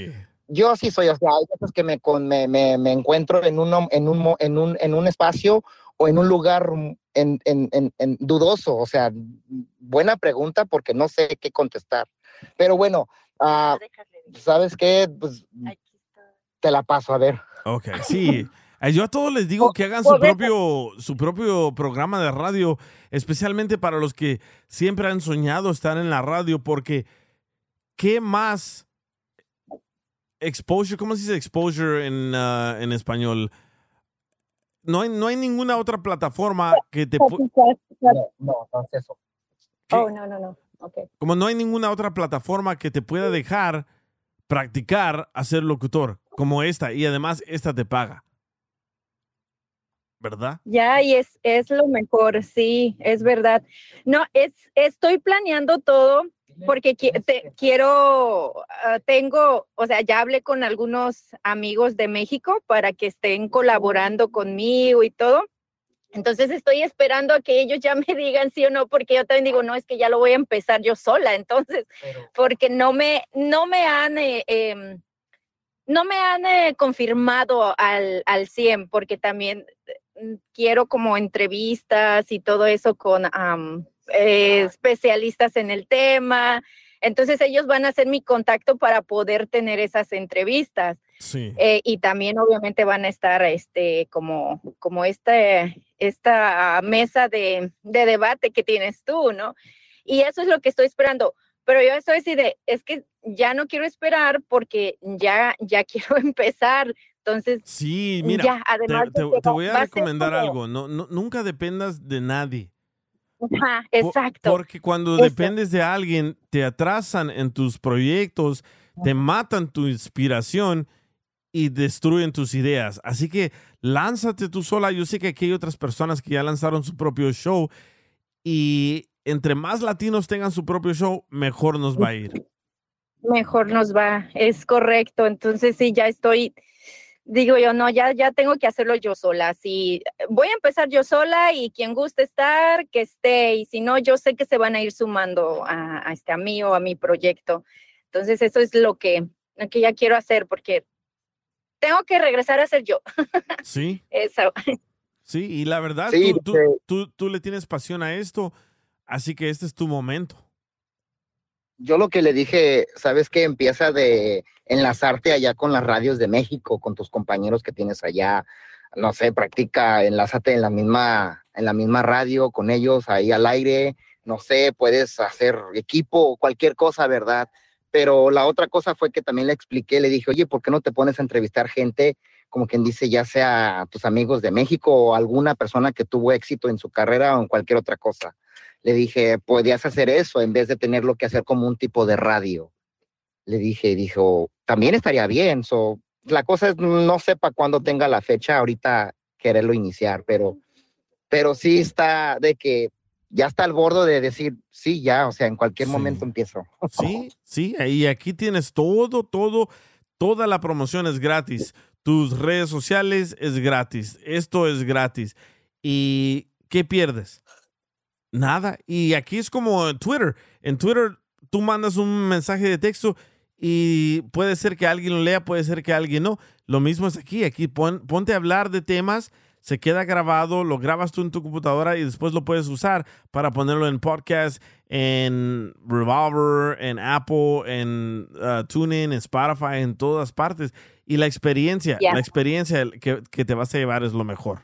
yo sí soy, o sea, hay veces que me, me, me, me encuentro en un, en, un, en, un, en un espacio o en un lugar en, en, en, dudoso, o sea, buena pregunta porque no sé qué contestar. Pero bueno, uh, ¿sabes qué? Pues te la paso, a ver. Ok, sí. Eh, yo a todos les digo que hagan su propio, su propio programa de radio, especialmente para los que siempre han soñado estar en la radio, porque ¿qué más exposure? ¿Cómo se dice exposure en, uh, en español? No hay, no hay ninguna otra plataforma que te... No, no, no es eso. Oh, no, no, no. Como no hay ninguna otra plataforma que te pueda dejar practicar a ser locutor como esta y además esta te paga. ¿Verdad? Ya, y es, es lo mejor, sí, es verdad. No, es, estoy planeando todo porque te, quiero, ah, tengo, o sea, ya hablé con algunos amigos de México para que estén colaborando conmigo y todo. Entonces estoy esperando a que ellos ya me digan sí o no, porque yo también digo, no, es que ya lo voy a empezar yo sola, entonces, porque no me, no me han, eh, em, no me han eh, confirmado al, al 100, porque también quiero como entrevistas y todo eso con eh, especialistas en el tema. Entonces ellos van a ser mi contacto para poder tener esas entrevistas. Sí. Eh, y también obviamente van a estar este, como, como este, esta mesa de, de, debate que tienes tú, ¿no? Y eso es lo que estoy esperando. Pero yo estoy así de, es que ya no quiero esperar porque ya, ya quiero empezar. Entonces, sí, mira, además te, voy a recomendar algo. No, no, nunca dependas de nadie. Ajá, exacto. porque cuando dependes de alguien, te atrasan en tus proyectos, te matan tu inspiración y destruyen tus ideas. Así que lánzate tú sola. Yo sé que aquí hay otras personas que ya lanzaron su propio show y entre más latinos tengan su propio show, mejor nos va a ir. Mejor nos va, es correcto. Entonces sí, ya estoy digo yo, no, ya, ya tengo que hacerlo yo sola. Si voy a empezar yo sola y quien guste estar, que esté. Y si no, yo sé que se van a ir sumando a, este, a mí o a mi proyecto. Entonces, eso es lo que, lo que ya quiero hacer porque tengo que regresar a ser yo. Sí. Eso. Sí, y la verdad, tú, tú, tú le tienes pasión a esto, así que este es tu momento yo lo que le dije, sabes que empieza de enlazarte allá con las radios de México, con tus compañeros que tienes allá, no sé, practica, enlázate en la misma, en la misma radio con ellos ahí al aire, no sé, puedes hacer equipo cualquier cosa, ¿verdad? Pero la otra cosa fue que también le expliqué, le dije, oye, ¿por qué no te pones a entrevistar gente, como quien dice, ya sea tus amigos de México o alguna persona que tuvo éxito en su carrera o en cualquier otra cosa? Le dije, podías hacer eso en vez de tenerlo que hacer como un tipo de radio. Le dije, dijo, también estaría bien. So, la cosa es, no sepa cuándo tenga la fecha, ahorita quererlo iniciar, pero, pero sí está de que ya está al borde de decir, sí, ya, o sea, en cualquier momento empiezo. Sí, sí, y aquí tienes todo, todo, toda la promoción es gratis. Tus redes sociales es gratis. Esto es gratis. ¿Y qué pierdes? Nada. Y aquí es como en Twitter. En Twitter tú mandas un mensaje de texto y puede ser que alguien lo lea, puede ser que alguien no. Lo mismo es aquí. Aquí ponte a hablar de temas, se queda grabado, lo grabas tú en tu computadora y después lo puedes usar para ponerlo en podcast, en Revolver, en Apple, en uh, TuneIn, en Spotify, en todas partes. Y la experiencia, la experiencia que, que te vas a llevar es lo mejor.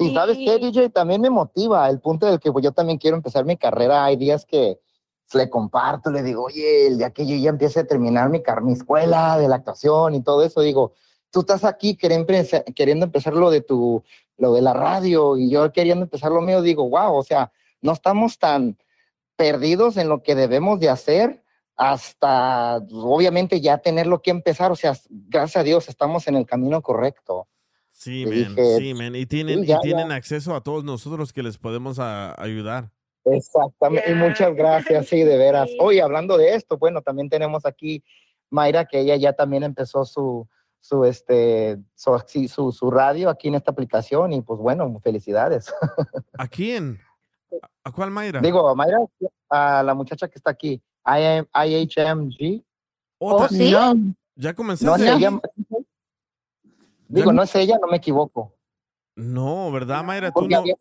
Y sabes qué, DJ, también me motiva el punto del que pues, yo también quiero empezar mi carrera. Hay días que le comparto, le digo, oye, el día que yo ya empiece a terminar mi, mi escuela de la actuación y todo eso, digo, tú estás aquí queriendo, empezar lo de tu, lo de la radio y yo queriendo empezar lo mío, digo, wow, o sea, no estamos tan perdidos en lo que debemos de hacer hasta obviamente ya tenerlo que empezar, o sea, gracias a Dios estamos en el camino correcto. Sí, man, dije, sí, man. Y tienen, sí, ya, y tienen ya. acceso a todos nosotros que les podemos a- ayudar. Exactamente, y muchas gracias, sí, de veras. Oye, hablando de esto, bueno, también tenemos aquí Mayra, que ella ya también empezó su, su, este, su, sí, su, su radio aquí en esta aplicación y pues bueno, felicidades. ¿A quién? ¿A cuál Mayra? Digo, Mayra, a la muchacha que está aquí, IM, IHMG. Oh, ta- No, ¿Ya no comenzaste? Digo, no es ella, no me equivoco. No, ¿verdad, Mayra? Tú Porque no. habías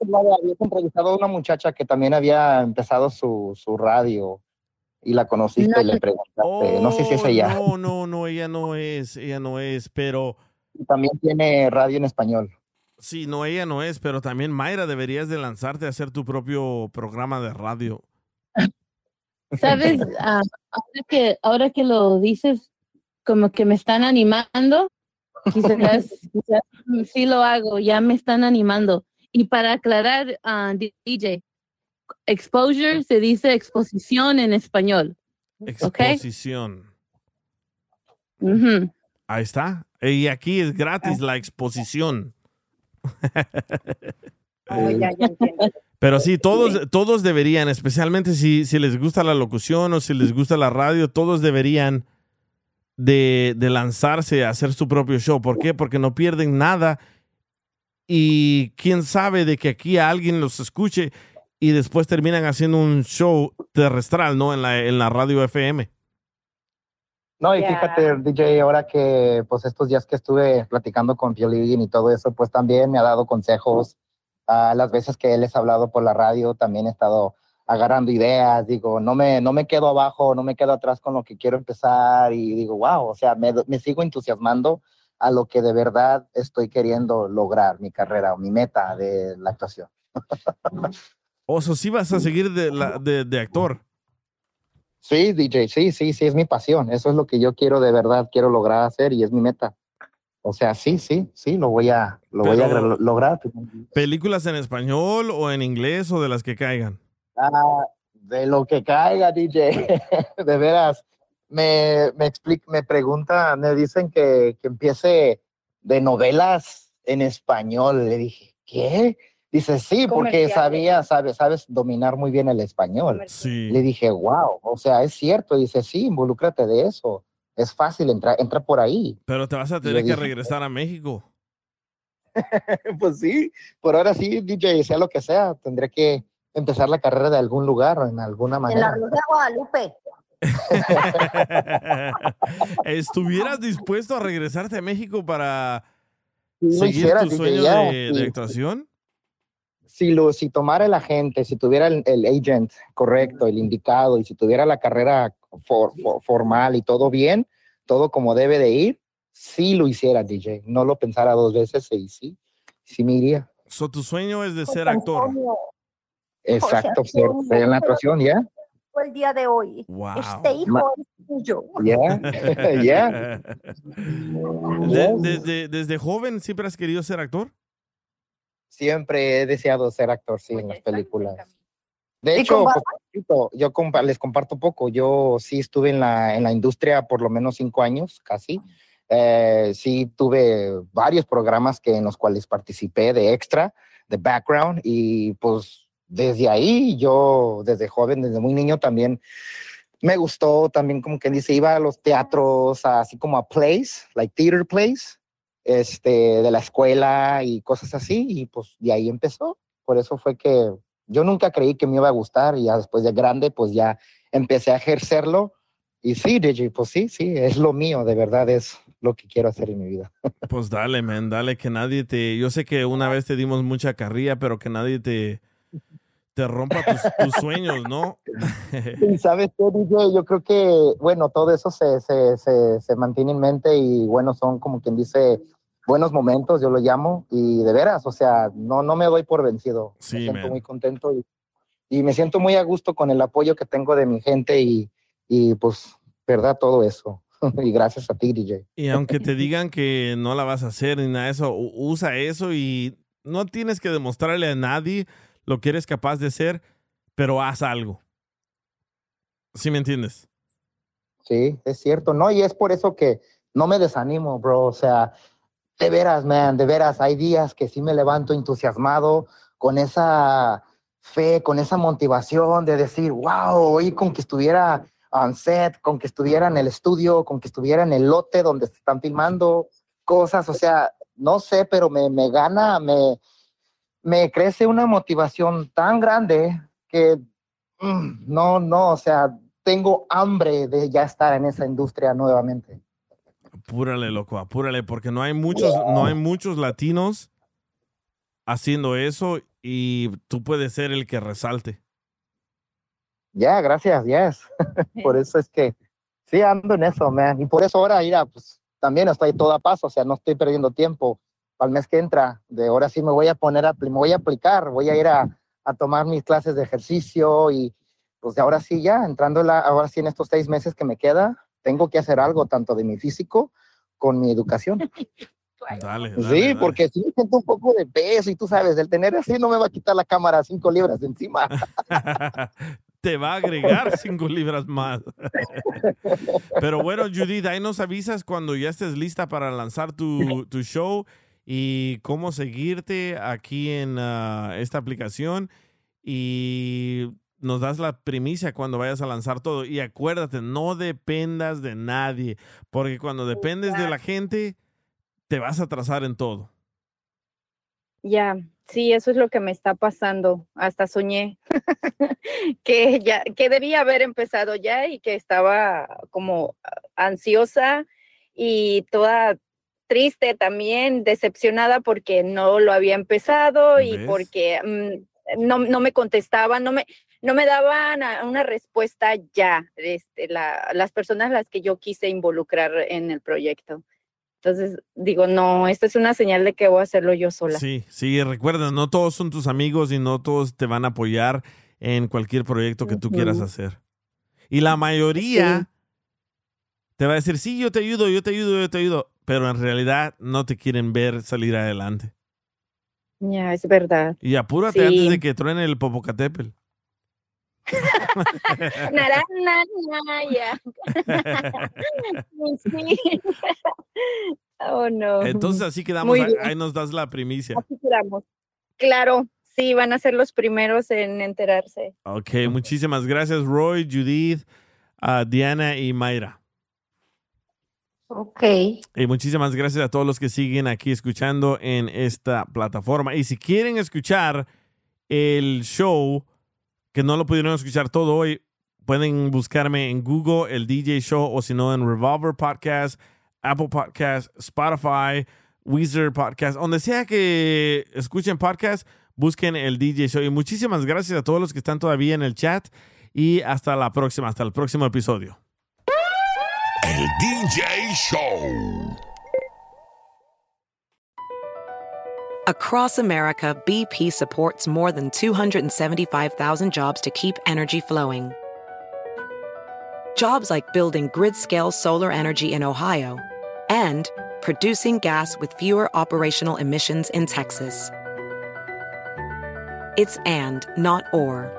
entrevistado a una muchacha que también había empezado su, su radio y la conociste y le preguntaste. no sé si es Oh, ella. No, no, no, ella no es, ella no es, pero Y También tiene radio en español. sí, no, ella no es, pero también Mayra deberías de lanzarte a hacer tu propio programa de radio. ¿Sabes? Ah, ahora, que, ahora que lo dices, como que me están animando. Quizás, quizás sí lo hago, ya me están animando. Y para aclarar, ah, DJ, exposure se dice exposición en español. Exposición. Ahí está. Y aquí es gratis la exposición. Pero sí, todos, todos deberían, especialmente si, si les gusta la locución o si les gusta la radio, todos deberían de, de lanzarse a hacer su propio show. ¿Por qué? Porque no pierden nada y quién sabe de que aquí alguien los escuche y después terminan haciendo un show terrestral, ¿no? En la, en la radio FM. No, y fíjate, DJ, ahora que pues estos días que estuve platicando con Piolín y todo eso, pues también me ha dado consejos. a las veces que él les ha hablado por la radio, también he estado agarrando ideas, digo, no me, no me quedo abajo, no me quedo atrás con lo que quiero empezar y digo, wow, o sea, me, me sigo entusiasmando a lo que de verdad estoy queriendo lograr, mi carrera o mi meta de la actuación. Oso, sí vas a seguir de, la- de, de actor. Sí, DJ, sí, sí, sí, es mi pasión. Eso es lo que yo quiero de verdad, quiero lograr hacer y es mi meta. O sea, sí, sí, sí, lo voy a, lo voy a lograr. ¿Películas en español o en inglés o de las que caigan? Ah, de lo que caiga, DJ. de veras, me, me, expli- me preguntan, me dicen que, que empiece de novelas en español. Le dije, ¿qué? Dice, sí, porque Comerciales. sabía, sabes, sabes dominar muy bien el español. Sí. Le dije, wow, o sea, es cierto. Dice, sí, involúcrate de eso. Es fácil, entra, entra por ahí. Pero te vas a tener que dije, regresar a México. pues sí, por ahora sí, DJ, sea lo que sea, tendré que empezar la carrera de algún lugar o en alguna En la manera. Rosa de Guadalupe. ¿Estuvieras dispuesto a regresarte a México para Si lo seguir hiciera, tu sueño de, actuación? Si, lo, si tomara el agente, si tuviera el, el agent correcto, el indicado, y si tuviera la carrera for- for- formal y todo bien, todo como debe de ir, sí lo hiciera, DJ. No lo pensara dos veces y sí, sí me iría. So, tu sueño es de ser actor. Exacto, ser, Antonio, ser en la actuación, ¿ya? Fue el día de hoy. Wow. Este hijo Ma- es tuyo. Ya, ya. De- desde, desde joven siempre has querido ser actor. Siempre he deseado ser actor, sí, en las películas. De ¿Y hecho, poquito, yo compa- les comparto poco. Yo sí estuve en la, en la industria por lo menos cinco años, casi. Eh, sí tuve varios programas que, en los cuales participé de extra, de background, y pues desde ahí yo, desde joven, desde muy niño también me gustó, también como quien dice, iba a los teatros, así como a plays, like theater plays, este, de la escuela y cosas así, y pues de ahí empezó. Por eso fue que yo nunca creí que me iba a gustar y ya después de grande, pues ya empecé a ejercerlo. Y sí, DJ, pues sí, sí, es lo mío, de verdad es lo que quiero hacer en mi vida. Pues dale, man, dale que nadie te. Yo sé que una vez te dimos mucha carrilla, pero que nadie te, te rompa tus, tus sueños, ¿no? Y sabes qué, DJ, yo creo que, bueno, todo eso se, se, se, se mantiene en mente y bueno, son como quien dice buenos momentos, yo lo llamo, y de veras, o sea, no, no me doy por vencido. Sí, me siento man. muy contento y, y me siento muy a gusto con el apoyo que tengo de mi gente y, y pues, verdad, todo eso. y gracias a ti, DJ. Y aunque te digan que no la vas a hacer ni nada de eso, usa eso y no tienes que demostrarle a nadie lo que eres capaz de ser, pero haz algo. ¿Sí me entiendes? Sí, es cierto, ¿no? Y es por eso que no me desanimo, bro. O sea, de veras, man, de veras, hay días que sí me levanto entusiasmado con esa fe, con esa motivación de decir, wow, hoy con que estuviera on set, con que estuviera en el estudio, con que estuviera en el lote donde se están filmando cosas, o sea, no sé, pero me, me gana, me, me crece una motivación tan grande que mm, no, no, o sea, tengo hambre de ya estar en esa industria nuevamente. Apúrale, loco, apúrale, porque no hay muchos, no hay muchos latinos haciendo eso y tú puedes ser el que resalte. Ya, gracias, yes. por eso es que sí ando en eso, man. Y por eso ahora, mira, pues también estoy todo a paso, o sea, no estoy perdiendo tiempo. Al mes que entra, de ahora sí me voy a poner a, me voy a aplicar, voy a ir a, a tomar mis clases de ejercicio y pues de ahora sí ya, entrando la, ahora sí en estos seis meses que me queda, tengo que hacer algo tanto de mi físico con mi educación. Dale, sí, porque sí siento un poco de peso y tú sabes, el tener así no me va a quitar la cámara cinco libras de encima. Te va a agregar cinco libras más. Pero bueno, Judith, ahí nos avisas cuando ya estés lista para lanzar tu, tu show y cómo seguirte aquí en ah, esta aplicación. Y nos das la primicia cuando vayas a lanzar todo. Y acuérdate, no dependas de nadie, porque cuando dependes de la gente, te vas a atrasar en todo. Ya, sí, eso es lo que me está pasando. Hasta soñé que ya, que debía haber empezado ya y que estaba como ansiosa y toda triste también, decepcionada porque no lo había empezado y porque mm, no, no, me contestaban, no me, no me daban una respuesta ya, este, la, las personas las que yo quise involucrar en el proyecto. Entonces digo, no, esto es una señal de que voy a hacerlo yo sola. Sí, sí, recuerda, no todos son tus amigos y no todos te van a apoyar en cualquier proyecto que tú quieras hacer. Y la mayoría te va a decir, sí, yo te ayudo, yo te ayudo, yo te ayudo, pero en realidad no te quieren ver salir adelante. Ya, es verdad. Y apúrate antes de que truene el Popocatépetl. oh, no. Entonces así quedamos, ahí, nos das la primicia. Así quedamos. Claro, sí, van a ser los primeros en enterarse. Ok, muchísimas gracias Roy, Judith, uh, Diana y Mayra. Ok. Y muchísimas gracias a todos los que siguen aquí escuchando en esta plataforma. Y si quieren escuchar el show que no lo pudieron escuchar todo hoy, pueden buscarme en Google, el DJ Show, o si no, en Revolver Podcast, Apple Podcast, Spotify, Weezer Podcast, donde sea que escuchen podcast, busquen el DJ Show. Y muchísimas gracias a todos los que están todavía en el chat. Y hasta la próxima, hasta el próximo episodio. El DJ Show. Across America, BP supports more than 275,000 jobs to keep energy flowing. Jobs like building grid scale solar energy in Ohio and producing gas with fewer operational emissions in Texas. It's and, not or.